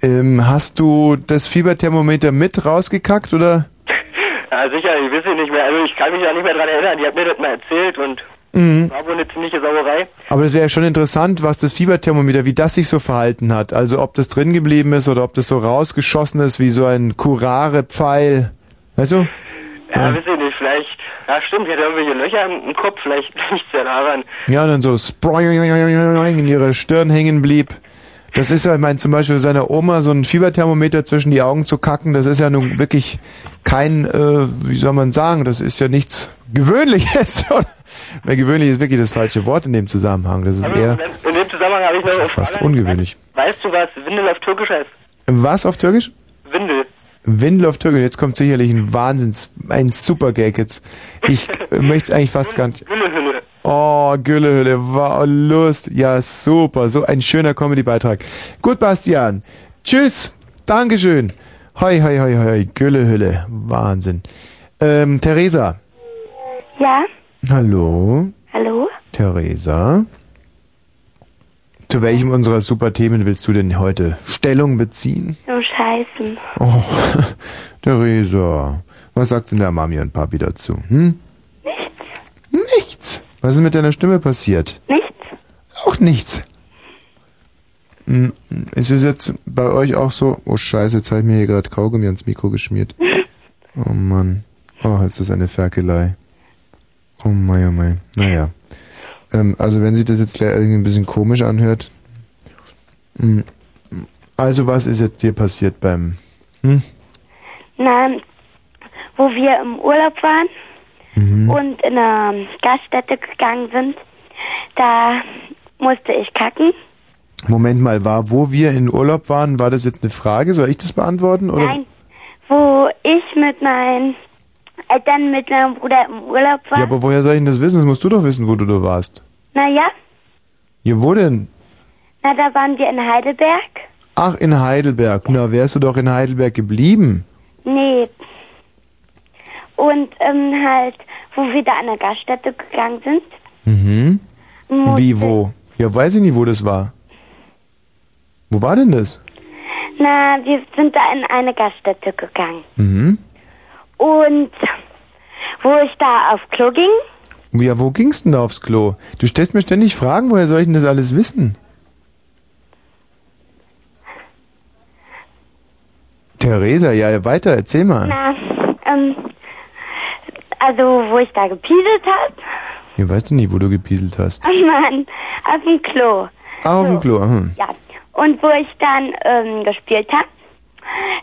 Ähm, hast du das Fieberthermometer mit rausgekackt oder? Ja, sicher, ich weiß es nicht mehr, also ich kann mich da nicht mehr dran erinnern, die hat mir das mal erzählt und Mhm. war wohl eine ziemliche Sauerei. Aber das wäre ja schon interessant, was das Fieberthermometer, wie das sich so verhalten hat. Also ob das drin geblieben ist oder ob das so rausgeschossen ist wie so ein Curare-Pfeil. Weißt du? Ja, weiß ich nicht, vielleicht, ja stimmt, die hat irgendwelche Löcher im, Kopf, vielleicht liegt ja daran. Ja, und dann so in ihre Stirn hängen blieb. Das ist ja, ich meine, zum Beispiel seiner Oma so ein Fieberthermometer zwischen die Augen zu kacken, das ist ja nun wirklich kein, äh, wie soll man sagen, das ist ja nichts Gewöhnliches. Weil gewöhnlich ist wirklich das falsche Wort in dem Zusammenhang. Das ist eher In dem Zusammenhang habe ich noch eine fast Frage. ungewöhnlich. Weißt du, was Windel auf Türkisch heißt? Was auf Türkisch? Windel. Windel auf Türkisch. Jetzt kommt sicherlich ein Wahnsinns, ein super Gag jetzt. Ich äh, möchte es eigentlich fast gar nicht. Güllehülle. Oh, Güllehülle, war Lust. Ja, super. So ein schöner Comedy-Beitrag. Gut, Bastian. Tschüss. Dankeschön. Hoi, hoi, hoi, hoi. Güllehülle. Wahnsinn. Ähm, Theresa. Ja, Hallo. hallo? Theresa. Zu welchem unserer super Themen willst du denn heute Stellung beziehen? Oh, Scheißen. Oh, Theresa. Was sagt denn der Mami und Papi dazu? Hm? Nichts. Nichts. Was ist mit deiner Stimme passiert? Nichts. Auch nichts. Hm, Ist es jetzt bei euch auch so? Oh Scheiße, jetzt habe ich mir hier gerade Kaugummi ans Mikro geschmiert. Oh Mann. Oh, jetzt ist das eine Ferkelei. Oh mei, oh mei. Naja. Ähm, also wenn sich das jetzt gleich irgendwie ein bisschen komisch anhört. Hm. Also was ist jetzt dir passiert beim... Hm? Na, wo wir im Urlaub waren Mhm. und in eine Gaststätte gegangen sind. Da musste ich kacken. Moment mal, war, wo wir in Urlaub waren, war das jetzt eine Frage? Soll ich das beantworten? Oder? Nein, wo ich mit meinen Eltern, mit meinem Bruder im Urlaub war. Ja, aber woher soll ich denn das wissen? Das musst du doch wissen, wo du da warst. naja, Ja, wo denn? na da waren wir in Heidelberg. Ach, in Heidelberg. Na, wärst du doch in Heidelberg geblieben. Nee. Und ähm, halt, wo wir da an der Gaststätte gegangen sind. Mhm. musste- Wie, wo? Ja, weiß ich nicht, wo das war. Wo war denn das? Na, wir sind da in eine Gaststätte gegangen. Mhm. Und wo ich da auf Klo ging, Ja, wo gingst denn da aufs Klo? Du stellst mir ständig Fragen, woher soll ich denn das alles wissen? Theresa, ja, weiter, erzähl mal. na, ähm, also wo ich da gepieselt hab, Ich weiß doch nicht, wo du gepieselt hast. oh Mann, auf dem Klo. Ah, auf dem Klo, aha. Ja. Und wo ich dann ähm, gespielt hab,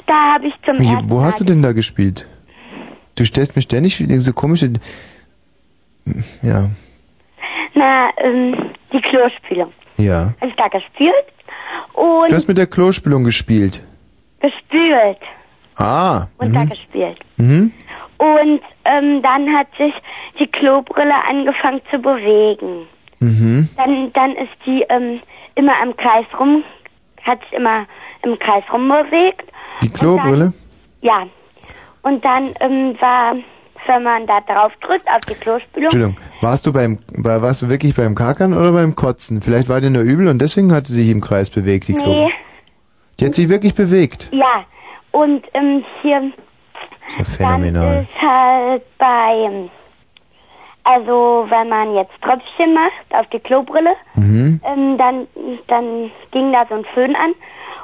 da habe ich zum Wie, ersten wo hast du denn da gespielt? Du stellst mir ständig so komische... Ja, na, ähm, die Klospülung. ja. Habe ich da gespielt und Du hast mit der Klospülung gespielt. gespült Ah. und da Mhm. gespielt. Mhm. Und ähm, dann hat sich die Klobrille angefangen zu bewegen. Mhm. Dann, dann ist die ähm, immer im Kreis rum, hat sich immer im Kreis rumbewegt. Die Klobrille? Ja. Und dann ähm, war, wenn man da drauf drückt auf die Klospülung, Entschuldigung, warst du beim, war, warst du wirklich beim Kakern oder beim Kotzen? Vielleicht war dir nur übel und deswegen hat sie sich im Kreis bewegt, die nee, Klobrille. Die hat sich wirklich bewegt. ja. Und ähm, hier Das ist ja phänomenal. ist halt bei, also wenn man jetzt Tröpfchen macht auf die Klobrille, Mhm. ähm, dann, dann ging da so ein Föhn an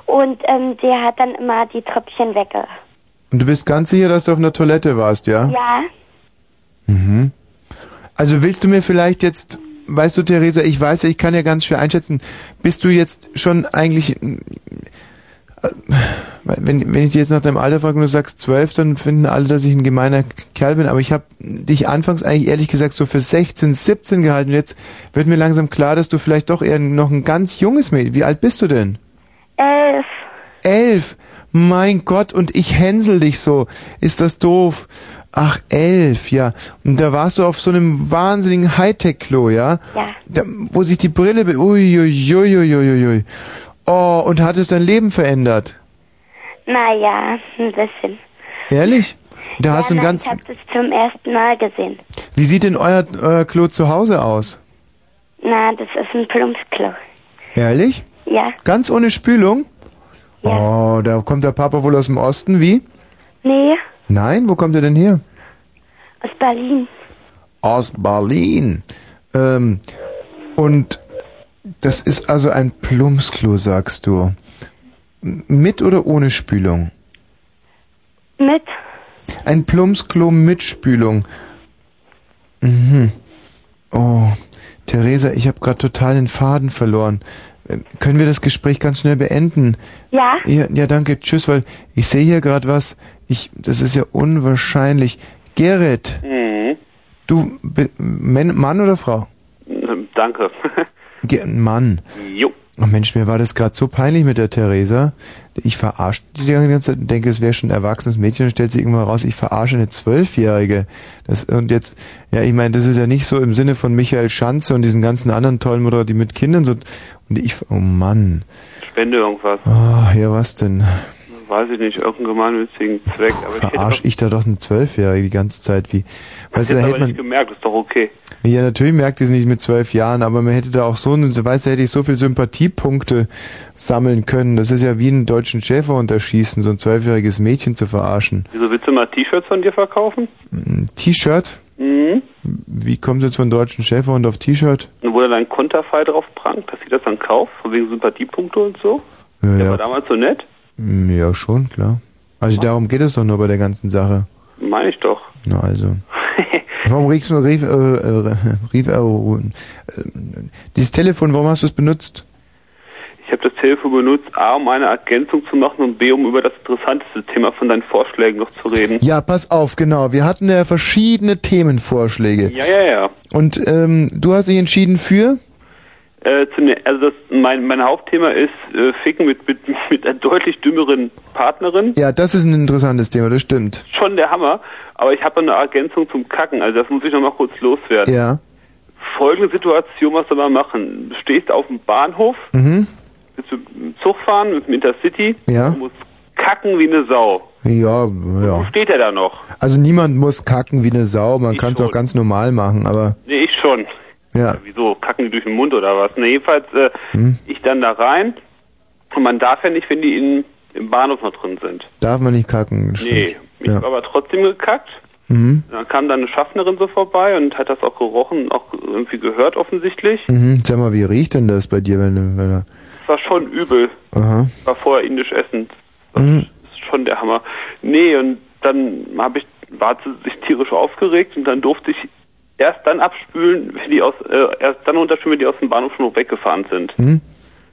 und ähm, der hat dann immer die Tröpfchen wegge... Und du bist ganz sicher, dass du auf einer Toilette warst, ja? Ja, Mhm. Also willst du mir vielleicht jetzt, weißt du, Theresa, ich weiß, ich kann ja ganz schwer einschätzen, bist du jetzt schon eigentlich, äh, wenn, wenn ich dich jetzt nach deinem Alter frage und du sagst zwölf, dann finden alle, dass ich ein gemeiner Kerl bin, aber ich habe dich anfangs eigentlich ehrlich gesagt so für 16, 17 gehalten und jetzt wird mir langsam klar, dass du vielleicht doch eher noch ein ganz junges Mädchen, wie alt bist du denn? elf. Elf. Mein Gott, und ich hänsel dich so. Ist das doof? Ach, elf, ja. Und da warst du auf so einem wahnsinnigen Hightech-Klo, ja? Ja. Da, wo sich die Brille... Be Uiuiuiuiui. Oh, und hat es dein Leben verändert? Naja, ein bisschen. Ehrlich? Da hast ja, du ein ganz... Ich habe das zum ersten Mal gesehen. Wie sieht denn euer, euer Klo zu Hause aus? Na, das ist ein Plumpsklo. Ehrlich? Ja. Ganz ohne Spülung? Oh, da kommt der Papa wohl aus dem Osten, wie? Nee, Nein, wo kommt er denn her? aus Berlin. Aus Berlin. Ähm, und das ist also ein Plumpsklo, sagst du. M- Mit oder ohne Spülung? Mit. Ein Plumpsklo mit Spülung. Mhm. Oh, Theresa, ich habe gerade total den Faden verloren. Ähm, Können wir das Gespräch ganz schnell beenden? Ja? Ja, ja danke, tschüss, weil ich sehe hier gerade was. Ich, das ist ja unwahrscheinlich. Gerrit, Mhm. du, Men- Mann oder Frau? Danke. Ge Mann. jo. Oh Mensch, mir war das gerade so peinlich mit der Theresa. Ich verarsche die die ganze Zeit und denke, es wäre schon ein erwachsenes Mädchen und stellt sich irgendwann raus, ich verarsche eine Zwölfjährige. Das, und jetzt, ja, ich meine, das ist ja nicht so im Sinne von Michael Schanze und diesen ganzen anderen tollen Moderatoren, die mit Kindern so, ich, oh Mann. Spende irgendwas. Ah, ja, was denn? Weiß ich nicht, irgendeinen gemeinnützigen Zweck. Aber ich hätte, Verarsche ich da doch eine Zwölfjährige die ganze Zeit, wie, weißt du, hätte da aber hätte man, nicht gemerkt, ist doch okay. Ja, natürlich merkt ihr es nicht mit zwölf Jahren, aber man hätte da auch so, weißt du, hätte ich so viel Sympathiepunkte sammeln können. Das ist ja wie einen deutschen Schäfer unterschießen, so ein zwölfjähriges Mädchen zu verarschen. Wieso willst du mal T-Shirts von dir verkaufen? Ein T-Shirt? Mhm. Wie kommt jetzt von deutschen Schäferhund auf T-Shirt? Konterfei drauf prangt, dass sie das dann kauft, von wegen Sympathiepunkte und so? Ja, Der ja. war damals so nett? Mm, ja, schon, klar. Also darum geht es doch nur bei der ganzen Sache. Meine ich doch. Na also. Warum riefst du, rief, äh, äh, rief, äh, äh, dieses Telefon, warum hast du es benutzt? Ich habe das Telefon benutzt, A, um eine Ergänzung zu machen und B, um über das interessanteste Thema von deinen Vorschlägen noch zu reden. Ja, pass auf, genau. Wir hatten ja verschiedene Themenvorschläge. Ja, ja, ja. Und ähm, du hast dich entschieden für? Äh, zune- also das, mein, mein Hauptthema ist äh, Ficken mit, mit, mit einer deutlich dümmeren Partnerin. Ja, das ist ein interessantes Thema, das stimmt. Schon der Hammer. Aber ich habe eine Ergänzung zum Kacken. Also das muss ich noch mal kurz loswerden. Ja. Folgende Situation, was soll man machen? Du stehst auf dem Bahnhof, Mhm. willst du mit dem Zug fahren, mit dem Intercity, Ja. musst kacken wie eine Sau. Ja, Wo ja. steht er da noch? Also niemand muss kacken wie eine Sau, man kann es auch ganz normal machen, aber Nee, ich schon. Ja. Wieso? Kacken die durch den Mund oder was? Ne, jedenfalls, äh, Hm. ich dann da rein. Und man darf ja nicht, wenn die in, im Bahnhof noch drin sind. Darf man nicht kacken. das Nee, stimmt. ich Ja. habe aber trotzdem gekackt. Mhm. Dann kam dann eine Schaffnerin so vorbei und hat das auch gerochen auch irgendwie gehört offensichtlich. Mhm. Sag mal, wie riecht denn das bei dir, wenn du, wenn er. Es war schon übel. Aha. War vorher indisch essen. Mhm. Das ist schon der Hammer. Nee, und dann habe ich, war sie sich tierisch aufgeregt und dann durfte ich erst dann abspülen, wenn die aus, äh, erst dann unterspülen, wenn die aus dem Bahnhof schon weggefahren sind. Mhm.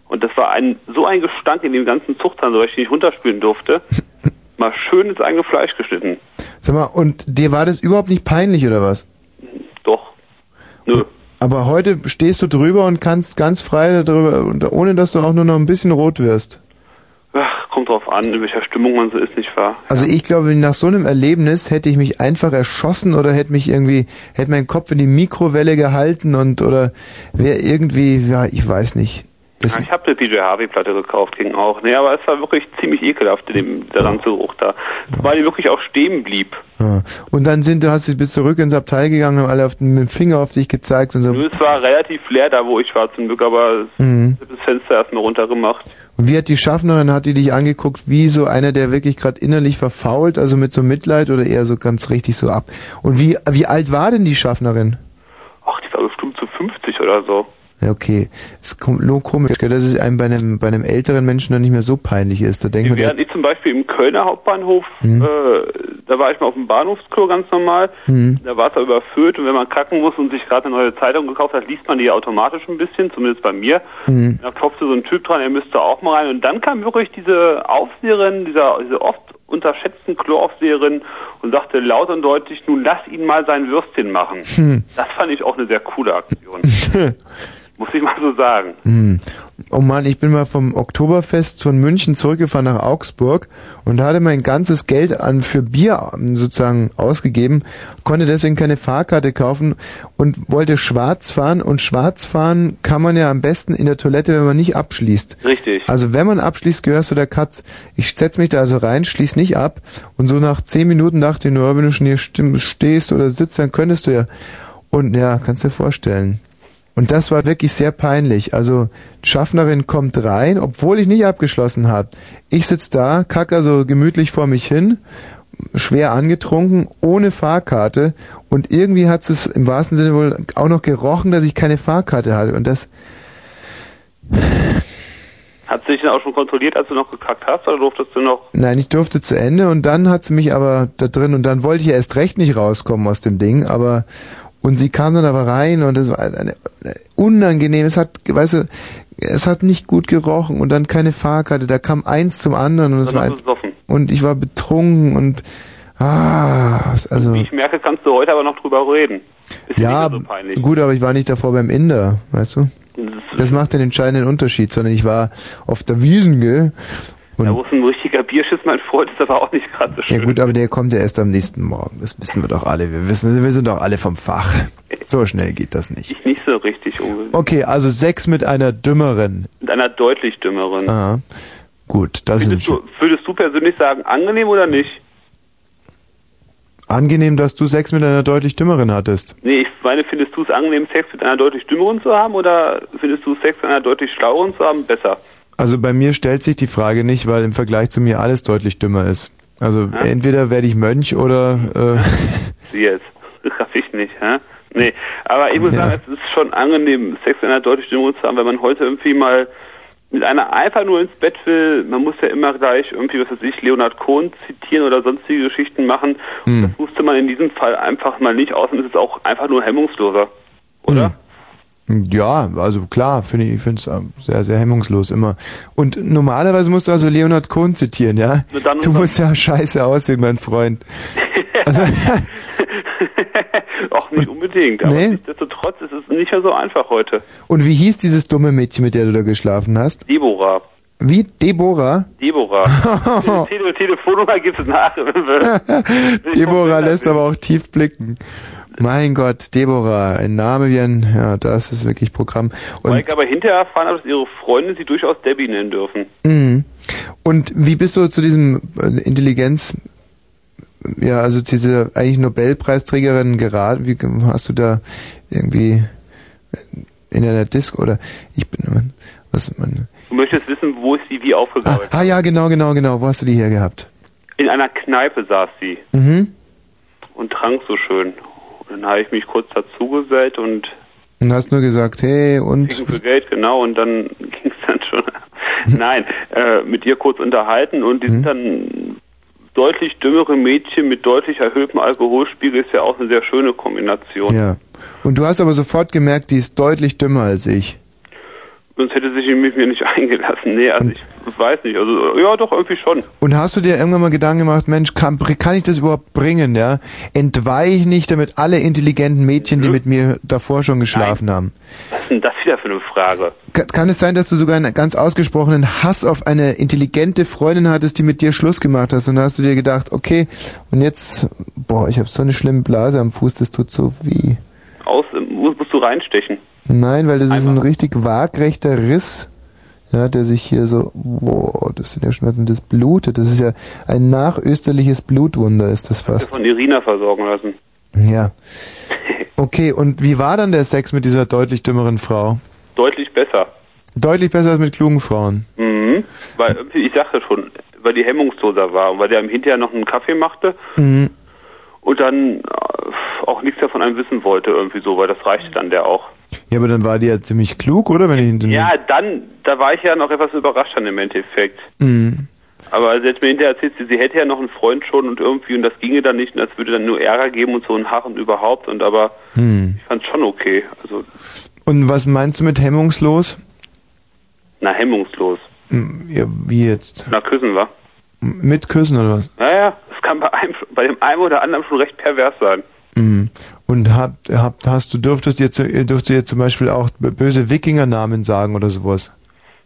Und das war ein, so ein Gestank in dem ganzen so dass ich nicht runterspülen durfte. Mal schön ins eigene Fleisch geschnitten. Sag mal, und dir war das überhaupt nicht peinlich oder was? Doch. Nö. Aber heute stehst du drüber und kannst ganz frei darüber, und ohne dass du auch nur noch ein bisschen rot wirst. Ach, kommt drauf an, in welcher Stimmung man so ist, nicht wahr? Also ich glaube, nach so einem Erlebnis hätte ich mich einfach erschossen oder hätte mich irgendwie, hätte meinen Kopf in die Mikrowelle gehalten und oder wäre irgendwie, ja, ich weiß nicht. Ja, ich habe eine DJ Harvey-Platte gekauft, ging auch. Nee, aber es war wirklich ziemlich ekelhaft, in dem, der Ranzgeruch da. Weil die wirklich auch stehen blieb. ja. Und dann sind du, hast du bist zurück ins Abteil gegangen, haben alle auf den, mit dem Finger auf dich gezeigt und so. Nö, Es war relativ leer da, wo ich war zum Glück, aber Mhm. das Fenster erstmal runtergemacht. Und wie hat die Schaffnerin, hat die dich angeguckt, wie so einer, der wirklich gerade innerlich verfault, also mit so Mitleid oder eher so ganz richtig so ab? Und wie, wie alt war denn die Schaffnerin? Ach, die war bestimmt zu 50 oder so. Ja, okay. Es ist lo- komisch, dass es einem bei einem, bei einem älteren Menschen dann nicht mehr so peinlich ist. Da denkt man, Während ich zum Beispiel im Kölner Hauptbahnhof, Mhm. äh, da war ich mal auf dem Bahnhofsklo ganz normal. Mhm. Da war es aber überfüllt und wenn man kacken muss und sich gerade eine neue Zeitung gekauft hat, liest man die automatisch ein bisschen, zumindest bei mir. Mhm. Da klopfte so ein Typ dran, er müsste auch mal rein. Und dann kam wirklich diese Aufseherin, dieser, diese oft unterschätzten Kloaufseherin und sagte laut und deutlich, nun lass ihn mal sein Würstchen machen. Hm. Das fand ich auch eine sehr coole Aktion. Muss ich mal so sagen. Hm. Oh Mann, ich bin mal vom Oktoberfest von München zurückgefahren nach Augsburg und hatte mein ganzes Geld an für Bier ähm, sozusagen ausgegeben, konnte deswegen keine Fahrkarte kaufen und wollte schwarz fahren und schwarz fahren kann man ja am besten in der Toilette, wenn man nicht abschließt. Richtig. Also wenn man abschließt, gehörst du der Katz. Ich setz mich da also rein, schließ nicht ab und so nach zehn Minuten dachte ich nur, wenn du schon hier stehst oder sitzt, dann könntest du ja. Und ja, kannst dir vorstellen. Und das war wirklich sehr peinlich. Also Schaffnerin kommt rein, obwohl ich nicht abgeschlossen habe. Ich sitz da, kacke so gemütlich vor mich hin, schwer angetrunken, ohne Fahrkarte und irgendwie hat es im wahrsten Sinne wohl auch noch gerochen, dass ich keine Fahrkarte hatte. Und das, Hat sie dich denn auch schon kontrolliert, als du noch gekackt hast, oder durftest du noch? nein, ich durfte zu Ende und dann hat sie mich aber da drin und dann wollte ich ja erst recht nicht rauskommen aus dem Ding, aber und sie kam dann aber rein und es war eine, eine unangenehm, es hat, weißt du, es hat nicht gut gerochen und dann keine Fahrkarte, da kam eins zum anderen und es war ein, und ich war betrunken und ah, also Wie ich merke, kannst du heute aber noch drüber reden. Ist ja, so peinlich. gut, aber ich war nicht davor beim Inder, weißt du? Das- Das macht den entscheidenden Unterschied, sondern ich war auf der Wiesen, gell? Da wo es ein richtiger Bierschiss, mein Freund, ist aber auch nicht gerade so Ja schön. gut, aber der kommt ja erst am nächsten Morgen. Das wissen wir doch alle. Wir wissen, wir sind doch alle vom Fach. So schnell geht das nicht. Ich nicht so richtig unbedingt. Okay, also Sex mit einer dümmeren. Mit einer deutlich dümmeren. Ah, gut, das ist Würdest du, würdest du persönlich sagen, angenehm oder nicht? angenehm, dass du Sex mit einer deutlich dümmeren hattest. Nee, ich meine, findest du es angenehm, Sex mit einer deutlich dümmeren zu haben oder findest du Sex mit einer deutlich schlaueren zu haben besser? Also bei mir stellt sich die Frage nicht, weil im Vergleich zu mir alles deutlich dümmer ist. Also entweder werde ich Mönch oder äh, Sie jetzt. Raff ich nicht, hä? Nee, aber ich muss Ja. sagen, es ist schon angenehm, Sex mit einer deutlich dümmeren zu haben, wenn man heute irgendwie mal mit einer einfach nur ins Bett will, man muss ja immer gleich irgendwie, was weiß ich, Leonard Cohen zitieren oder sonstige Geschichten machen. Und das musste man in diesem Fall einfach mal nicht, außerdem ist es auch einfach nur hemmungsloser. Oder? Ja, also klar, finde ich, ich finde es sehr, sehr hemmungslos immer. Und normalerweise musst du also Leonard Cohen zitieren, ja? Du musst ja scheiße aussehen, mein Freund. Also, Auch nicht unbedingt, aber Nee? nichtsdestotrotz ist es nicht mehr so einfach heute. und wie hieß dieses dumme Mädchen, mit der du da geschlafen hast? Deborah. Wie? Deborah? Deborah. Tele Telefonnummer gibt es nach. Deborah lässt aber auch tief blicken. Mein Gott, Deborah, ein Name wie ein, ja, das ist wirklich Programm. Weil Und, ich aber hinterher erfahren habe, dass ihre Freunde sie durchaus Debbie nennen dürfen. Mhm. und wie bist du zu diesem äh, Intelligenz, ja, also zu dieser eigentlich Nobelpreisträgerin geraten? Wie hast du da irgendwie in einer Disco oder ich bin, was, man, Du möchtest wissen, wo ist sie wie aufgesaut? ah ja, genau, genau, genau, wo hast du die her gehabt? In einer Kneipe saß sie Mhm. und trank so schön. Und dann habe ich mich kurz dazugesellt und Und hast nur gesagt, hey, und, für Geld, genau, und dann ging es dann schon. Nein, äh, mit ihr kurz unterhalten und die sind dann deutlich dümmere Mädchen mit deutlich erhöhtem Alkoholspiegel ist ja auch eine sehr schöne Kombination. ja. Und du hast aber sofort gemerkt, die ist deutlich dümmer als ich. Sonst hätte sie sich mit mir nicht eingelassen. Nee, also ich weiß nicht. Also ja, doch, irgendwie schon. Und hast du dir irgendwann mal Gedanken gemacht, Mensch, kann, kann ich das überhaupt bringen, ja? Entweihe ich nicht, damit alle intelligenten Mädchen, die mit mir davor schon geschlafen haben? Was ist denn das wieder für eine Frage? Ka- Kann es sein, dass du sogar einen ganz ausgesprochenen Hass auf eine intelligente Freundin hattest, die mit dir Schluss gemacht hast? Und da hast du dir gedacht, okay, und jetzt, boah, ich habe so eine schlimme Blase am Fuß, das tut so weh. Aus, musst, musst du reinstechen. Nein, weil das ist ein richtig waagrechter Riss, ja, der sich hier so, boah, das sind ja Schmerzen, das blutet. Das ist ja ein nachösterliches Blutwunder, ist das fast. Von Irina versorgen lassen. Ja. Okay, und wie war dann der Sex mit dieser deutlich dümmeren Frau? Deutlich besser. Deutlich besser als mit klugen Frauen. Mhm. Weil irgendwie, ich sagte schon, weil die hemmungsloser war und weil der ihm hinterher noch einen Kaffee machte Mhm. und dann äh, auch nichts davon einem wissen wollte, irgendwie so, weil das reichte dann der auch. Ja, aber dann war die ja ziemlich klug, oder? Wenn ich Ja, dann, da war ich ja noch etwas überrascht dann im Endeffekt. Mhm. Aber sie hat mir hinterher erzählt, sie, sie hätte ja noch einen Freund schon und irgendwie, und das ginge dann nicht, und das würde dann nur Ärger geben und so ein Harren überhaupt, und aber Hm. ich fand schon okay. Also, Und was meinst du mit hemmungslos? na, hemmungslos. Hm, Ja, wie jetzt? Na, küssen war. M- Mit Küssen oder was? Naja, das kann bei einem, bei dem einen oder anderen schon recht pervers sein. Mhm. Und habt, habt, hast du, dürftest dir, zu- dürftest du dir zum Beispiel auch böse Wikingernamen sagen oder sowas?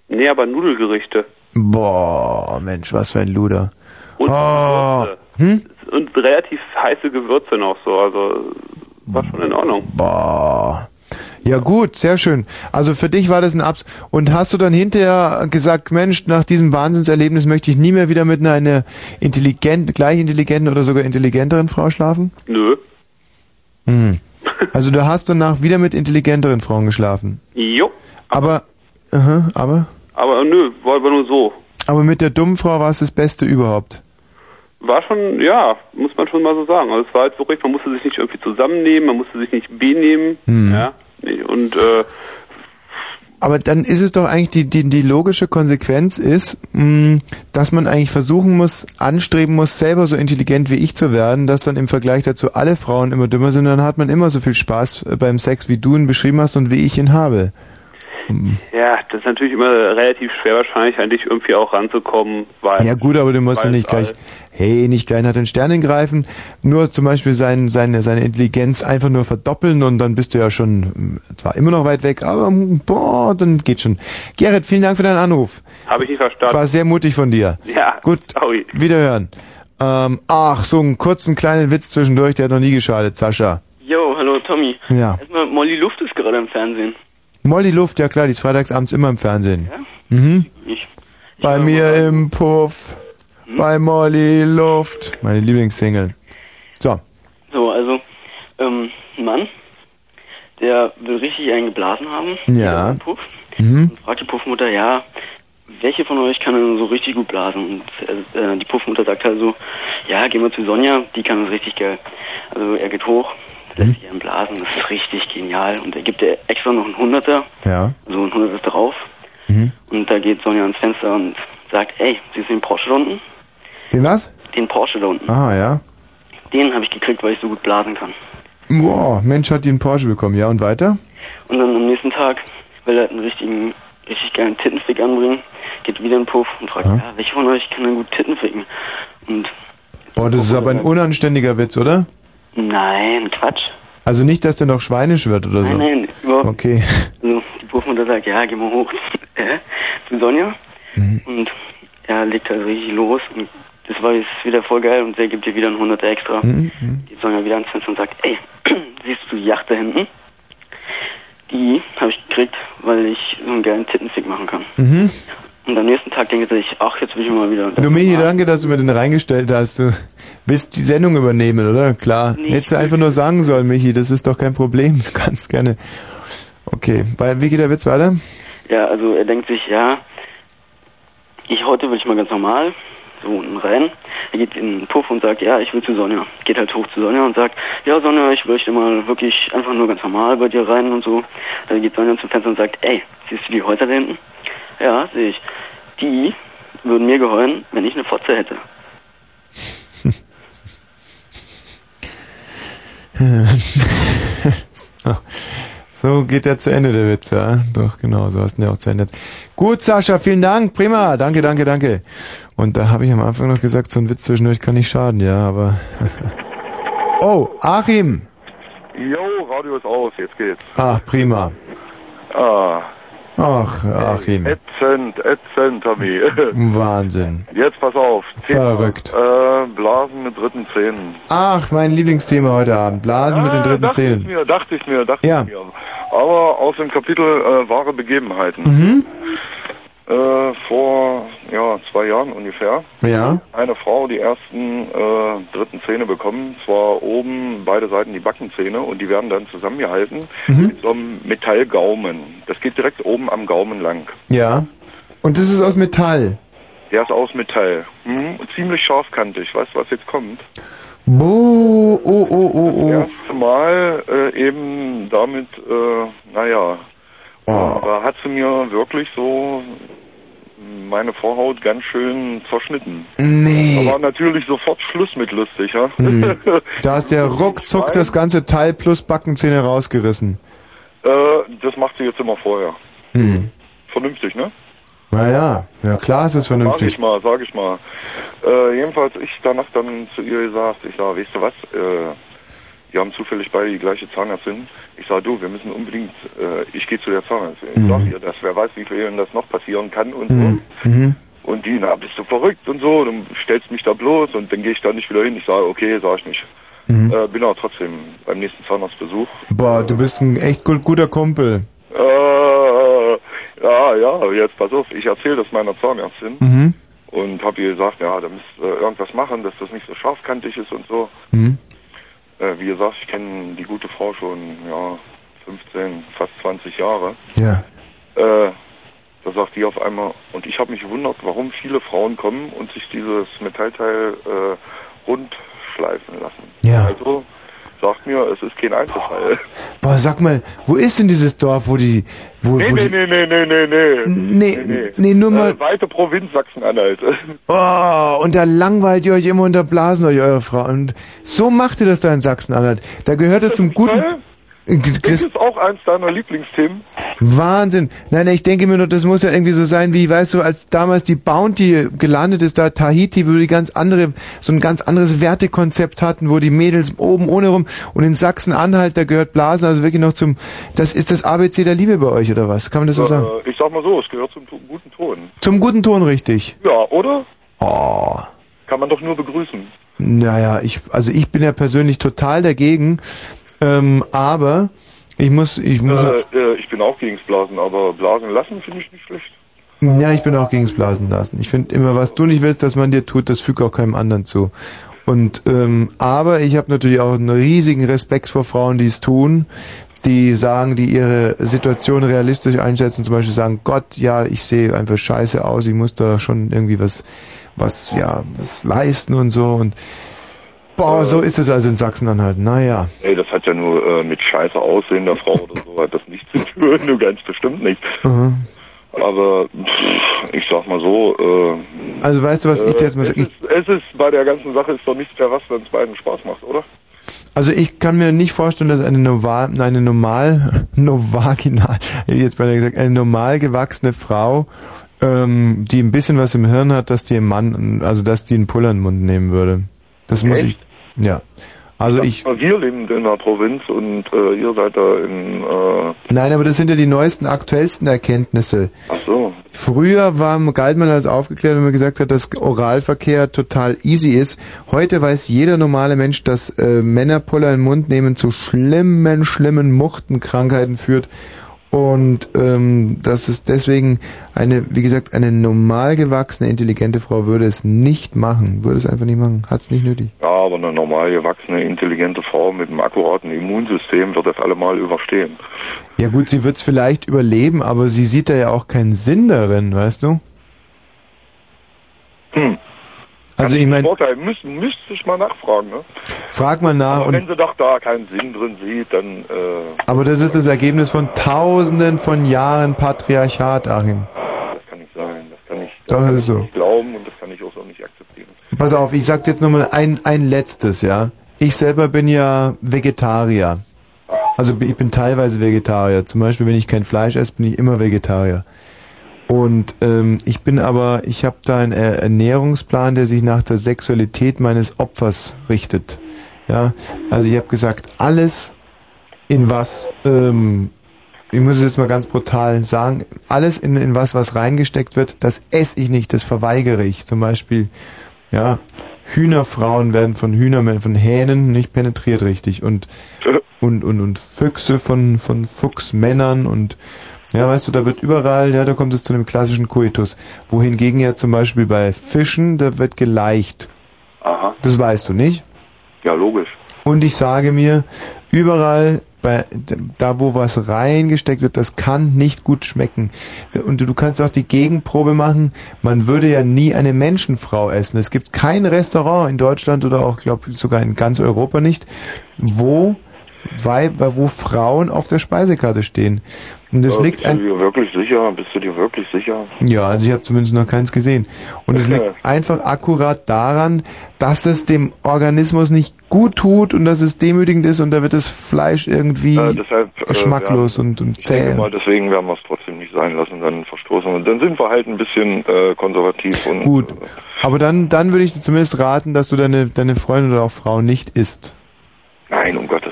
Nee, aber Nudelgerichte. Boah, Mensch, was für ein Luder. Und, Oh. Hm? und relativ heiße Gewürze noch so, also war schon in Ordnung. Boah. Ja gut, sehr schön. Also für dich war das ein Abs. Und hast du dann hinterher gesagt, Mensch, nach diesem Wahnsinnserlebnis möchte ich nie mehr wieder mit einer, einer intelligent, gleich intelligenten oder sogar intelligenteren Frau schlafen? Nö. Hm. Also du hast danach wieder mit intelligenteren Frauen geschlafen. Jo. Aber, aha, aber, Aber nö, war aber nur so. aber mit der dummen Frau war es das Beste überhaupt. War schon, ja, muss man schon mal so sagen. Also es war halt wirklich, man musste sich nicht irgendwie zusammennehmen, man musste sich nicht benehmen, Hm. ja. Und äh, Aber dann ist es doch eigentlich die, die, die logische Konsequenz ist, mh, dass man eigentlich versuchen muss, anstreben muss, selber so intelligent wie ich zu werden, dass dann im Vergleich dazu alle Frauen immer dümmer sind, dann hat man immer so viel Spaß beim Sex, wie du ihn beschrieben hast und wie ich ihn habe. Ja, das ist natürlich immer relativ schwer wahrscheinlich an dich irgendwie auch ranzukommen, weil Ja gut, aber du musst ja nicht gleich, hey, nicht gleich nach den Sternen greifen, nur zum Beispiel sein, seine, seine Intelligenz einfach nur verdoppeln und dann bist du ja schon mh, zwar immer noch weit weg, aber mh, boah, dann geht schon. Gerrit, vielen Dank für deinen Anruf. Habe ich nicht verstanden. War sehr mutig von dir. Ja, Gut, sorry. wiederhören. Ähm, ach, so einen kurzen kleinen Witz zwischendurch, der hat noch nie geschadet, Sascha. Jo, hallo Tommy. Ja. Erstmal, Molly Luft ist gerade im Fernsehen. Molly Luft, ja klar, die ist freitagsabends immer im Fernsehen. Ja? Mhm. Ich, Bei mir im Puff, Hm? bei Molly Luft. Meine Lieblingssingle. So. so, also, ähm, ein Mann, der will richtig einen geblasen haben. Ja. Puff. Mhm. Und fragt die Puffmutter, ja, welche von euch kann denn so richtig gut blasen? Und äh, die Puffmutter sagt halt so, ja, gehen wir zu Sonja, die kann das richtig geil. Also er geht hoch, Mhm. lässt sich einen blasen, das ist richtig genial. Und er gibt ihr extra noch einen Hunderter, Ja. also ein Hunderter drauf. Mhm. Und da geht Sonja ans Fenster und sagt, ey, siehst du den Porsche da unten? Den was? Den Porsche da unten. Ah, ja. Den habe ich gekriegt, weil ich so gut blasen kann. Boah, Mensch hat die einen Porsche bekommen, ja, und weiter? Und dann am nächsten Tag will er einen richtigen, richtig geilen Tittenfick anbringen, geht wieder in den Puff und fragt, Ja. ja, welche von euch kann denn gut Titten ficken? Und Boah, das ist aber ein unanständiger Witz, oder? Nein, Quatsch. Also nicht, dass der noch schweinisch wird oder so. Nein, nein, überhaupt Okay. Also die Puffmutter sagt, ja, geh mal hoch äh, zu Sonja. Mhm. Und er legt halt richtig los und das war jetzt wieder voll geil und der gibt dir wieder ein 100 extra. Mhm. Geht Sonja wieder ans Fenster und sagt, ey, siehst du die Yacht da hinten? Die habe ich gekriegt, weil ich so einen geilen Tittenfick machen kann. Mhm. Und am nächsten Tag denkt er sich, ach, jetzt will ich mal wieder. Du, Michi, danke, dass du mir den reingestellt hast. Du willst die Sendung übernehmen, oder? Klar. Nee, Hättest du einfach nur sagen sollen, Michi, das ist doch kein Problem. Du kannst gerne. Okay, weil, wie geht der Witz weiter? Ja, also er denkt sich, ja, ich heute will ich mal ganz normal, so unten rein. Er geht in den Puff und sagt, ja, ich will zu Sonja. Geht halt hoch zu Sonja und sagt, ja Sonja, ich möchte mal wirklich einfach nur ganz normal bei dir rein und so. Dann geht Sonja zum Fenster und sagt, ey, siehst du die Häuser da hinten? Ja, sehe ich. Die würden mir geheulen, wenn ich eine Fotze hätte. so. so geht der zu Ende, der Witz, ja? Doch, genau, so hast du ihn ja auch zu Ende. Gut, Sascha, vielen Dank, prima, danke, danke, danke. Und da habe ich am Anfang noch gesagt, so ein Witz zwischendurch kann nicht schaden, ja, aber... oh, Achim! Jo, Radio ist aus, jetzt geht's. Ach, prima. Ah, Ach, Achim. ätzend, ätzend, Tommy. Wahnsinn. Jetzt pass auf. Thema, Verrückt. Äh, Blasen mit dritten Zähnen. Ach, mein Lieblingsthema heute Abend. Blasen mit den dritten dachte ich Zähnen. mir, dachte ich mir, dachte Ja. ich mir. Aber aus dem Kapitel äh, wahre Begebenheiten. Mhm. Äh, vor ja, zwei Jahren ungefähr. Ja. Eine Frau die ersten äh, dritten Zähne bekommen, zwar oben beide Seiten die Backenzähne und die werden dann zusammengehalten Mhm. mit so einem Metallgaumen. Das geht direkt oben am Gaumen lang. Ja. Und das ist aus Metall. Der ist aus Metall. Mhm. und Ziemlich scharfkantig. Weißt du, was jetzt kommt? Boah, oh, oh, oh, oh. erste Mal äh, eben damit, äh, naja, Oh. da hat sie mir wirklich so meine Vorhaut ganz schön zerschnitten. Nee. Da war natürlich sofort Schluss mit lustig, ja? Hm. Da du ja ruckzuck das ganze Teil plus Backenzähne rausgerissen. äh, das macht sie jetzt immer vorher. Hm. Vernünftig, ne? Naja, ja klar ist es Sag vernünftig. ich mal, sag ich mal. Äh, jedenfalls ich danach dann zu ihr gesagt, ich sag, weißt du was, äh, wir haben zufällig beide die gleiche Zahnärztin. Ich sag, du, wir müssen unbedingt, äh, ich gehe zu der Zahnärztin. Ich Mhm. sag ihr das, wer weiß, wie viel das noch passieren kann und Mhm. so. Mhm. Und die, na, bist du verrückt und so, dann stellst mich da bloß und dann gehe ich da nicht wieder hin. Ich sage, okay, sag ich nicht. Mhm. Äh, bin auch trotzdem beim nächsten Zahnarztbesuch. Boah, du bist ein echt gut, guter Kumpel. Äh, ja, ja, jetzt pass auf, ich erzähle das meiner Zahnärztin Mhm. und habe ihr gesagt, ja, da müsst äh, irgendwas machen, dass das nicht so scharfkantig ist und so. Mhm. Äh, wie gesagt, ich kenne die gute Frau schon, ja, 15, fast 20 Jahre. Ja. Äh, da sagt die auf einmal, und ich habe mich gewundert, warum viele Frauen kommen und sich dieses Metallteil äh, rund schleifen lassen. Ja. Also sagt mir, es ist kein Einzelfall. Boah, sag mal, wo ist denn dieses Dorf, wo die, wo, Nee, wo nee, die, nee, nee, nee, nee, nee. Nee, nee, nur mal- Äh, weite Provinz Sachsen-Anhalt. Oh, und da langweilt ihr euch immer und da blasen euch eure Frau. Und so macht ihr das da in Sachsen-Anhalt. Da gehört es zum guten... Das ist auch eins deiner Lieblingsthemen. Wahnsinn. Nein, nein, ich denke mir nur, das muss ja irgendwie so sein, wie, weißt du, als damals die Bounty gelandet ist, da Tahiti, wo die ganz andere, so ein ganz anderes Wertekonzept hatten, wo die Mädels oben ohne rum und in Sachsen-Anhalt, da gehört Blasen also wirklich noch zum, das ist das ABC der Liebe bei euch, oder was? Kann man das so sagen? Äh, ich sag mal so, es gehört zum guten Ton. Zum guten Ton richtig. Ja, oder? Oh. Kann man doch nur begrüßen. Naja, ich, also ich bin ja persönlich total dagegen, ähm, aber ich muss, ich muss, Äh, äh, ich bin auch gegens Blasen, aber Blasen lassen finde ich nicht schlecht. Ja, ich bin auch gegens Blasen lassen. Ich finde immer, was du nicht willst, dass man dir tut, das fügt auch keinem anderen zu. Und ähm, aber ich habe natürlich auch einen riesigen Respekt vor Frauen, die es tun, die sagen, die ihre Situation realistisch einschätzen, zum Beispiel sagen, Gott, ja, ich sehe einfach scheiße aus, ich muss da schon irgendwie was, was, ja, was leisten und so und boah, so ist es also in Sachsen-Anhalt. Naja. Ey, das hat ja nur äh, mit scheiße Aussehen der Frau oder so, hat das nichts zu tun, nur ganz bestimmt nicht. Mhm. Aber pff, ich sag mal so, äh, Also weißt du, was ich dir jetzt mal es? Ich, ist, es ist bei der ganzen Sache ist doch nichts mehr was, wenn es beiden Spaß macht, oder? Also ich kann mir nicht vorstellen, dass eine normal, eine normal, novaginal, hätte ich jetzt beinahe gesagt, eine normal gewachsene Frau, ähm, die ein bisschen was im Hirn hat, dass die einen Mann, also dass die einen Puller in den Mund nehmen würde. Das muss ich, ja. Also ich, Wir leben in der Provinz und äh, ihr seid da in. Äh, nein, aber das sind ja die neuesten, aktuellsten Erkenntnisse. ach so. Früher war, galt man als aufgeklärt, wenn man gesagt hat, dass Oralverkehr total easy ist. Heute weiß jeder normale Mensch, dass äh, Männer Puller in den Mund nehmen zu schlimmen, schlimmen Muchtenkrankheiten führt. Und ähm, dass es deswegen eine, wie gesagt, eine normal gewachsene, intelligente Frau würde es nicht machen. Würde es einfach nicht machen. Hat es nicht nötig. Ja, aber eine normal gewachsene, intelligente Frau mit einem akkuraten Immunsystem wird das allemal überstehen. Ja gut, sie wird es vielleicht überleben, aber sie sieht da ja auch keinen Sinn darin, weißt du? Hm. Also ich meine, Vorteil müsste, ich mal nachfragen, ne? frag mal nach aber und wenn sie doch da keinen Sinn drin sieht, dann äh, Aber das ist das Ergebnis von tausenden von Jahren Patriarchat, Achim. das kann nicht sein. Das kann ich, Doch, kann das ist ich so. nicht glauben und das kann ich auch so nicht akzeptieren. Pass auf, ich sag jetzt nochmal ein, ein letztes, ja. Ich selber bin ja Vegetarier. Also ich bin teilweise Vegetarier. Zum Beispiel, wenn ich kein Fleisch esse, bin ich immer Vegetarier. Und ähm, ich bin aber, ich habe da einen Er- Ernährungsplan, der sich nach der Sexualität meines Opfers richtet. Ja, also ich habe gesagt, alles in was, ähm, ich muss es jetzt mal ganz brutal sagen, alles in, in was, was reingesteckt wird, das esse ich nicht, das verweigere ich. Zum Beispiel, ja, Hühnerfrauen werden von Hühnermännern, von Hähnen nicht penetriert richtig und und und und Füchse von von Fuchsmännern und ja, weißt du, da wird überall, ja, da kommt es zu einem klassischen Koitus. Wohingegen ja zum Beispiel bei Fischen, da wird geleicht. Aha. Das weißt du nicht? Ja, logisch. Und ich sage mir, überall bei da wo was reingesteckt wird, das kann nicht gut schmecken. Und du kannst auch die Gegenprobe machen. Man würde ja nie eine Menschenfrau essen. Es gibt kein Restaurant in Deutschland oder auch, glaube ich, sogar in ganz Europa nicht, wo Weib, wo Frauen auf der Speisekarte stehen. Und es Äh, liegt bist du dir wirklich sicher? Bist du dir wirklich sicher? ja, also ich habe zumindest noch keins gesehen. Und es Okay. liegt einfach akkurat daran, dass es dem Organismus nicht gut tut und dass es demütigend ist und da wird das Fleisch irgendwie Äh, deshalb, äh, geschmacklos ja, und, und zäh. mal, deswegen werden wir es trotzdem nicht sein lassen, dann verstoßen. Und dann sind wir halt ein bisschen äh, konservativ und Gut. Aber dann, dann würde ich dir zumindest raten, dass du deine, deine Freundin oder auch Frau nicht isst. nein, um Gottes Willen.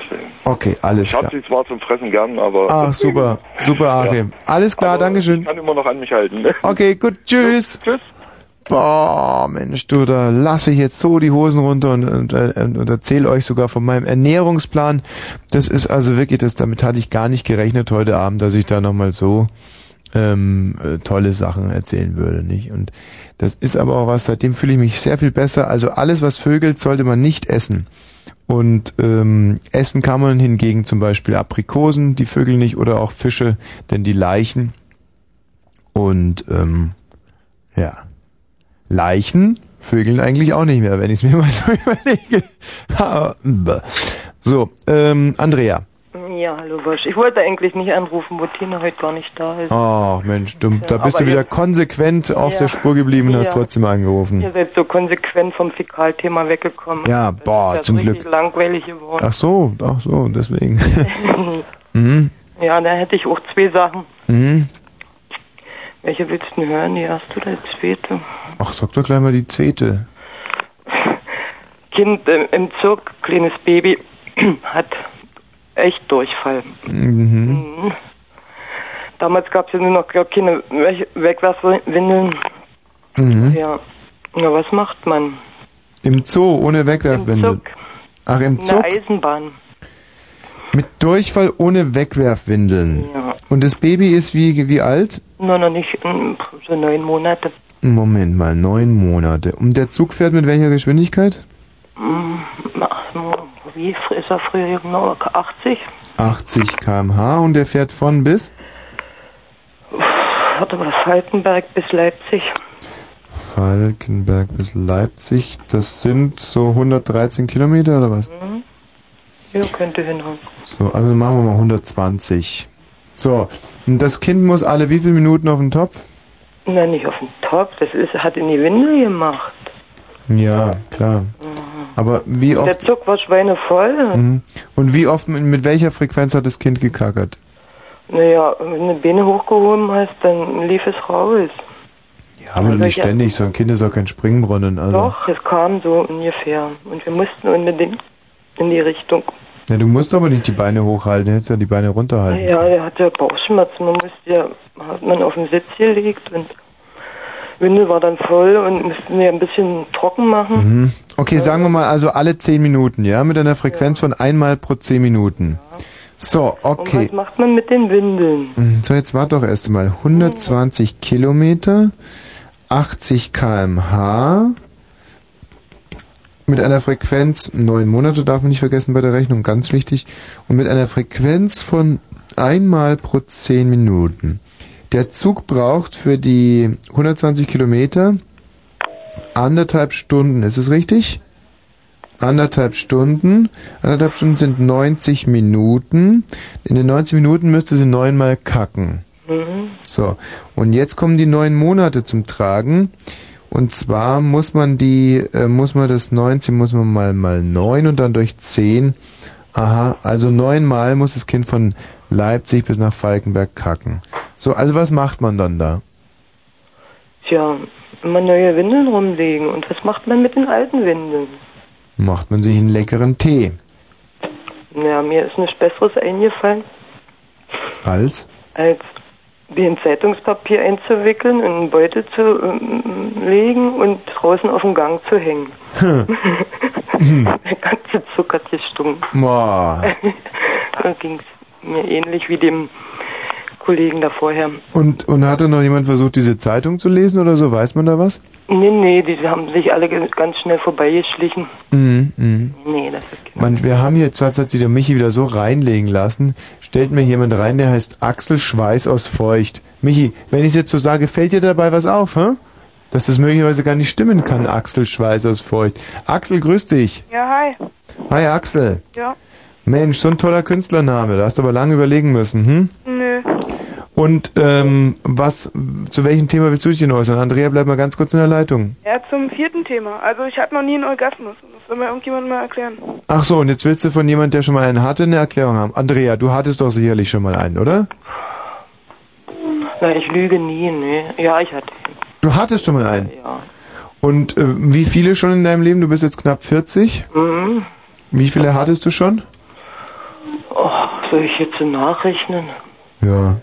Okay, alles Ich habe klar. sie zwar zum Fressen gern, aber Ach, super, super, Achim. Alles klar, Dankeschön. ich kann immer noch an mich halten. Ne? Okay, gut, tschüss. Tschüss. Boah, Mensch, du, da lasse ich jetzt so die Hosen runter und, und, und, und erzähle euch sogar von meinem Ernährungsplan. Das ist also wirklich, das, damit hatte ich gar nicht gerechnet heute Abend, dass ich da nochmal so ähm, äh, tolle Sachen erzählen würde, nicht? Und das ist aber auch was, seitdem fühle ich mich sehr viel besser. Also alles, was vögelt, sollte man nicht essen. Und ähm, essen kann man hingegen zum Beispiel Aprikosen, die Vögel nicht, oder auch Fische, denn die Leichen. Und ähm, ja. Leichen vögeln eigentlich auch nicht mehr, wenn ich es mir mal so überlege. So, ähm, Andrea. Ja, hallo Bosch. Ich wollte eigentlich nicht anrufen, wo Tina heute gar nicht da ist. Oh, Mensch, du, da bist aber du wieder konsequent auf Ja. der Spur geblieben und hast Ja. trotzdem angerufen. Ihr seid so konsequent vom Fäkalthema weggekommen. Ja, boah, das zum ist richtig Glück. langweilig geworden. Ach so, ach so, deswegen. mhm. ja, da hätte ich auch zwei Sachen. Mhm. Welche willst du denn hören? Die erste oder die zweite? Ach, sag doch gleich mal die zweite. Kind im, im Zirk, kleines Baby, hat echt Durchfall. Mhm. Mhm. Damals gab es ja nur noch gar keine We- Wegwerfwindeln. Mhm. Ja. ja, was macht man? Im Zoo, ohne Wegwerfwindel. Ach, im In der Zug? Eisenbahn. Mit Durchfall ohne Wegwerfwindeln. Ja. Und das Baby ist wie, wie alt? Nur noch nicht mm, so neun Monate. Moment mal, neun Monate. Und der Zug fährt mit welcher Geschwindigkeit? Wie ist er früher genau? 80? 80 km/h und der fährt von bis? Warte mal, Falkenberg bis Leipzig. Falkenberg bis Leipzig. Das sind so 113 Kilometer oder was? Mhm. Ja, könnte hinhauen. So, also machen wir mal 120. So, und das Kind muss alle wie viele Minuten auf den Topf? Nein, nicht auf den Topf. Das ist, hat in die Windel gemacht. Ja, klar. Mhm. Aber wie Der oft, Zug war schweinevoll. Mhm. und wie oft, mit, welcher Frequenz hat das Kind gekackert? Naja, wenn du die Beine hochgehoben hast, dann lief es raus. Ja, aber nicht ja. ständig, so ein Kind ist auch kein Springbrunnen, also. Doch, es kam so ungefähr. Und wir mussten unbedingt in die Richtung. Ja, du musst aber nicht die Beine hochhalten, du hättest ja die Beine runterhalten. Ja, der hatte Bauchschmerzen. Man musste ja, hat man auf den Sitz gelegt und Windel war dann voll und mussten wir ein bisschen trocken machen. Mhm. Okay, sagen wir mal also alle 10 Minuten, ja, mit einer Frequenz von einmal pro 10 Minuten. So, Und okay. was macht man mit den Windeln? Mhm, So, jetzt warte doch erst mal. 120 Kilometer, 80 kmh, mit einer Frequenz, neun Monate darf man nicht vergessen bei der Rechnung, ganz wichtig, und mit einer Frequenz von einmal pro 10 Minuten. Der Zug braucht für die 120 Kilometer anderthalb Stunden, ist es richtig? Anderthalb Stunden. Anderthalb Stunden sind 90 Minuten. In den 90 Minuten müsste sie neunmal kacken. Mhm. So, und jetzt kommen die neun Monate zum Tragen. Und zwar muss man die, äh, muss man das 19, muss man mal mal 9 und dann durch 10. Aha, also neunmal muss das Kind von Leipzig bis nach Falkenberg kacken. So, also was macht man dann da? Tja, immer neue Windeln rumlegen. Und was macht man mit den alten Windeln? Macht man sich einen leckeren Tee. Ja, mir ist nichts Besseres eingefallen, Als? als die in Zeitungspapier einzuwickeln, in einen Beutel zu ähm, legen und draußen auf dem Gang zu hängen. Der ganze hat gestunken. Boah. Dann ging es mir ähnlich wie dem Kollegen da vorher. Und, und hat da noch jemand versucht, diese Zeitung zu lesen oder so? Weiß man da was? Nee, nee, die haben sich alle ganz schnell vorbeigeschlichen. Mhm, mhm. Nee, das ist Man, wir haben hier, zwar hat sich der Michi wieder so reinlegen lassen, stellt mir jemand rein, der heißt Axel Schweiß aus Feucht. Michi, wenn ich es jetzt so sage, fällt dir dabei was auf, hä? Dass das möglicherweise gar nicht stimmen kann, Axel Schweiß aus Feucht. Axel, grüß dich. Ja, hi. Hi Axel. Ja. Mensch, so ein toller Künstlername, da hast du aber lange überlegen müssen, hm? Nö. Und ähm, was, zu welchem Thema willst du dich denn äußern? Andrea, bleib mal ganz kurz in der Leitung. Ja, zum vierten Thema. Also ich hatte noch nie einen Orgasmus. Das soll mir irgendjemand mal erklären. Ach so, und jetzt willst du von jemand, der schon mal einen hatte, eine Erklärung haben. Andrea, du hattest doch sicherlich schon mal einen, oder? Na, ich lüge nie, nee. Ja, ich hatte. Du hattest schon mal einen. Ja. Und äh, wie viele schon in deinem Leben? Du bist jetzt knapp 40. Mhm. Wie viele hattest du schon? Oh, soll ich jetzt so nachrechnen? Ja.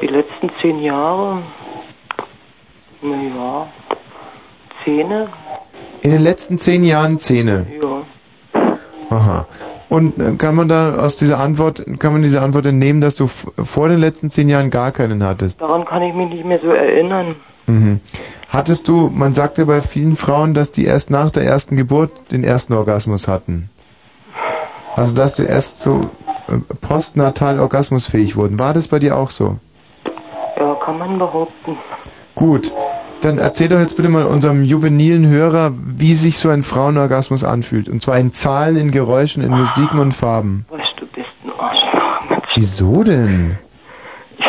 Die letzten zehn Jahre? Na ja. Zähne? In den letzten zehn Jahren Zähne. Ja. Aha. Und äh, kann man da aus dieser Antwort, kann man diese Antwort entnehmen, dass du vor den letzten zehn Jahren gar keinen hattest? Daran kann ich mich nicht mehr so erinnern. Mhm. Hattest du, man sagt ja bei vielen Frauen, dass die erst nach der ersten Geburt den ersten Orgasmus hatten. Also dass du erst so äh, postnatal orgasmusfähig wurden. War das bei dir auch so? Ja, kann man behaupten. Gut. Dann erzähl doch jetzt bitte mal unserem juvenilen Hörer, wie sich so ein Frauenorgasmus anfühlt. Und zwar in Zahlen, in Geräuschen, in Musiken und Farben. Weißt du, bist ein Arschloch. Wieso denn?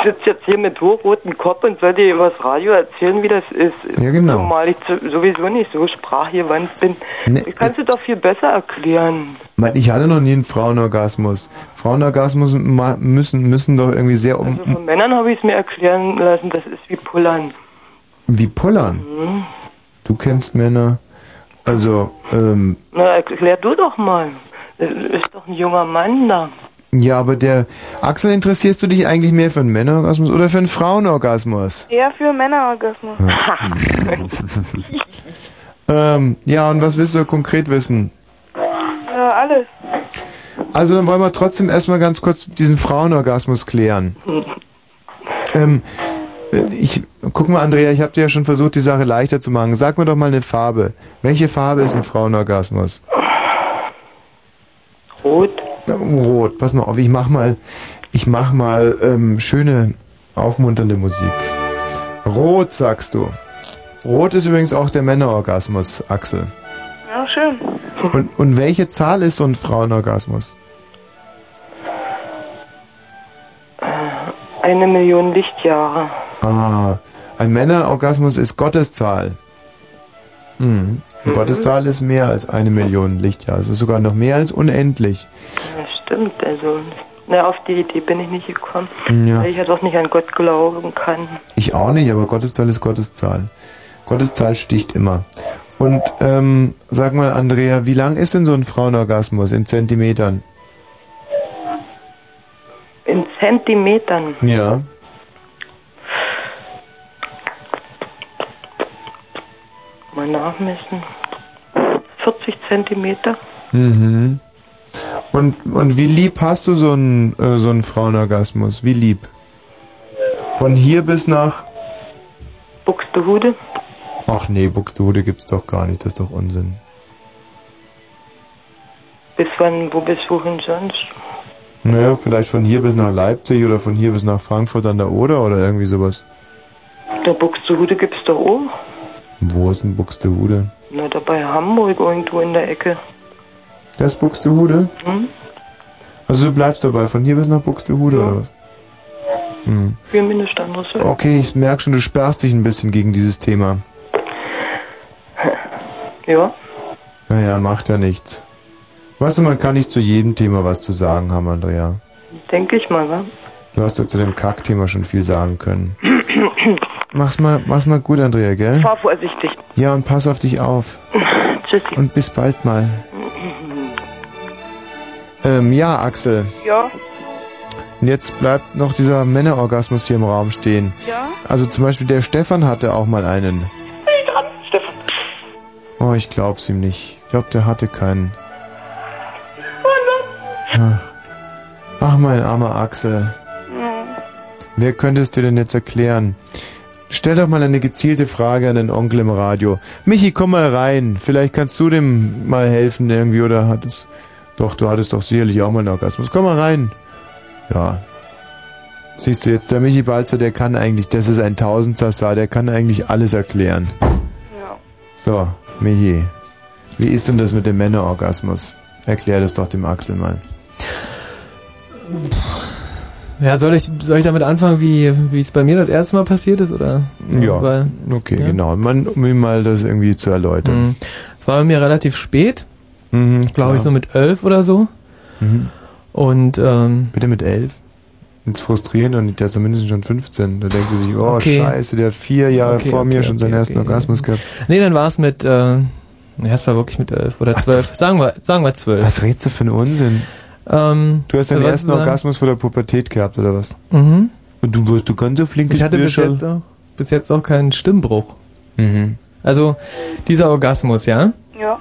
Ich sitze jetzt hier mit hochrotem Kopf und soll dir über das Radio erzählen, wie das ist. Ja, genau. Zumal ich sowieso nicht so sprachgewandt bin. Ne, ich kannst du doch viel besser erklären. Mann, Ich hatte noch nie einen Frauenorgasmus. Frauenorgasmus müssen, müssen doch irgendwie sehr um, Also von Männern habe ich es mir erklären lassen, das ist wie Pullern. wie pullern. Hm? Du kennst Männer. Also, ähm, Na, erklär du doch mal. Das ist doch ein junger Mann da. Ja, aber der Axel, interessierst du dich eigentlich mehr für einen Männerorgasmus oder für einen Frauenorgasmus? Eher für Männerorgasmus. Ähm, ja, und was willst du konkret wissen? Ja, alles. Also dann wollen wir trotzdem erstmal ganz kurz diesen Frauenorgasmus klären. Ähm, äh, ich guck mal, Andrea, ich habe dir ja schon versucht, die Sache leichter zu machen. Sag mir doch mal eine Farbe. Welche Farbe ist ein Frauenorgasmus? Rot. Rot. Pass mal auf, ich mach mal, ich mach mal ähm, schöne, aufmunternde Musik. Rot, sagst du. Rot ist übrigens auch der Männerorgasmus, Axel. Ja, schön. Und, und welche Zahl ist so ein Frauenorgasmus? Eine Million Lichtjahre. Ah, ein Männerorgasmus ist Gotteszahl. Mhm. Und Gotteszahl ist mehr als eine Million Lichtjahre. Es ist sogar noch mehr als unendlich. Ja, stimmt, also. Na, auf die Idee bin ich nicht gekommen. Ja. Weil ich halt auch nicht an Gott glauben kann. Ich auch nicht, aber Gotteszahl ist Gotteszahl. Gotteszahl sticht immer. Und ähm, sag mal, Andrea, wie lang ist denn so ein Frauenorgasmus in Zentimetern? In Zentimetern. Ja. Mal nachmessen. 40 Zentimeter. Mhm. Und, und wie lieb hast du so einen, äh, so einen Frauenorgasmus? Wie lieb? Von hier bis nach. Buxtehude. Ach nee, Buxtehude gibt's doch gar nicht, das ist doch Unsinn. Bis wann, wo bis wohin sonst? Naja, vielleicht von hier bis nach Leipzig oder von hier bis nach Frankfurt an der Oder oder irgendwie sowas. Der Buxtehude gibt's doch auch. Wo ist denn Buxtehude? Na, da bei Hamburg irgendwo in der Ecke. Das ist Buxtehude? Hm? Also du bleibst dabei, von hier bis nach Buxtehude oder was? Hm. Anderes. Okay, ich merke schon, du sperrst dich ein bisschen gegen dieses Thema. Ja. Naja, macht ja nichts. Weißt du, man kann nicht zu jedem Thema was zu sagen haben, Andrea. Denke ich mal, wa? Du hast ja zu dem Kackthema schon viel sagen können. Mach's mal, mach's mal gut, Andrea, gell? Fahr vorsichtig. Ja, und pass auf dich auf. Tschüssi. Und bis bald mal. Ähm, ja, Axel. Ja, Und jetzt bleibt noch dieser Männerorgasmus hier im Raum stehen. Ja? Also zum Beispiel der Stefan hatte auch mal einen. ich dran, Stefan. Oh, ich glaub's ihm nicht. Ich glaub, der hatte keinen. Ach. Ach, mein armer Axel. Wer könnte es dir denn jetzt erklären? Stell doch mal eine gezielte Frage an den Onkel im Radio. Michi, komm mal rein. Vielleicht kannst du dem mal helfen irgendwie oder hat es... Doch, du hattest doch sicherlich auch mal einen Orgasmus. Komm mal rein. Ja. Siehst du jetzt, der Michi Balzer, der kann eigentlich, das ist ein Tausendsasser, der kann eigentlich alles erklären. Ja. So, Michi, wie ist denn das mit dem Männerorgasmus? Erklär das doch dem Axel mal. Ja, soll ich, soll ich damit anfangen, wie, wie es bei mir das erste Mal passiert ist, oder? Ja, Weil, okay, ja. genau. Man, um ihm mal das irgendwie zu erläutern. Mhm. Es war bei mir relativ spät. Mhm, Glaube ich so mit elf oder so. Mhm. Und, ähm, Bitte mit elf? Jetzt frustrierend und der ist zumindest schon 15. Da denkt er sich, oh Okay. scheiße, der hat vier Jahre Okay, vor mir okay, schon okay, seinen ersten. Orgasmus gehabt. nee, dann war es mit, äh, ja, es war wirklich mit elf oder zwölf. Sagen wir, sagen wir zwölf. Was redest du für einen Unsinn? Ähm, Du hast deinen ersten? Orgasmus vor der Pubertät gehabt, oder was? Mhm. Und du wirst du ganz so flinkes Ich hatte bis jetzt, auch, bis jetzt auch keinen Stimmbruch. Mhm. Also, dieser Orgasmus, ja? Ja.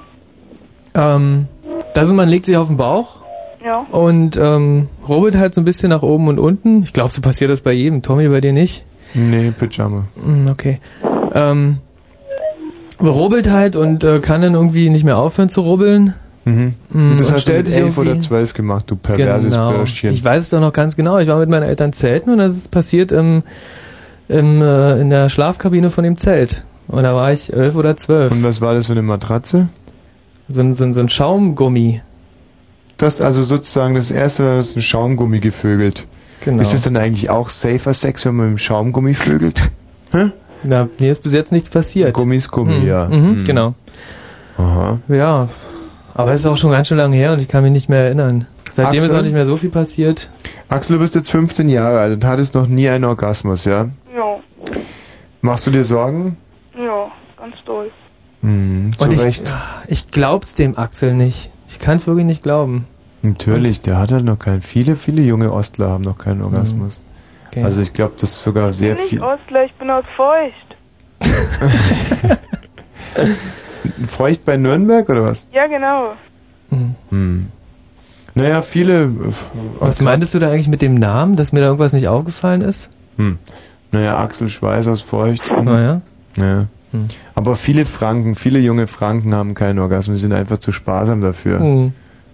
Ähm, also man legt sich auf den Bauch Ja. und ähm, rubbelt halt so ein bisschen nach oben und unten. Ich glaube, so passiert das bei jedem. Tommy, bei dir nicht? Nee, Pyjama. Hm, Okay. Ähm, rubbelt halt und äh, kann dann irgendwie nicht mehr aufhören zu rubbeln. Mhm. Und das und hast du mit elf oder zwölf gemacht, du perverses genau. Bürschchen. Ich weiß es doch noch ganz genau. Ich war mit meinen Eltern zelten und das ist passiert im, im, äh, in der Schlafkabine von dem Zelt. Und da war ich elf oder zwölf. Und was war das für eine Matratze? So ein, so ein, so ein Schaumgummi. Das also sozusagen das erste Mal, das ein Schaumgummi gevögelt. Genau. Ist das dann eigentlich auch safer Sex, wenn man mit dem Schaumgummi vögelt? Hä? Na, mir ist bis jetzt nichts passiert. Gummi ist Gummi, Hm, ja. Mhm, Hm. Genau. Aha. Ja, aber es ist auch schon ganz schön lange her und ich kann mich nicht mehr erinnern. Seitdem ist Axel? auch nicht mehr so viel passiert. Axel, du bist jetzt 15 Jahre alt und hattest noch nie einen Orgasmus, ja? Ja. Machst du dir Sorgen? Ja, ganz doll. Hm, zu und ich, Recht. ich glaub's dem Axel nicht. Ich kann es wirklich nicht glauben. Natürlich, der hat halt noch keinen. Viele, viele junge Ostler haben noch keinen Orgasmus. Okay. Also ich glaube, das ist sogar sehr bin viel. ich Ostler, ich bin aus Feucht. Feucht bei Nürnberg oder was? Ja, genau. Hm. Naja, viele. äh, Was meintest du da eigentlich mit dem Namen, dass mir da irgendwas nicht aufgefallen ist? Hm. Naja, Axel Schweiß aus Feucht. Naja. Ja. Hm. Aber viele Franken, viele junge Franken haben keinen Orgasmus, sind einfach zu sparsam dafür. Hm.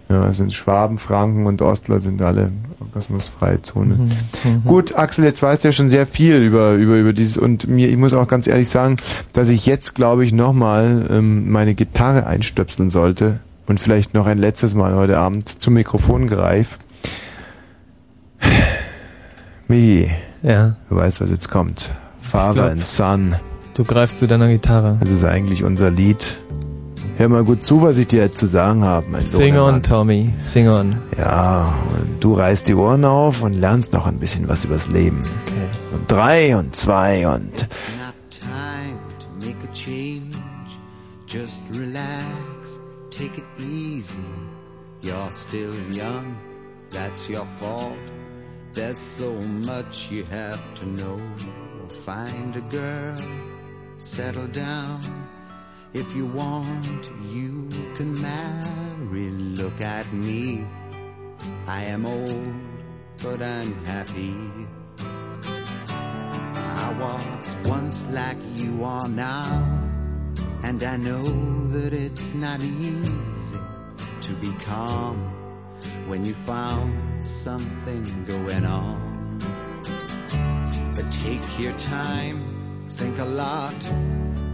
Ja, sind Schwaben, Franken und Ostler sind alle orgasmusfreie Zone. Mhm. Mhm. Gut, Axel, jetzt weißt du ja schon sehr viel über, über, über dieses und mir, ich muss auch ganz ehrlich sagen, dass ich jetzt, glaube ich, nochmal ähm, meine Gitarre einstöpseln sollte und vielleicht noch ein letztes Mal heute Abend zum Mikrofon greif. Michi, Ja. du weißt, was jetzt kommt. Father glaub- and Son. Du greifst zu deiner Gitarre. Das ist eigentlich unser Lied. Hör mal gut zu, was ich dir jetzt zu sagen habe, mein Sing Sohnemann. on, Tommy. Sing on. Ja, und du reißt die Ohren auf und lernst noch ein bisschen was übers Leben. Okay. Und drei und zwei und not time to make a change. Just relax, take it easy. You're still young, that's your fault. There's so much you have to know. Find a girl, settle down. If you want, you can marry. Look at me. I am old, but I'm happy. I was once like you are now, and I know that it's not easy to be calm when you found something going on. But take your time, think a lot.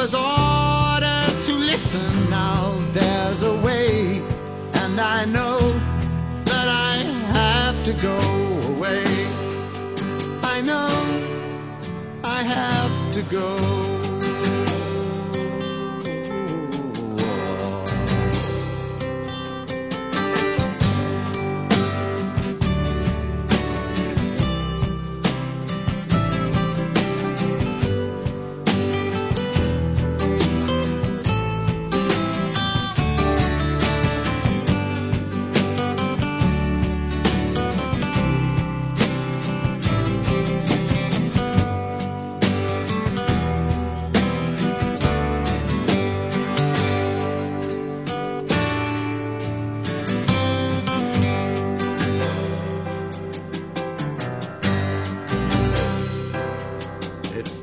Was ordered to listen. Now there's a way, and I know that I have to go away. I know I have to go.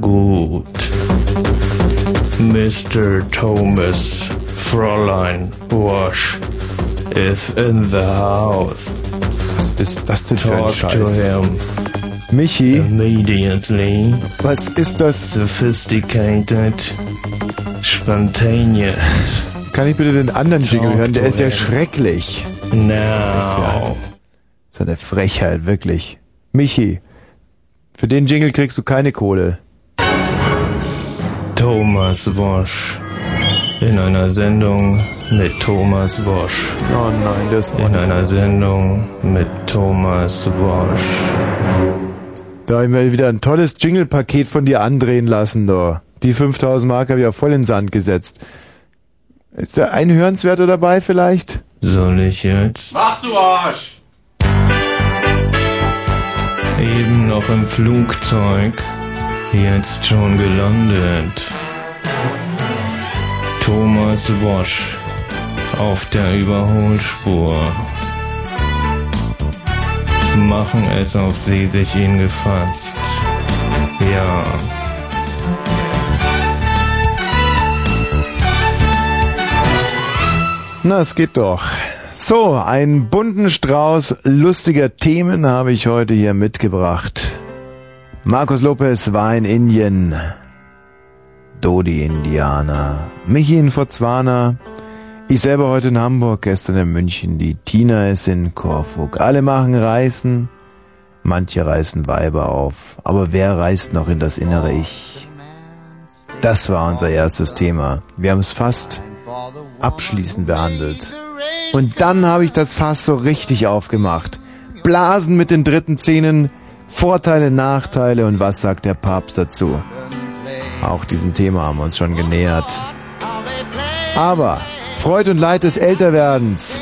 Gut. Mr. Thomas Fräulein Wash is in the house. Was ist das denn für ein Talk to Scheiß? him Michi, immediately. was ist das? Sophisticated, spontaneous. Kann ich bitte den anderen Jingle Talk hören? Der ist ja him. schrecklich. Das ist ja, Now. das ist eine Frechheit, wirklich. Michi, für den Jingle kriegst du keine Kohle. Thomas Wash. In einer Sendung mit Thomas Wash. Oh nein, das In einer Sendung mit Thomas Wash. Da hab ich mir wieder ein tolles Jingle-Paket von dir andrehen lassen, da. Die 5000 Mark habe ich ja voll in den Sand gesetzt. Ist da ein Hörenswerter dabei vielleicht? Soll ich jetzt? Mach du Arsch! Eben noch im Flugzeug. Jetzt schon gelandet. Thomas Wash auf der Überholspur. Machen es auf sie sich ihn gefasst. Ja. Na, es geht doch. So, einen bunten Strauß lustiger Themen habe ich heute hier mitgebracht. Markus Lopez war in Indien. Dodi Indianer. Michi in Botswana. Ich selber heute in Hamburg, gestern in München. Die Tina ist in Korfug. Alle machen Reisen. Manche reißen Weiber auf. Aber wer reist noch in das innere Ich? Das war unser erstes Thema. Wir haben es fast abschließend behandelt. Und dann habe ich das Fass so richtig aufgemacht. Blasen mit den dritten Zähnen, Vorteile, Nachteile und was sagt der Papst dazu? Auch diesem Thema haben wir uns schon genähert. Aber Freud und Leid des Älterwerdens.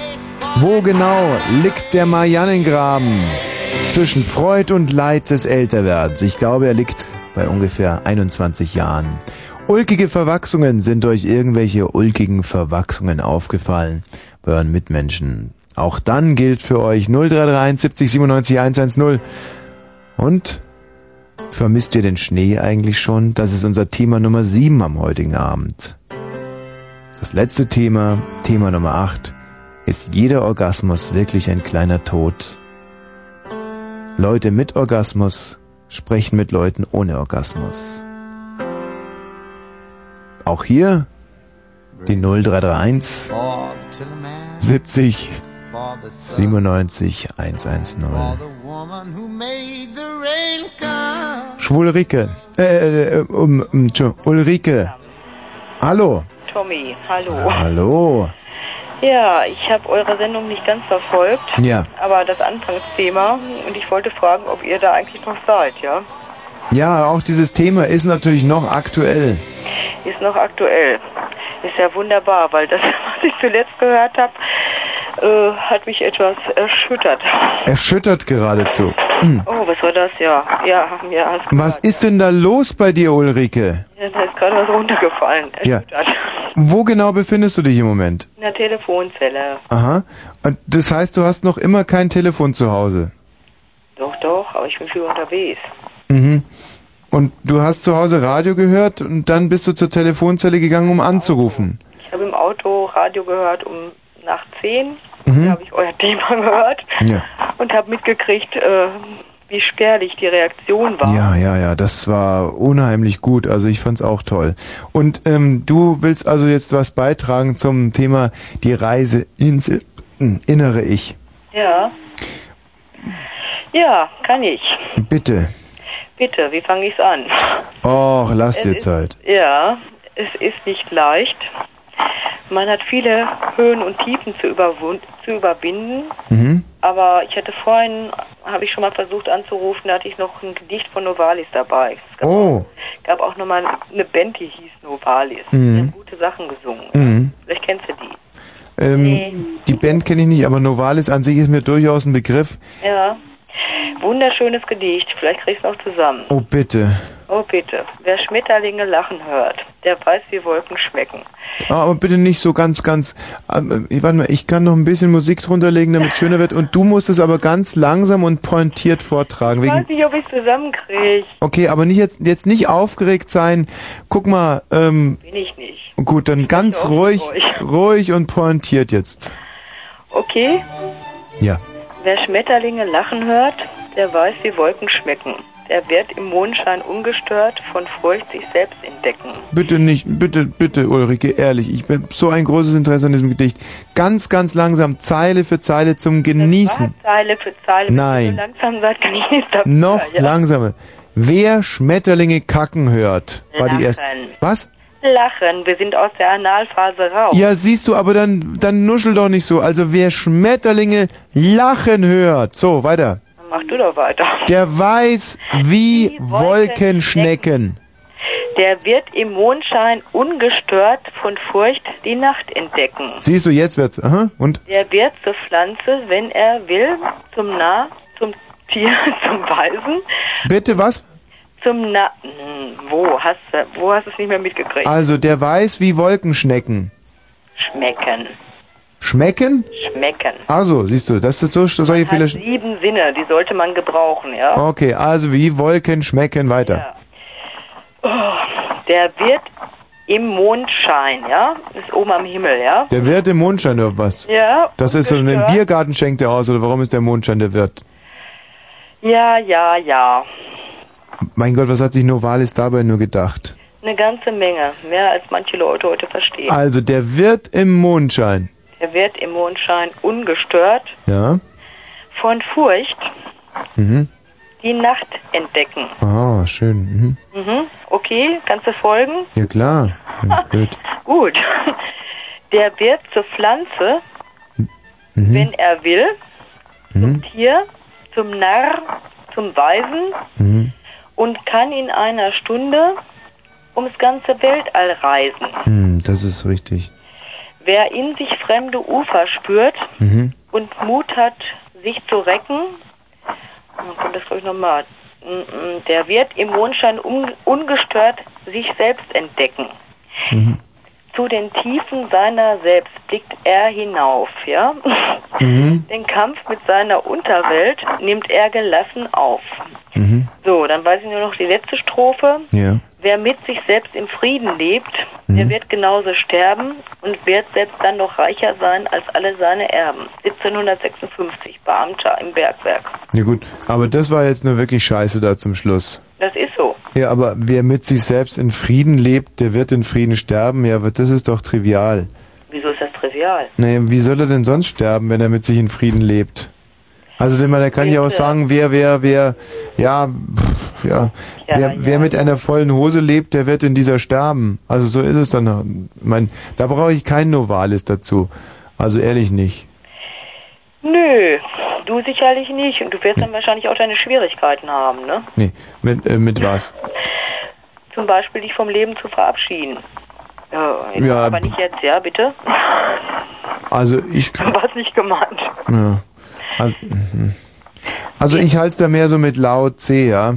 Wo genau liegt der Mariannengraben zwischen Freud und Leid des Älterwerdens? Ich glaube, er liegt bei ungefähr 21 Jahren. Ulkige Verwachsungen sind durch irgendwelche ulkigen Verwachsungen aufgefallen bei euren Mitmenschen. Auch dann gilt für euch 0331 70 97 110. Und vermisst ihr den Schnee eigentlich schon? Das ist unser Thema Nummer 7 am heutigen Abend. Das letzte Thema, Thema Nummer 8, ist jeder Orgasmus wirklich ein kleiner Tod? Leute mit Orgasmus sprechen mit Leuten ohne Orgasmus. Auch hier die 0331 70 97 110. Schwulrike. Äh, äh, um, um, Entschu- Ulrike. Hallo. Tommy, hallo. Hallo. Ja, ich habe eure Sendung nicht ganz verfolgt, Ja. aber das Anfangsthema und ich wollte fragen, ob ihr da eigentlich noch seid, ja? Ja, auch dieses Thema ist natürlich noch aktuell. Ist noch aktuell. Ist ja wunderbar, weil das, was ich zuletzt gehört habe, äh, hat mich etwas erschüttert. Erschüttert geradezu. Oh, was war das? Ja, ja, ja. hast Was ist denn da los bei dir, Ulrike? Ja, da ist gerade was runtergefallen. Ja. Wo genau befindest du dich im Moment? In der Telefonzelle. Aha. Und das heißt, du hast noch immer kein Telefon zu Hause. Doch, doch, aber ich bin viel unterwegs. Mhm. Und du hast zu Hause Radio gehört und dann bist du zur Telefonzelle gegangen, um anzurufen. Ich habe im Auto Radio gehört um nach 10. Mhm. Da habe ich euer Thema gehört Ja. und habe mitgekriegt, äh, wie spärlich die Reaktion war. Ja, ja, ja, das war unheimlich gut. Also ich fand's auch toll. Und ähm, du willst also jetzt was beitragen zum Thema die Reise ins innere Ich. Ja. Ja, kann ich. Bitte. Bitte, wie fange ich's an? Och, lass Es dir ist- Zeit. Ja, es ist nicht leicht. Man hat viele Höhen und Tiefen zu, zu überwinden. Mhm. Aber ich hatte vorhin, habe ich schon mal versucht anzurufen, da hatte ich noch ein Gedicht von Novalis dabei. Es gab, Oh. gab auch nochmal eine Band, die hieß Novalis. Mhm. Die hat gute Sachen gesungen. Mhm. Vielleicht kennst du die. Ähm, Die Band kenne ich nicht, aber Novalis an sich ist mir durchaus ein Begriff. Ja. Wunderschönes Gedicht. Vielleicht kriegst du noch zusammen. Oh, bitte. Oh bitte. Wer Schmetterlinge lachen hört, der weiß, wie Wolken schmecken. Ah, aber bitte nicht so ganz, ganz. ähm, äh, warte mal, ich kann noch ein bisschen Musik drunter legen, damit es schöner wird. Und du musst es aber ganz langsam und pointiert vortragen. Ich Wegen, weiß nicht, ob ich zusammenkriege. okay, aber nicht jetzt, jetzt nicht aufgeregt sein. Guck mal, ähm, Bin ich nicht. gut, dann ganz ruhig, ruhig und pointiert jetzt. Okay. Ja. Wer Schmetterlinge lachen hört, der weiß, wie Wolken schmecken. Der wird im Mondschein ungestört von Furcht sich selbst entdecken. Bitte nicht, bitte, bitte, Ulrike, ehrlich. Ich bin so ein großes Interesse an diesem Gedicht. Ganz, ganz langsam, Zeile für Zeile zum Genießen. Zeile für Zeile. Wenn Nein. ihr so langsam seid, kann ich nicht dabei. Noch ja. langsamer. Wer Schmetterlinge kacken hört, war die erste. Was? Lachen. Wir sind aus der Analphase raus. Ja, siehst du, aber dann, dann nuschel doch nicht so. Also wer Schmetterlinge lachen hört. So, weiter. Mach du doch weiter. Der weiß, wie Wolken schnecken. Der wird im Mondschein ungestört von Furcht die Nacht entdecken. Siehst du, jetzt wird's. Aha. Und? Der wird zur Pflanze, wenn er will, zum Nah, zum Tier, zum Weisen, Bitte was? zum Na... Hm, Wo hast du, wo hast du es nicht mehr mitgekriegt? Also, der weiß, wie Wolken schnecken. Schmecken. Schmecken? Schmecken. Also, siehst du, das ist so, solche viele. sieben Sinne, die sollte man gebrauchen, ja? Okay, also wie Wolken schmecken weiter. Oh, der wird im Mondschein, ja? Ist oben am Himmel, ja? Der Wirt im Mondschein oder was? Ja. Das ist so ein. Biergarten schenkt er aus oder warum ist der Mondschein der Wirt? Ja, ja, ja. Mein Gott, was hat sich Novalis dabei nur gedacht? Eine ganze Menge. Mehr als manche Leute heute verstehen. Also der Wirt im Mondschein. Er wird im Mondschein ungestört Ja. von Furcht Mhm. die Nacht entdecken. Ah, schön. Mhm. Mhm. Okay, kannst du folgen? Ja klar. Ja, Gut. Gut. Der wird zur Pflanze, Mhm. wenn er will, Mhm. Tier, zum Narr, zum Weisen Mhm. und kann in einer Stunde ums ganze Weltall reisen. Das ist richtig. Wer in sich fremde Ufer spürt Mhm. und Mut hat, sich zu recken, dann kommt das glaube ich nochmal, der wird im Mondschein un ungestört sich selbst entdecken. Mhm. Zu den Tiefen seiner selbst blickt er hinauf, ja? Mhm. Den Kampf mit seiner Unterwelt nimmt er gelassen auf. Mhm. So, dann weiß ich nur noch die letzte Strophe. Ja. Wer mit sich selbst im Frieden lebt, Mhm. der wird genauso sterben und wird selbst dann noch reicher sein als alle seine Erben. 1756, Beamter im Bergwerk. Ja gut, aber das war jetzt nur wirklich scheiße da zum Schluss. Das ist so. Ja, aber wer mit sich selbst in Frieden lebt, der wird in Frieden sterben. Ja, aber das ist doch trivial. Wieso ist das trivial? Nee, wie soll er denn sonst sterben, wenn er mit sich in Frieden lebt? Also, man, da kann ich auch sagen, wer, wer, wer, ja, pff, ja, wer, wer mit einer vollen Hose lebt, der wird in dieser sterben. Also so ist es dann. Ich mein, da brauche ich keinen Novalis dazu. Also ehrlich nicht. Nö, du sicherlich nicht. Und du wirst dann wahrscheinlich auch deine Schwierigkeiten haben, ne? Nee, mit, äh, mit was? Zum Beispiel dich vom Leben zu verabschieden. Äh, Ja. Aber nicht jetzt, ja, bitte? Also ich, Du warst nicht gemeint. ja. Also, mhm. Also ich halte da mehr so mit laut C, ja.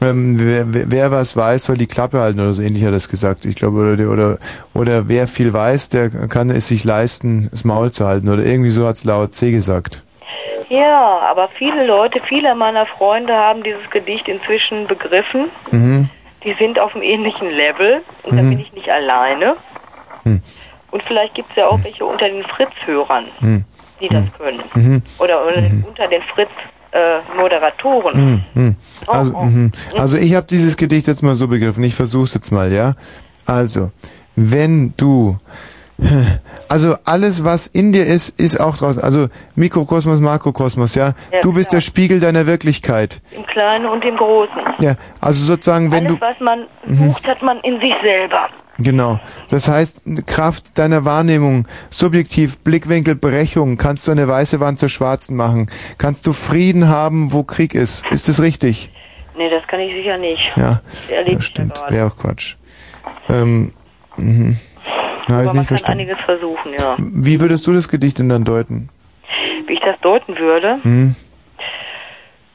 Ähm, wer, wer, was weiß, soll die Klappe halten oder so ähnlich hat er das gesagt. Ich glaube, oder, oder, oder wer viel weiß, der kann es sich leisten, das Maul zu halten. Oder irgendwie so hat's laut C gesagt. Ja, aber viele Leute, viele meiner Freunde haben dieses Gedicht inzwischen begriffen. Mhm. Die sind auf einem ähnlichen Level und da Mhm. bin ich nicht alleine. Hm. Und vielleicht gibt es ja auch welche unter den Fritz-Hörern, Hm. Die das können. Mhm. Oder, oder unter den Fritz-Moderatoren. Mhm. Mhm. Also, Oh, mhm. also ich habe dieses Gedicht jetzt mal so begriffen. Ich versuch's jetzt mal, ja. Also, wenn du also alles, was in dir ist, ist auch draußen. Also Mikrokosmos, Makrokosmos, ja. Ja, du bist klar. der Spiegel deiner Wirklichkeit. Im Kleinen und im Großen. Ja, also sozusagen, wenn Alles, du was man Mhm. sucht, hat man in sich selber. Genau. Das heißt, Kraft deiner Wahrnehmung, subjektiv Blickwinkel, Brechung, kannst du eine weiße Wand zur schwarzen machen. Kannst du Frieden haben, wo Krieg ist. Ist das richtig? Nee, das kann ich sicher nicht. Ja, Das ja stimmt. gerade. Wäre auch Quatsch. Ähm, mhm. Na, Aber ich man nicht kann verstanden. einiges versuchen, ja. Wie würdest du das Gedicht denn dann deuten? Wie ich das deuten würde, Hm?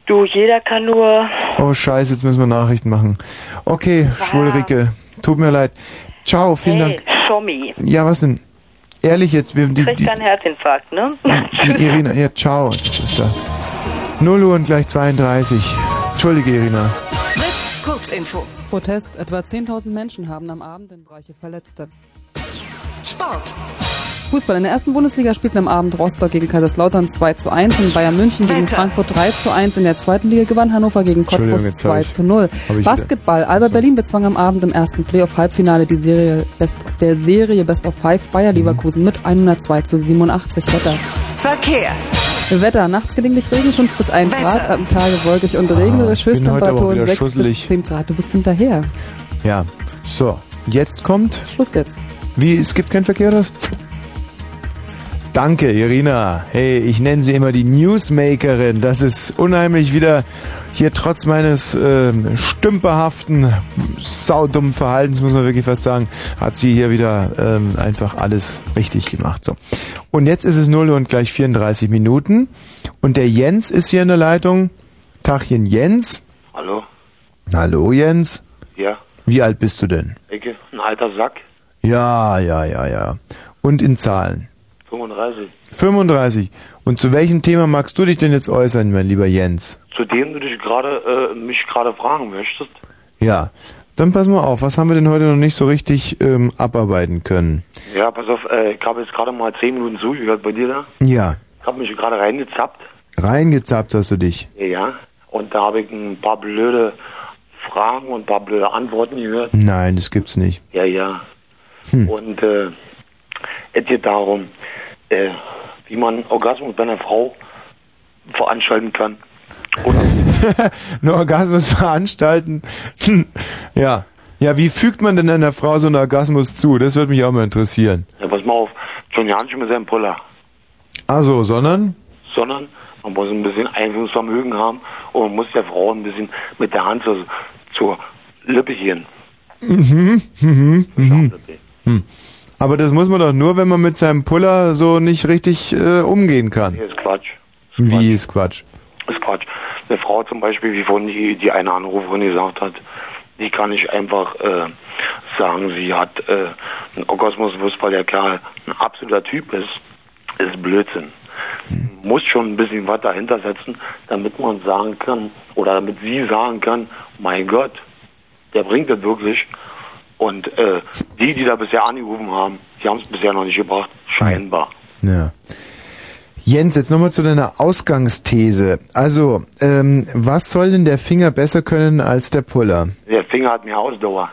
du, jeder kann nur, Oh Scheiße, jetzt müssen wir Nachrichten machen. Okay, Schwulrike, tut mir leid. Ciao, vielen hey, Dank. Schommi, Ja, was denn? Ehrlich jetzt, wir die, kriegst die, keinen Herzinfarkt, ne? die Irina, ja, ciao. Das ist ja 0 Uhr und gleich 32. Entschuldige, Irina. Fritz, Kurzinfo. Protest. Etwa 10.000 Menschen haben am Abend in Breiche Verletzte. Sport. Fußball. In der ersten Bundesliga spielten am Abend Rostock gegen Kaiserslautern 2 zu 1 und Bayern München gegen Frankfurt 3 zu 1. In der zweiten Liga gewann Hannover gegen Cottbus jetzt hab 2 ich- zu 0. hab ich Basketball. Alba Berlin bezwang am Abend im ersten Playoff-Halbfinale die Serie Best, der Serie Best of Five Bayer Mhm. Leverkusen mit 102 zu 87 Wetter. Verkehr. Wetter. Nachts gelegentlich Regen 5 bis 1 Grad, am Tage wolkig und regnerisch Ah, auch Höchsttemperaturen wieder 6 schusselig. bis 10 Grad. Du bist hinterher. Ja, so. Jetzt kommt. Schluss jetzt. Wie, es gibt kein Verkehr, das? Danke, Irina. Hey, ich nenne sie immer die Newsmakerin. Das ist unheimlich wieder hier trotz meines ähm, stümperhaften, saudummen Verhaltens, muss man wirklich fast sagen, hat sie hier wieder ähm, einfach alles richtig gemacht. So. Und jetzt ist es 0 und gleich 34 Minuten. Und der Jens ist hier in der Leitung. Tachchen Jens. Hallo? Hallo Jens. Ja, Wie alt bist du denn? Ecke, ein alter Sack, Ja, ja, ja, ja. Und in Zahlen. 35. 35. Und zu welchem Thema magst du dich denn jetzt äußern, mein lieber Jens? Zu dem du dich gerade, äh, mich gerade fragen möchtest. Ja. Dann pass mal auf, was haben wir denn heute noch nicht so richtig ähm, abarbeiten können? Ja, pass auf, äh, ich habe jetzt gerade mal zehn Minuten zugehört bei dir da. Ja, Ich habe mich gerade reingezappt. reingezappt hast du dich. Ja. Und da habe ich ein paar blöde Fragen und ein paar blöde Antworten gehört. Nein, das gibt's nicht. Ja, ja. Hm. Und äh, es geht darum, äh, wie man Orgasmus bei einer Frau veranstalten kann. Einen Orgasmus veranstalten. ja. Ja, wie fügt man denn einer Frau so einen Orgasmus zu? Das würde mich auch mal interessieren. Ja, pass mal auf, John Jansch mit seinem Puller. Also, sondern? Sondern man muss ein bisschen Einflussvermögen haben und man muss der Frau ein bisschen mit der Hand zur, zur Lippe gehen. Mhm, mhm, mhm. Hm. Aber das muss man doch nur, wenn man mit seinem Puller so nicht richtig äh, umgehen kann. Nee, ist Quatsch. Wie ist Quatsch? Ist Quatsch. Eine Frau zum Beispiel, wie vorhin die, die eine Anruferin gesagt hat, die kann nicht einfach äh, sagen, sie hat äh, einen Orgasmus, weil der Kerl ein absoluter Typ ist. Ist Blödsinn. Muss schon ein bisschen was dahinter setzen, damit man sagen kann, oder damit sie sagen kann, mein Gott, der bringt das wirklich. Und äh, die, die da bisher angerufen haben, die haben es bisher noch nicht gebracht, scheinbar. Ja. Jens, jetzt nochmal zu deiner Ausgangsthese. Also, ähm, was soll denn der Finger besser können als der Puller? Der Finger hat mehr Ausdauer.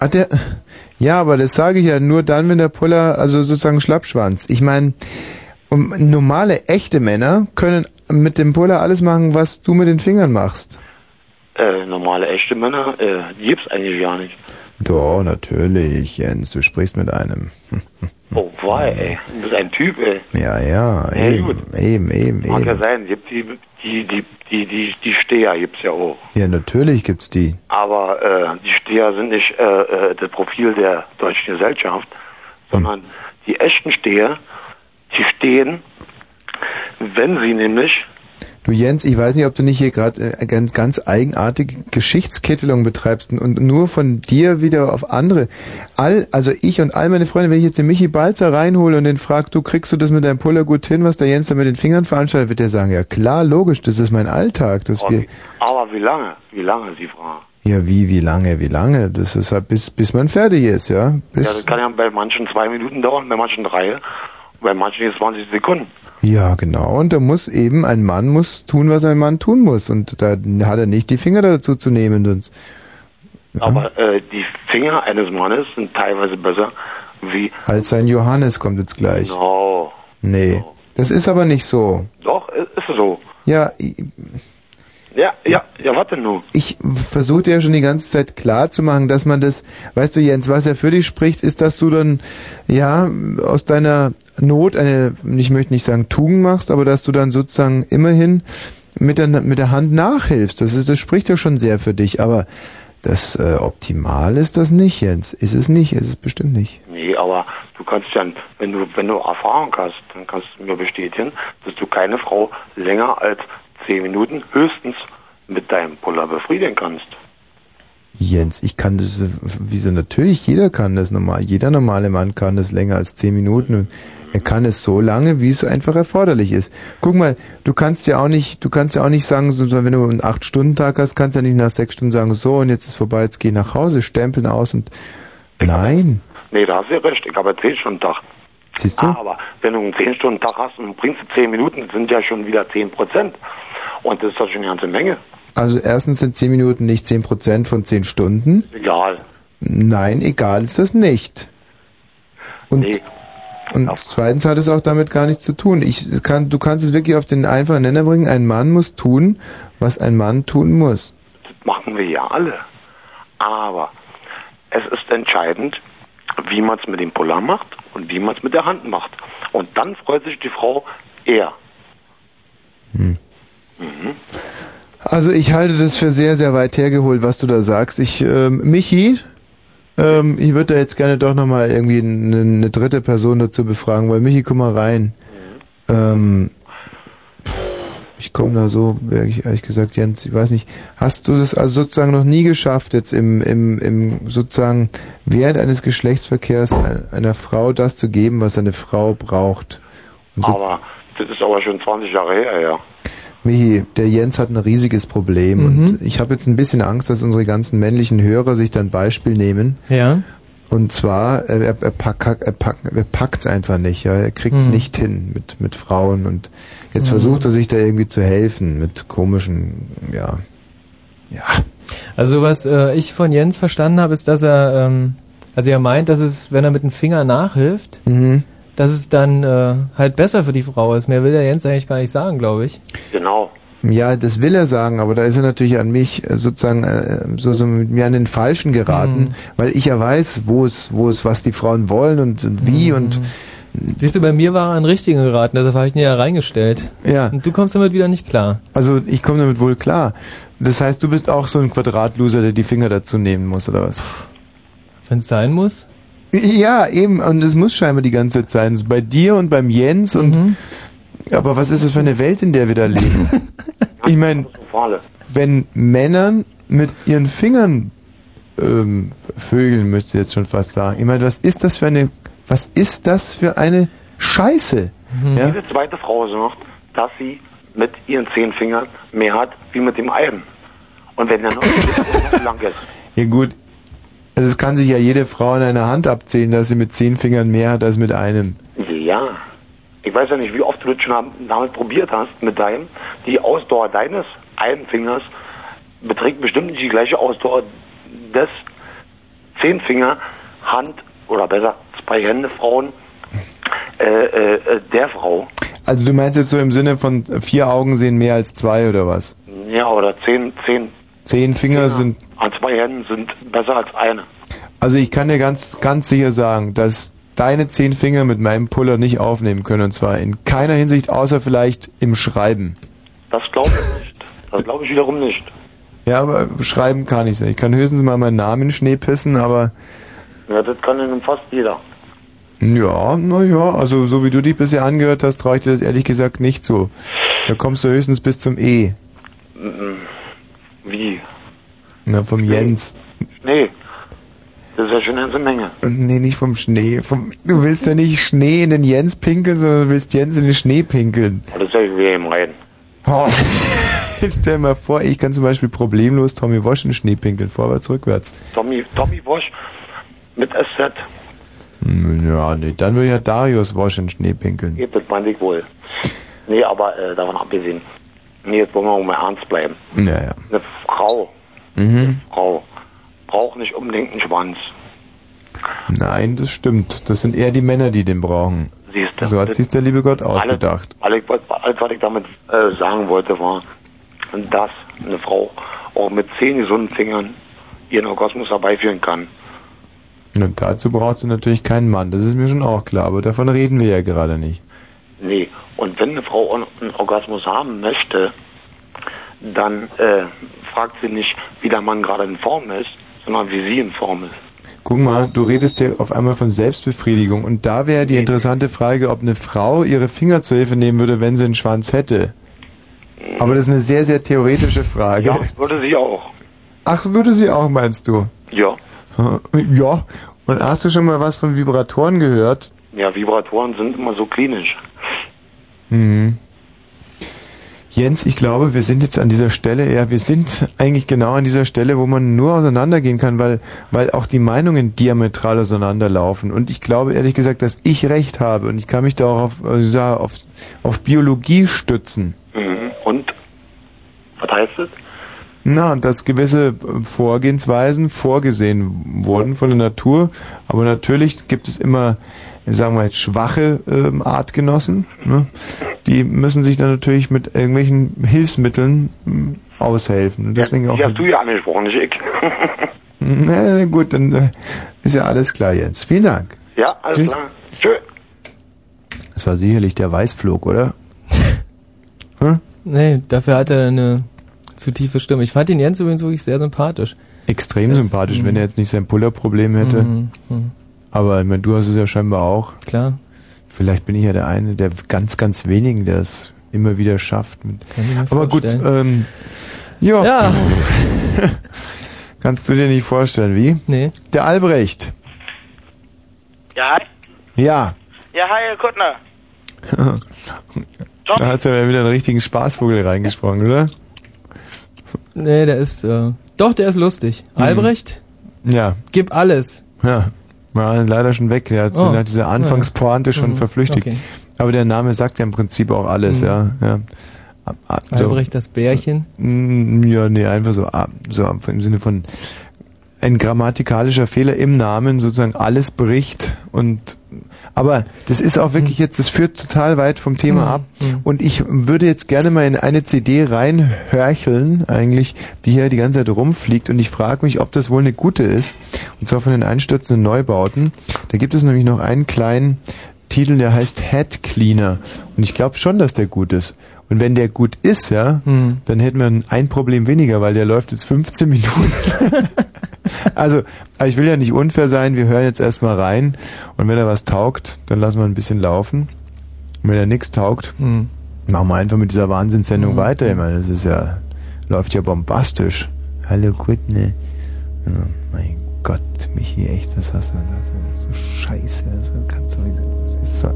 Ah, der, ja, aber das sage ich ja nur dann, wenn der Puller, also sozusagen Schlappschwanz. Ich meine, um, normale, echte Männer können mit dem Puller alles machen, was du mit den Fingern machst. Äh, normale, echte Männer, äh, die gibt's eigentlich gar nicht. Doch, natürlich, Jens, du sprichst mit einem. Oh, wei, ey. Du bist ein Typ, ey. Ja, ja, Ja, eben, gut. eben, eben, Mag ja eben. sein, gibt die, die, die, die, die, die Steher gibt's ja auch. Ja, natürlich gibt's die. Aber äh, die Steher sind nicht äh, äh, das Profil der deutschen Gesellschaft, sondern die echten Steher, die stehen, wenn sie nämlich Du Jens, ich weiß nicht, ob du nicht hier gerade äh, ganz, ganz eigenartige Geschichtskittelung betreibst und nur von dir wieder auf andere. All, also ich und all meine Freunde, wenn ich jetzt den Michi Balzer reinhole und den frag, du kriegst du das mit deinem Puller gut hin, was der Jens da mit den Fingern veranstaltet, wird der sagen, ja klar, logisch, das ist mein Alltag, dass wir, Aber wie lange? Wie lange, Sie fragen? ja wie, wie lange, wie lange, das ist halt bis, bis man fertig ist, ja, Ja, bis, das kann ja bei manchen zwei Minuten dauern, bei manchen drei, bei manchen jetzt 20 Sekunden. Ja genau, und da muss eben, ein Mann muss tun, was ein Mann tun muss und da hat er nicht die Finger dazu zu nehmen, sonst, Aber äh, die Finger eines Mannes sind teilweise besser wie als sein Johannes kommt jetzt gleich. No. Nee, das ist aber nicht so. Doch, ist so. Ja, Ja, ja, ja, warte nur. ich versuche dir ja schon die ganze Zeit klar zu machen, dass man das, weißt du Jens, was ja für dich spricht, ist, dass du dann, ja, aus deiner Not eine, ich möchte nicht sagen Tugend machst, aber dass du dann sozusagen immerhin mit der, mit der Hand nachhilfst. Das ist, das spricht ja schon sehr für dich, aber das äh, Optimal ist das nicht, Jens. Ist es nicht, ist es bestimmt nicht. Nee, aber du kannst ja, wenn du, wenn du Erfahrung hast, dann kannst du mir bestätigen, dass du keine Frau länger als zehn Minuten höchstens mit deinem Puller befriedigen kannst. Jens, ich kann das, wieso natürlich, jeder kann das normal, jeder normale Mann kann das länger als zehn Minuten er kann es so lange, wie es einfach erforderlich ist. Guck mal, du kannst ja auch nicht, du kannst ja auch nicht sagen, so, wenn du einen acht Stunden Tag hast, kannst du ja nicht nach sechs Stunden sagen, so und jetzt ist vorbei, jetzt geh nach Hause, stempeln aus und nein, Nee, da hast du ja recht. Ich habe einen 10-Stunden-Tag. siehst du? Aber wenn du einen 10-Stunden-Tag hast und bringst du 10 Minuten, sind ja schon wieder 10 Prozent. Und das ist doch schon eine ganze Menge. Also erstens sind zehn Minuten nicht zehn Prozent von zehn Stunden. Egal. Nein, egal ist das nicht. Und, Nee. Und zweitens hat es auch damit gar nichts zu tun. Ich kann, du kannst es wirklich auf den einfachen Nenner bringen. Ein Mann muss tun, was ein Mann tun muss. Das machen wir ja alle. Aber es ist entscheidend, wie man es mit dem Puller macht und wie man es mit der Hand macht. Und dann freut sich die Frau eher. Hm. Mhm. Also ich halte das für sehr, sehr weit hergeholt, was du da sagst. Ich, ähm, Michi, ähm, ich würde da jetzt gerne doch nochmal irgendwie eine, eine dritte Person dazu befragen, weil Michi, komm mal rein. Ähm, ich komme da so, ehrlich, gesagt, Jens, ich weiß nicht, hast du das also sozusagen noch nie geschafft, jetzt im, im, im sozusagen während eines Geschlechtsverkehrs einer Frau das zu geben, was eine Frau braucht? So, Aber das ist aber schon 20 Jahre her, ja. Michi, der Jens hat ein riesiges Problem Mhm. und ich habe jetzt ein bisschen Angst, dass unsere ganzen männlichen Hörer sich dann Beispiel nehmen. Ja. Und zwar, er, er, pack, er, pack, er packt's einfach nicht, ja. er kriegt's Mhm. nicht hin mit, mit Frauen und jetzt Mhm. versucht er sich da irgendwie zu helfen mit komischen, ja. Also was äh, ich von Jens verstanden habe, ist, dass er, ähm, also er meint, dass es, wenn er mit dem Finger nachhilft, Mhm. Dass es dann äh, halt besser für die Frau ist. Mehr will der Jens eigentlich gar nicht sagen, glaube ich. Genau. Ja, das will er sagen, aber da ist er natürlich an mich äh, sozusagen äh, so, so mit mir an den Falschen geraten, Mhm. weil ich ja weiß, wo es, wo es, was die Frauen wollen und, und wie Mhm. und Siehst du, bei mir war er an den richtigen geraten, deshalb habe ich ihn ja reingestellt. Ja. Und du kommst damit wieder nicht klar. Also ich komme damit wohl klar. Das heißt, du bist auch so ein Quadratloser, der die Finger dazu nehmen muss, oder was? Wenn es sein muss? Ja, eben, und es muss scheinbar die ganze Zeit sein. Bei dir und beim Jens und Mhm. aber was ist das für eine Welt, in der wir da leben? ich meine, wenn Männern mit ihren Fingern ähm, vögeln, müsste ich jetzt schon fast sagen. Ich meine, was ist das für eine was ist das für eine Scheiße? Ja? Jede zweite Frau sagt, dass sie mit ihren zehn Fingern mehr hat wie mit dem einen. Und wenn der noch so lang ist. ja gut, also es kann sich ja jede Frau an einer Hand abzählen, dass sie mit zehn Fingern mehr hat als mit einem. Ja. Ich weiß ja nicht, wie oft du das schon damit probiert hast, mit deinem. Die Ausdauer deines einen Fingers beträgt bestimmt nicht die gleiche Ausdauer des Zehnfinger Hand oder besser zwei Hände Frauen äh, äh, der Frau. Also du meinst jetzt so im Sinne von vier Augen sehen mehr als zwei oder was? Ja, oder zehn, zehn Zehn Finger sind an zwei Händen sind besser als eine. Also ich kann dir ganz, ganz sicher sagen, dass deine zehn Finger mit meinem Puller nicht aufnehmen können. Und zwar in keiner Hinsicht, außer vielleicht im Schreiben. Das glaube ich nicht. Das glaube ich wiederum nicht. Ja, aber schreiben kann ich nicht. Ich kann höchstens mal meinen Namen in Schnee pissen, aber Ja, das kann nun fast jeder. ja, naja, also so wie du dich bisher angehört hast, traue ich dir das ehrlich gesagt nicht zu. Da kommst du höchstens bis zum E. Mm, Wie? Na, vom Jens. Nee. Das ist ja schon eine ganze Menge. Nee, nicht vom Schnee. Vom, du willst ja nicht Schnee in den Jens pinkeln, sondern du willst Jens in den Schnee pinkeln. Das ist ja wie im Rein. Oh. Stell dir mal vor, ich kann zum Beispiel problemlos Tommy Wash in den Schnee pinkeln, vorwärts, rückwärts. Tommy, Tommy Wash mit SZ. Hm, Ja, nee, dann würde ja Darius Wash in den Schnee pinkeln. Das meinte ich wohl. Nee, aber äh, davon abgesehen. Nee, jetzt wollen wir mal ernst bleiben. Ja, ja. Eine Frau, Mhm. Frau, braucht nicht unbedingt einen Schwanz. Nein, das stimmt. Das sind eher die Männer, die den brauchen. Siehst du? So hat sich der liebe Gott ausgedacht. Alles, alles, was ich damit äh, sagen wollte, war, dass eine Frau auch mit zehn gesunden Fingern ihren Orgasmus herbeiführen kann. Und dazu braucht sie natürlich keinen Mann. Das ist mir schon auch klar, aber davon reden wir ja gerade nicht. Nee, und wenn eine Frau einen Orgasmus haben möchte, dann äh, fragt sie nicht, wie der Mann gerade in Form ist, sondern wie sie in Form ist. Guck mal, du redest ja auf einmal von Selbstbefriedigung. Und da wäre die interessante Frage, ob eine Frau ihre Finger zur Hilfe nehmen würde, wenn sie einen Schwanz hätte. Aber das ist eine sehr, sehr theoretische Frage. Ja, würde sie auch. Ach, würde sie auch, meinst du? Ja. Ja. Und hast du schon mal was von Vibratoren gehört? Ja, Vibratoren sind immer so klinisch. Mhm. Jens, ich glaube, wir sind jetzt an dieser Stelle, ja, wir sind eigentlich genau an dieser Stelle, wo man nur auseinandergehen kann, weil, weil auch die Meinungen diametral auseinanderlaufen. Und ich glaube ehrlich gesagt, dass ich recht habe und ich kann mich da auch auf, ja, auf, auf Biologie stützen. Mhm. Und? Was heißt das? Na, dass gewisse Vorgehensweisen vorgesehen wurden von der Natur, aber natürlich gibt es immer, sagen wir jetzt, schwache ähm, Artgenossen, ne? die müssen sich dann natürlich mit irgendwelchen Hilfsmitteln ähm, aushelfen. Und deswegen auch. Die hast du ja angesprochen, nicht ich. Na, na gut, dann äh, ist ja alles klar, Jens. Vielen Dank. ja, alles Tschüss. klar. Tschö. Das war sicherlich der Weißflug, oder? hm? Nee, dafür hat er eine zu tiefe Stimme. Ich fand den Jens übrigens wirklich sehr sympathisch. Extrem Das- sympathisch, mhm. wenn er jetzt nicht sein Pullerproblem hätte. Mhm, mhm. Aber ich meine, du hast es ja scheinbar auch. Klar. Vielleicht bin ich ja der eine der ganz, ganz wenigen, der es immer wieder schafft. Aber gut, ähm, ja. Ja. Kannst du dir nicht vorstellen, wie? Nee. Der Albrecht. Ja, hi. Ja. Ja, hi, Herr Kuttner. Da hast du ja wieder einen richtigen Spaßvogel reingesprochen, oder? Nee, der ist, äh, doch, der ist lustig. Mhm. Albrecht, Ja. gib alles. Ja. War leider schon weg. Der hat Oh. nach dieser Anfangspointe schon Mhm. verflüchtigt. Okay. Aber der Name sagt ja im Prinzip auch alles, Mhm. ja. ja. So- Albrecht das Bärchen. Mm, Ja, nee, einfach so, ah, so im Sinne von ein grammatikalischer Fehler im Namen sozusagen alles bricht und aber das ist auch wirklich jetzt, das führt total weit vom Thema Mhm. ab Mhm. und ich würde jetzt gerne mal in eine CD reinhörcheln eigentlich, die hier die ganze Zeit rumfliegt und ich frage mich, ob das wohl eine gute ist und zwar von den einstürzenden Neubauten. Da gibt es nämlich noch einen kleinen Titel, der heißt Head Cleaner und ich glaube schon, dass der gut ist. Und wenn der gut ist, ja, Mhm. dann hätten wir ein Problem weniger, weil der läuft jetzt 15 Minuten. also, aber ich will ja nicht unfair sein, wir hören jetzt erstmal rein und wenn er was taugt, dann lassen wir ein bisschen laufen. Und wenn er nichts taugt, Mhm. machen wir einfach mit dieser Wahnsinnssendung Mhm. weiter. Ich meine, das ist ja, läuft ja bombastisch. Hallo, ne? Ja, mein Gott, Michi, echt, das hast du, das ist so scheiße, das kannst du, das ist so,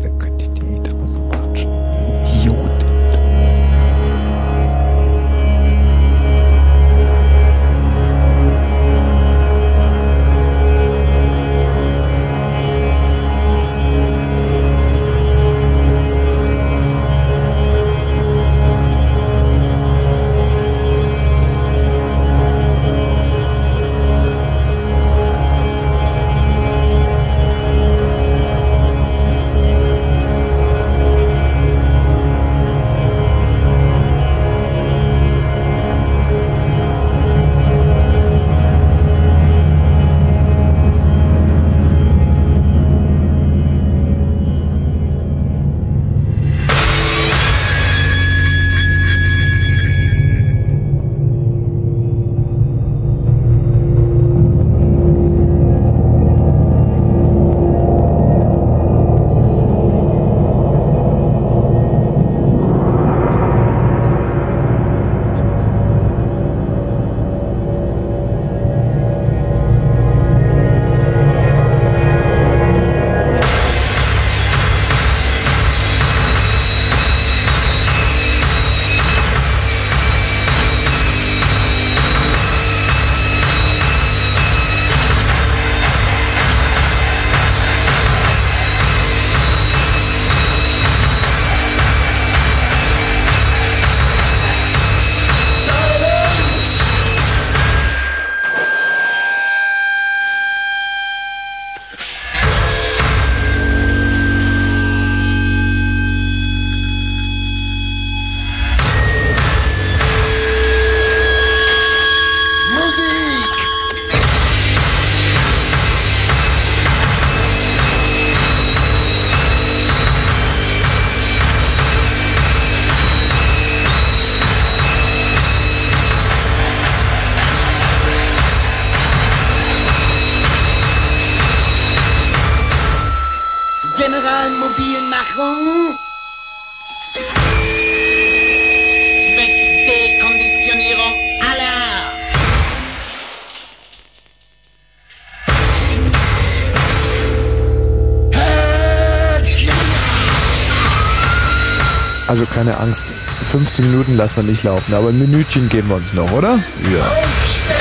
15 Minuten lassen wir nicht laufen, aber ein Minütchen geben wir uns noch, oder? Ja.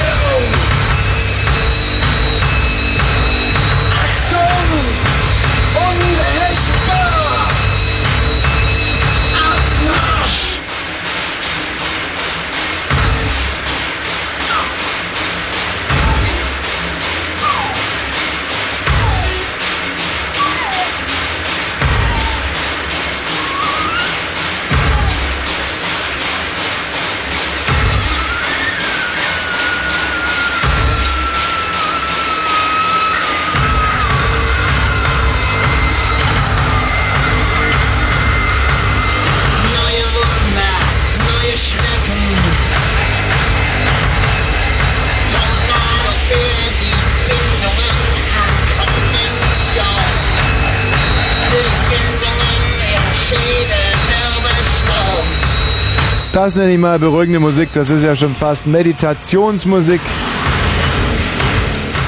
Das nenne ich mal beruhigende Musik, das ist ja schon fast Meditationsmusik.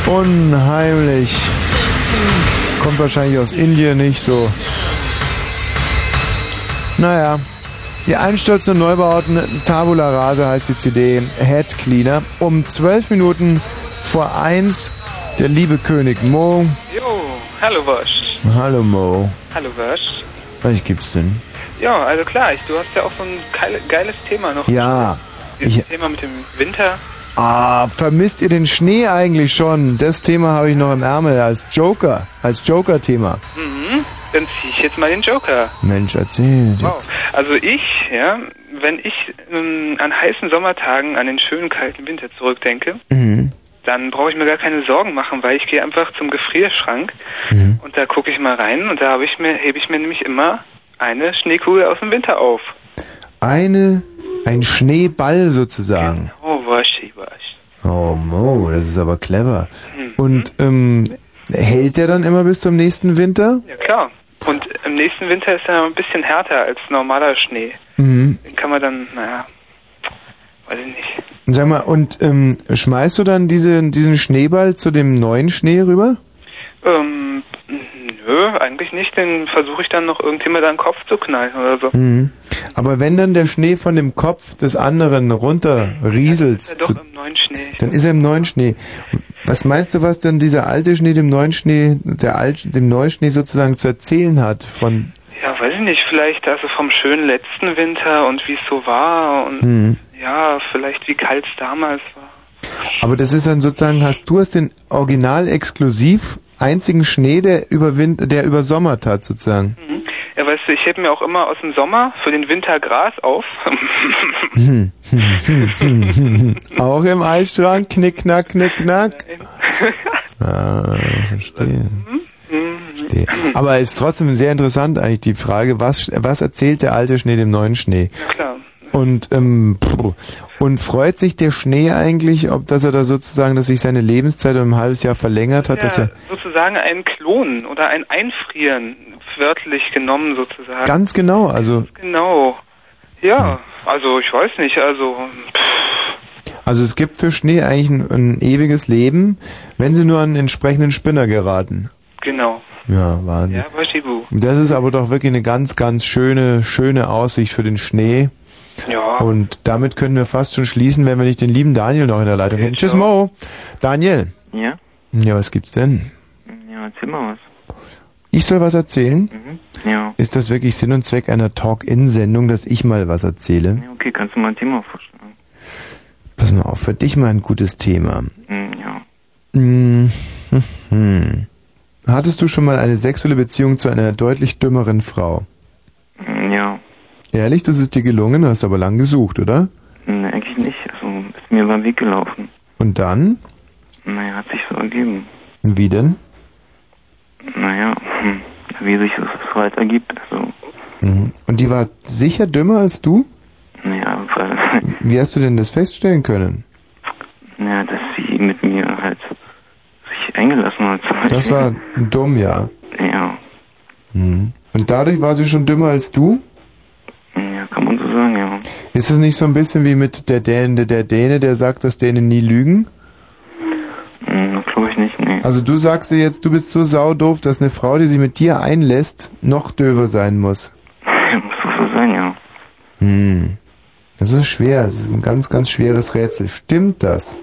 Unheimlich. Kommt wahrscheinlich aus Indien nicht so. Naja, Die einstürzenden Neubauten, Tabula Rasa heißt die CD, Head Cleaner. Um zwölf Minuten vor eins, der liebe König Mo. Jo, hallo Wosch. Hallo Mo. Hallo Wosch. Was gibt's denn? Ja, also klar, ich, du hast ja auch so ein geile, geiles Thema noch. Ja. Dieses Ich, Thema mit dem Winter. ah, vermisst ihr den Schnee eigentlich schon? Das Thema habe ich noch im Ärmel als Joker, als Joker-Thema. Mhm. Dann zieh ich jetzt mal den Joker. Mensch, erzähl. Wow. Also ich, ja, wenn ich ähm, an heißen Sommertagen an den schönen kalten Winter zurückdenke, Mhm. dann brauche ich mir gar keine Sorgen machen, weil ich gehe einfach zum Gefrierschrank Mhm. und da gucke ich mal rein und da habe ich mir, hebe ich mir nämlich immer eine Schneekugel aus dem Winter auf. Eine, ein Schneeball sozusagen. Oh, waschi, wasch. Oh Mo, das ist aber clever. Mhm. Und ähm, hält der dann immer bis zum nächsten Winter? Ja, klar. Und im nächsten Winter ist er ein bisschen härter als normaler Schnee. Mhm. Den kann man dann, naja, weiß ich nicht. Sag mal, und ähm, schmeißt du dann diese, diesen Schneeball zu dem neuen Schnee rüber? Ähm, nö, eigentlich nicht. Den versuche ich dann noch irgendjemand an den Kopf zu knallen oder so. Mhm. Aber wenn dann der Schnee von dem Kopf des anderen runter rieselt, Ist er doch zu, im neuen Schnee. dann ist er im neuen Schnee. Was meinst du, was denn dieser alte Schnee dem neuen Schnee, der alt, dem neuen Schnee sozusagen zu erzählen hat? Von Ja, weiß ich nicht. Vielleicht also vom schönen letzten Winter und wie es so war und Mhm. ja, vielleicht wie kalt es damals war. Aber das ist dann sozusagen, hast du hast den original exklusiv einzigen Schnee, der über Wind, der übersommert hat sozusagen. Mhm. Ja, weißt du, ich hebe mir auch immer aus dem Sommer für den Winter Gras auf. Auch im Eisschrank, knick, knack, knick, knack. Ah, verstehe. verstehe. Aber es ist trotzdem sehr interessant eigentlich die Frage, was, was erzählt der alte Schnee dem neuen Schnee? Ja, klar. Und, ähm, und freut sich der Schnee eigentlich, ob dass er da sozusagen, dass sich seine Lebenszeit um ein halbes Jahr verlängert hat, dass ja, er sozusagen ein Klonen oder ein Einfrieren, wörtlich genommen sozusagen. ganz genau, also Genau. Ja, also ich weiß nicht, also Also es gibt für Schnee eigentlich ein, ein ewiges Leben, wenn sie nur an einen entsprechenden Spinner geraten. genau. Ja, Wahnsinn. Ja. Das ist aber doch wirklich eine ganz, ganz schöne, schöne Aussicht für den Schnee. Ja. Und damit können wir fast schon schließen, wenn wir nicht den lieben Daniel noch in der Leitung hätten. Tschüss Mo. Daniel. Ja? Ja, was gibt's denn? Ja, erzähl mal was. Ich soll was erzählen? Mhm. Ja. Ist das wirklich Sinn und Zweck einer Talk-In-Sendung, dass ich mal was erzähle? Ja, okay, kannst du mal ein Thema vorschlagen? Pass mal auf, für dich mal ein gutes Thema. Hm, ja. Hm, hm, hm. Hattest du schon mal eine sexuelle Beziehung zu einer deutlich dümmeren Frau? Ja. Ehrlich, das ist dir gelungen, hast aber lang gesucht, oder? Hm, eigentlich nicht. Also, ist mir über den Weg gelaufen. Und dann? Naja, hat sich so ergeben. Wie denn? Naja, hm, wie sich das so halt ergibt. Also, Mhm. Und die war sicher dümmer als du? naja, weil, Wie hast du denn das feststellen können? naja, dass sie mit mir halt sich eingelassen hat. zum Das war dumm, ja. Ja. Mhm. Und dadurch war sie schon dümmer als du? Ja, kann man so sagen, ja. Ist es nicht so ein bisschen wie mit der Däne, der Däne, der sagt, dass Dänen nie lügen? Hm, glaube ich nicht, nee. Also du sagst dir jetzt, du bist so saudoof, dass eine Frau, die sich mit dir einlässt, noch döver sein muss. muss so sein, ja. Hm. Das ist schwer, das ist ein ganz, ganz schweres Rätsel. Stimmt das?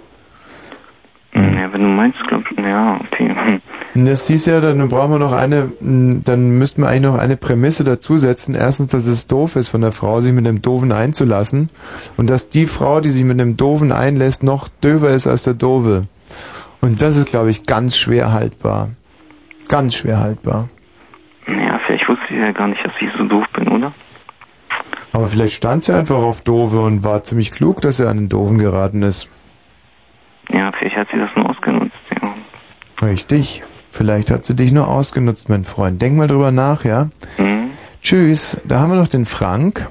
Ja, wenn du meinst, glaub ich, ja, okay. Hm. Das hieß ja, dann brauchen wir noch eine, mh, dann müssten wir eigentlich noch eine Prämisse dazusetzen. Erstens, dass es doof ist von der Frau, sich mit einem Doofen einzulassen. Und dass die Frau, die sich mit einem Doofen einlässt, noch döver ist als der Dove. Und das ist, glaube ich, ganz schwer haltbar. Ganz schwer haltbar. Ja, vielleicht wusste sie ja gar nicht, dass ich so doof bin, oder? Aber vielleicht stand sie einfach auf Dove und war ziemlich klug, dass sie an den Doofen geraten ist. Ja, vielleicht hat sie das nur ausgenutzt, ja. Richtig. Vielleicht hat sie dich nur ausgenutzt, mein Freund. Denk mal drüber nach, ja? Mhm. Tschüss. Da haben wir noch den Frank.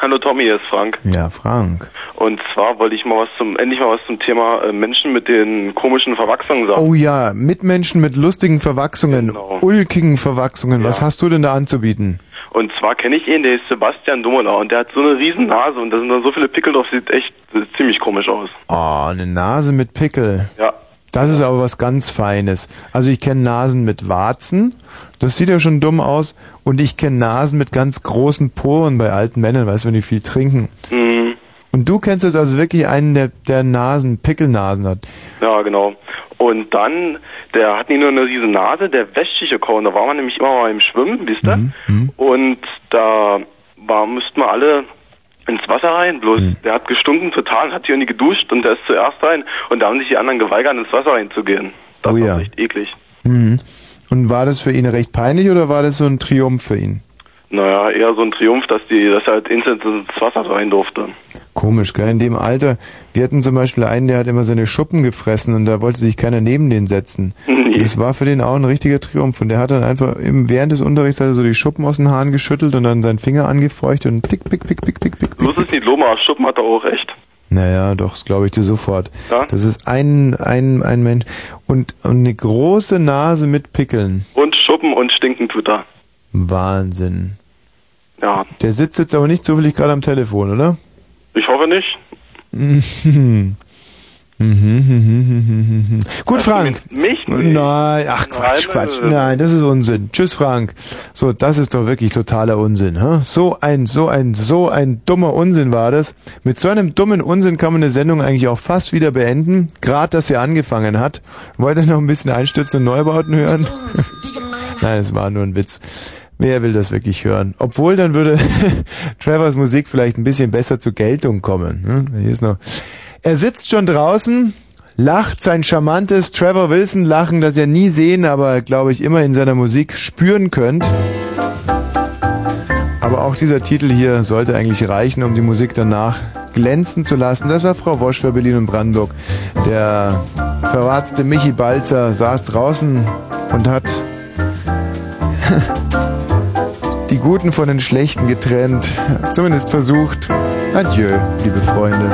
Hallo Tommy, hier ist Frank. Ja, Frank. Und zwar wollte ich mal was zum, endlich mal was zum Thema äh, Menschen mit den komischen Verwachsungen sagen. Oh ja, Mitmenschen mit lustigen Verwachsungen, ulkigen Verwachsungen. Was hast du denn da anzubieten? Und zwar kenne ich ihn, der ist Sebastian Dummeler und der hat so eine riesen Nase und da sind dann so viele Pickel drauf, sieht echt äh, ziemlich komisch aus. Oh, eine Nase mit Pickel. Ja. Das ist aber was ganz Feines. Also ich kenne Nasen mit Warzen, das sieht ja schon dumm aus. Und ich kenne Nasen mit ganz großen Poren bei alten Männern, weißt du, wenn die viel trinken. Mhm. Und du kennst jetzt also wirklich einen, der, der Nasen, Pickelnasen hat. Ja, genau. Und dann, der hat nicht nur eine riesen Nase, der wäscht sich ja kaum. Da war man nämlich immer mal im Schwimmen, wisst ihr? Und da war, müssten wir alle ins Wasser rein, bloß der hat gestunken total, hat hier nie geduscht und der ist zuerst rein und da haben sich die anderen geweigert, ins Wasser reinzugehen. Das oh war ja. echt eklig. Mhm. Und war das für ihn recht peinlich oder war das so ein Triumph für ihn? Naja, eher so ein Triumph, dass die, dass er halt instant ins Wasser rein durfte. Komisch, gell? In dem Alter. Wir hatten zum Beispiel einen, der hat immer seine Schuppen gefressen und da wollte sich keiner neben den setzen. Und Das war für den auch ein richtiger Triumph. Und der hat dann einfach im, während des Unterrichts hat er so die Schuppen aus den Haaren geschüttelt und dann seinen Finger angefeuchtet und pick, pick, pick, pick, pick, pick. Bloß ist nicht Loma, Schuppen hat er auch recht. Naja, doch, das glaube ich dir sofort. Ja? Das ist ein, ein, ein Mensch. Und, und eine große Nase mit Pickeln. Und Schuppen und stinken tut er. Wahnsinn. Ja, Der sitzt jetzt aber nicht zufällig gerade am Telefon, oder? ich hoffe nicht. Mhm. Mhm, mhm, mhm, mhm. Gut, Frank. Mich? Nein, ach Quatsch, Nein, Quatsch. Nein, das ist Unsinn. Tschüss, Frank. So, das ist doch wirklich totaler Unsinn. Hä? So ein, so ein, so ein dummer Unsinn war das. Mit so einem dummen Unsinn kann man eine Sendung eigentlich auch fast wieder beenden. Gerade, dass sie angefangen hat. Wollt ihr noch ein bisschen einstürzende Neubauten hören? Nein, es war nur ein Witz. Wer will das wirklich hören? Obwohl, dann würde Trevors Musik vielleicht ein bisschen besser zur Geltung kommen. ne? Hier ist noch. Er sitzt schon draußen, lacht sein charmantes Trevor Wilson Lachen, das ihr nie sehen, aber glaube ich immer in seiner Musik spüren könnt. Aber auch dieser Titel hier sollte eigentlich reichen, um die Musik danach glänzen zu lassen. Das war Frau Wosch für Berlin und Brandenburg. Der verwarzte Michi Balzer saß draußen und hat die Guten von den Schlechten getrennt. Zumindest versucht. Adieu, liebe Freunde.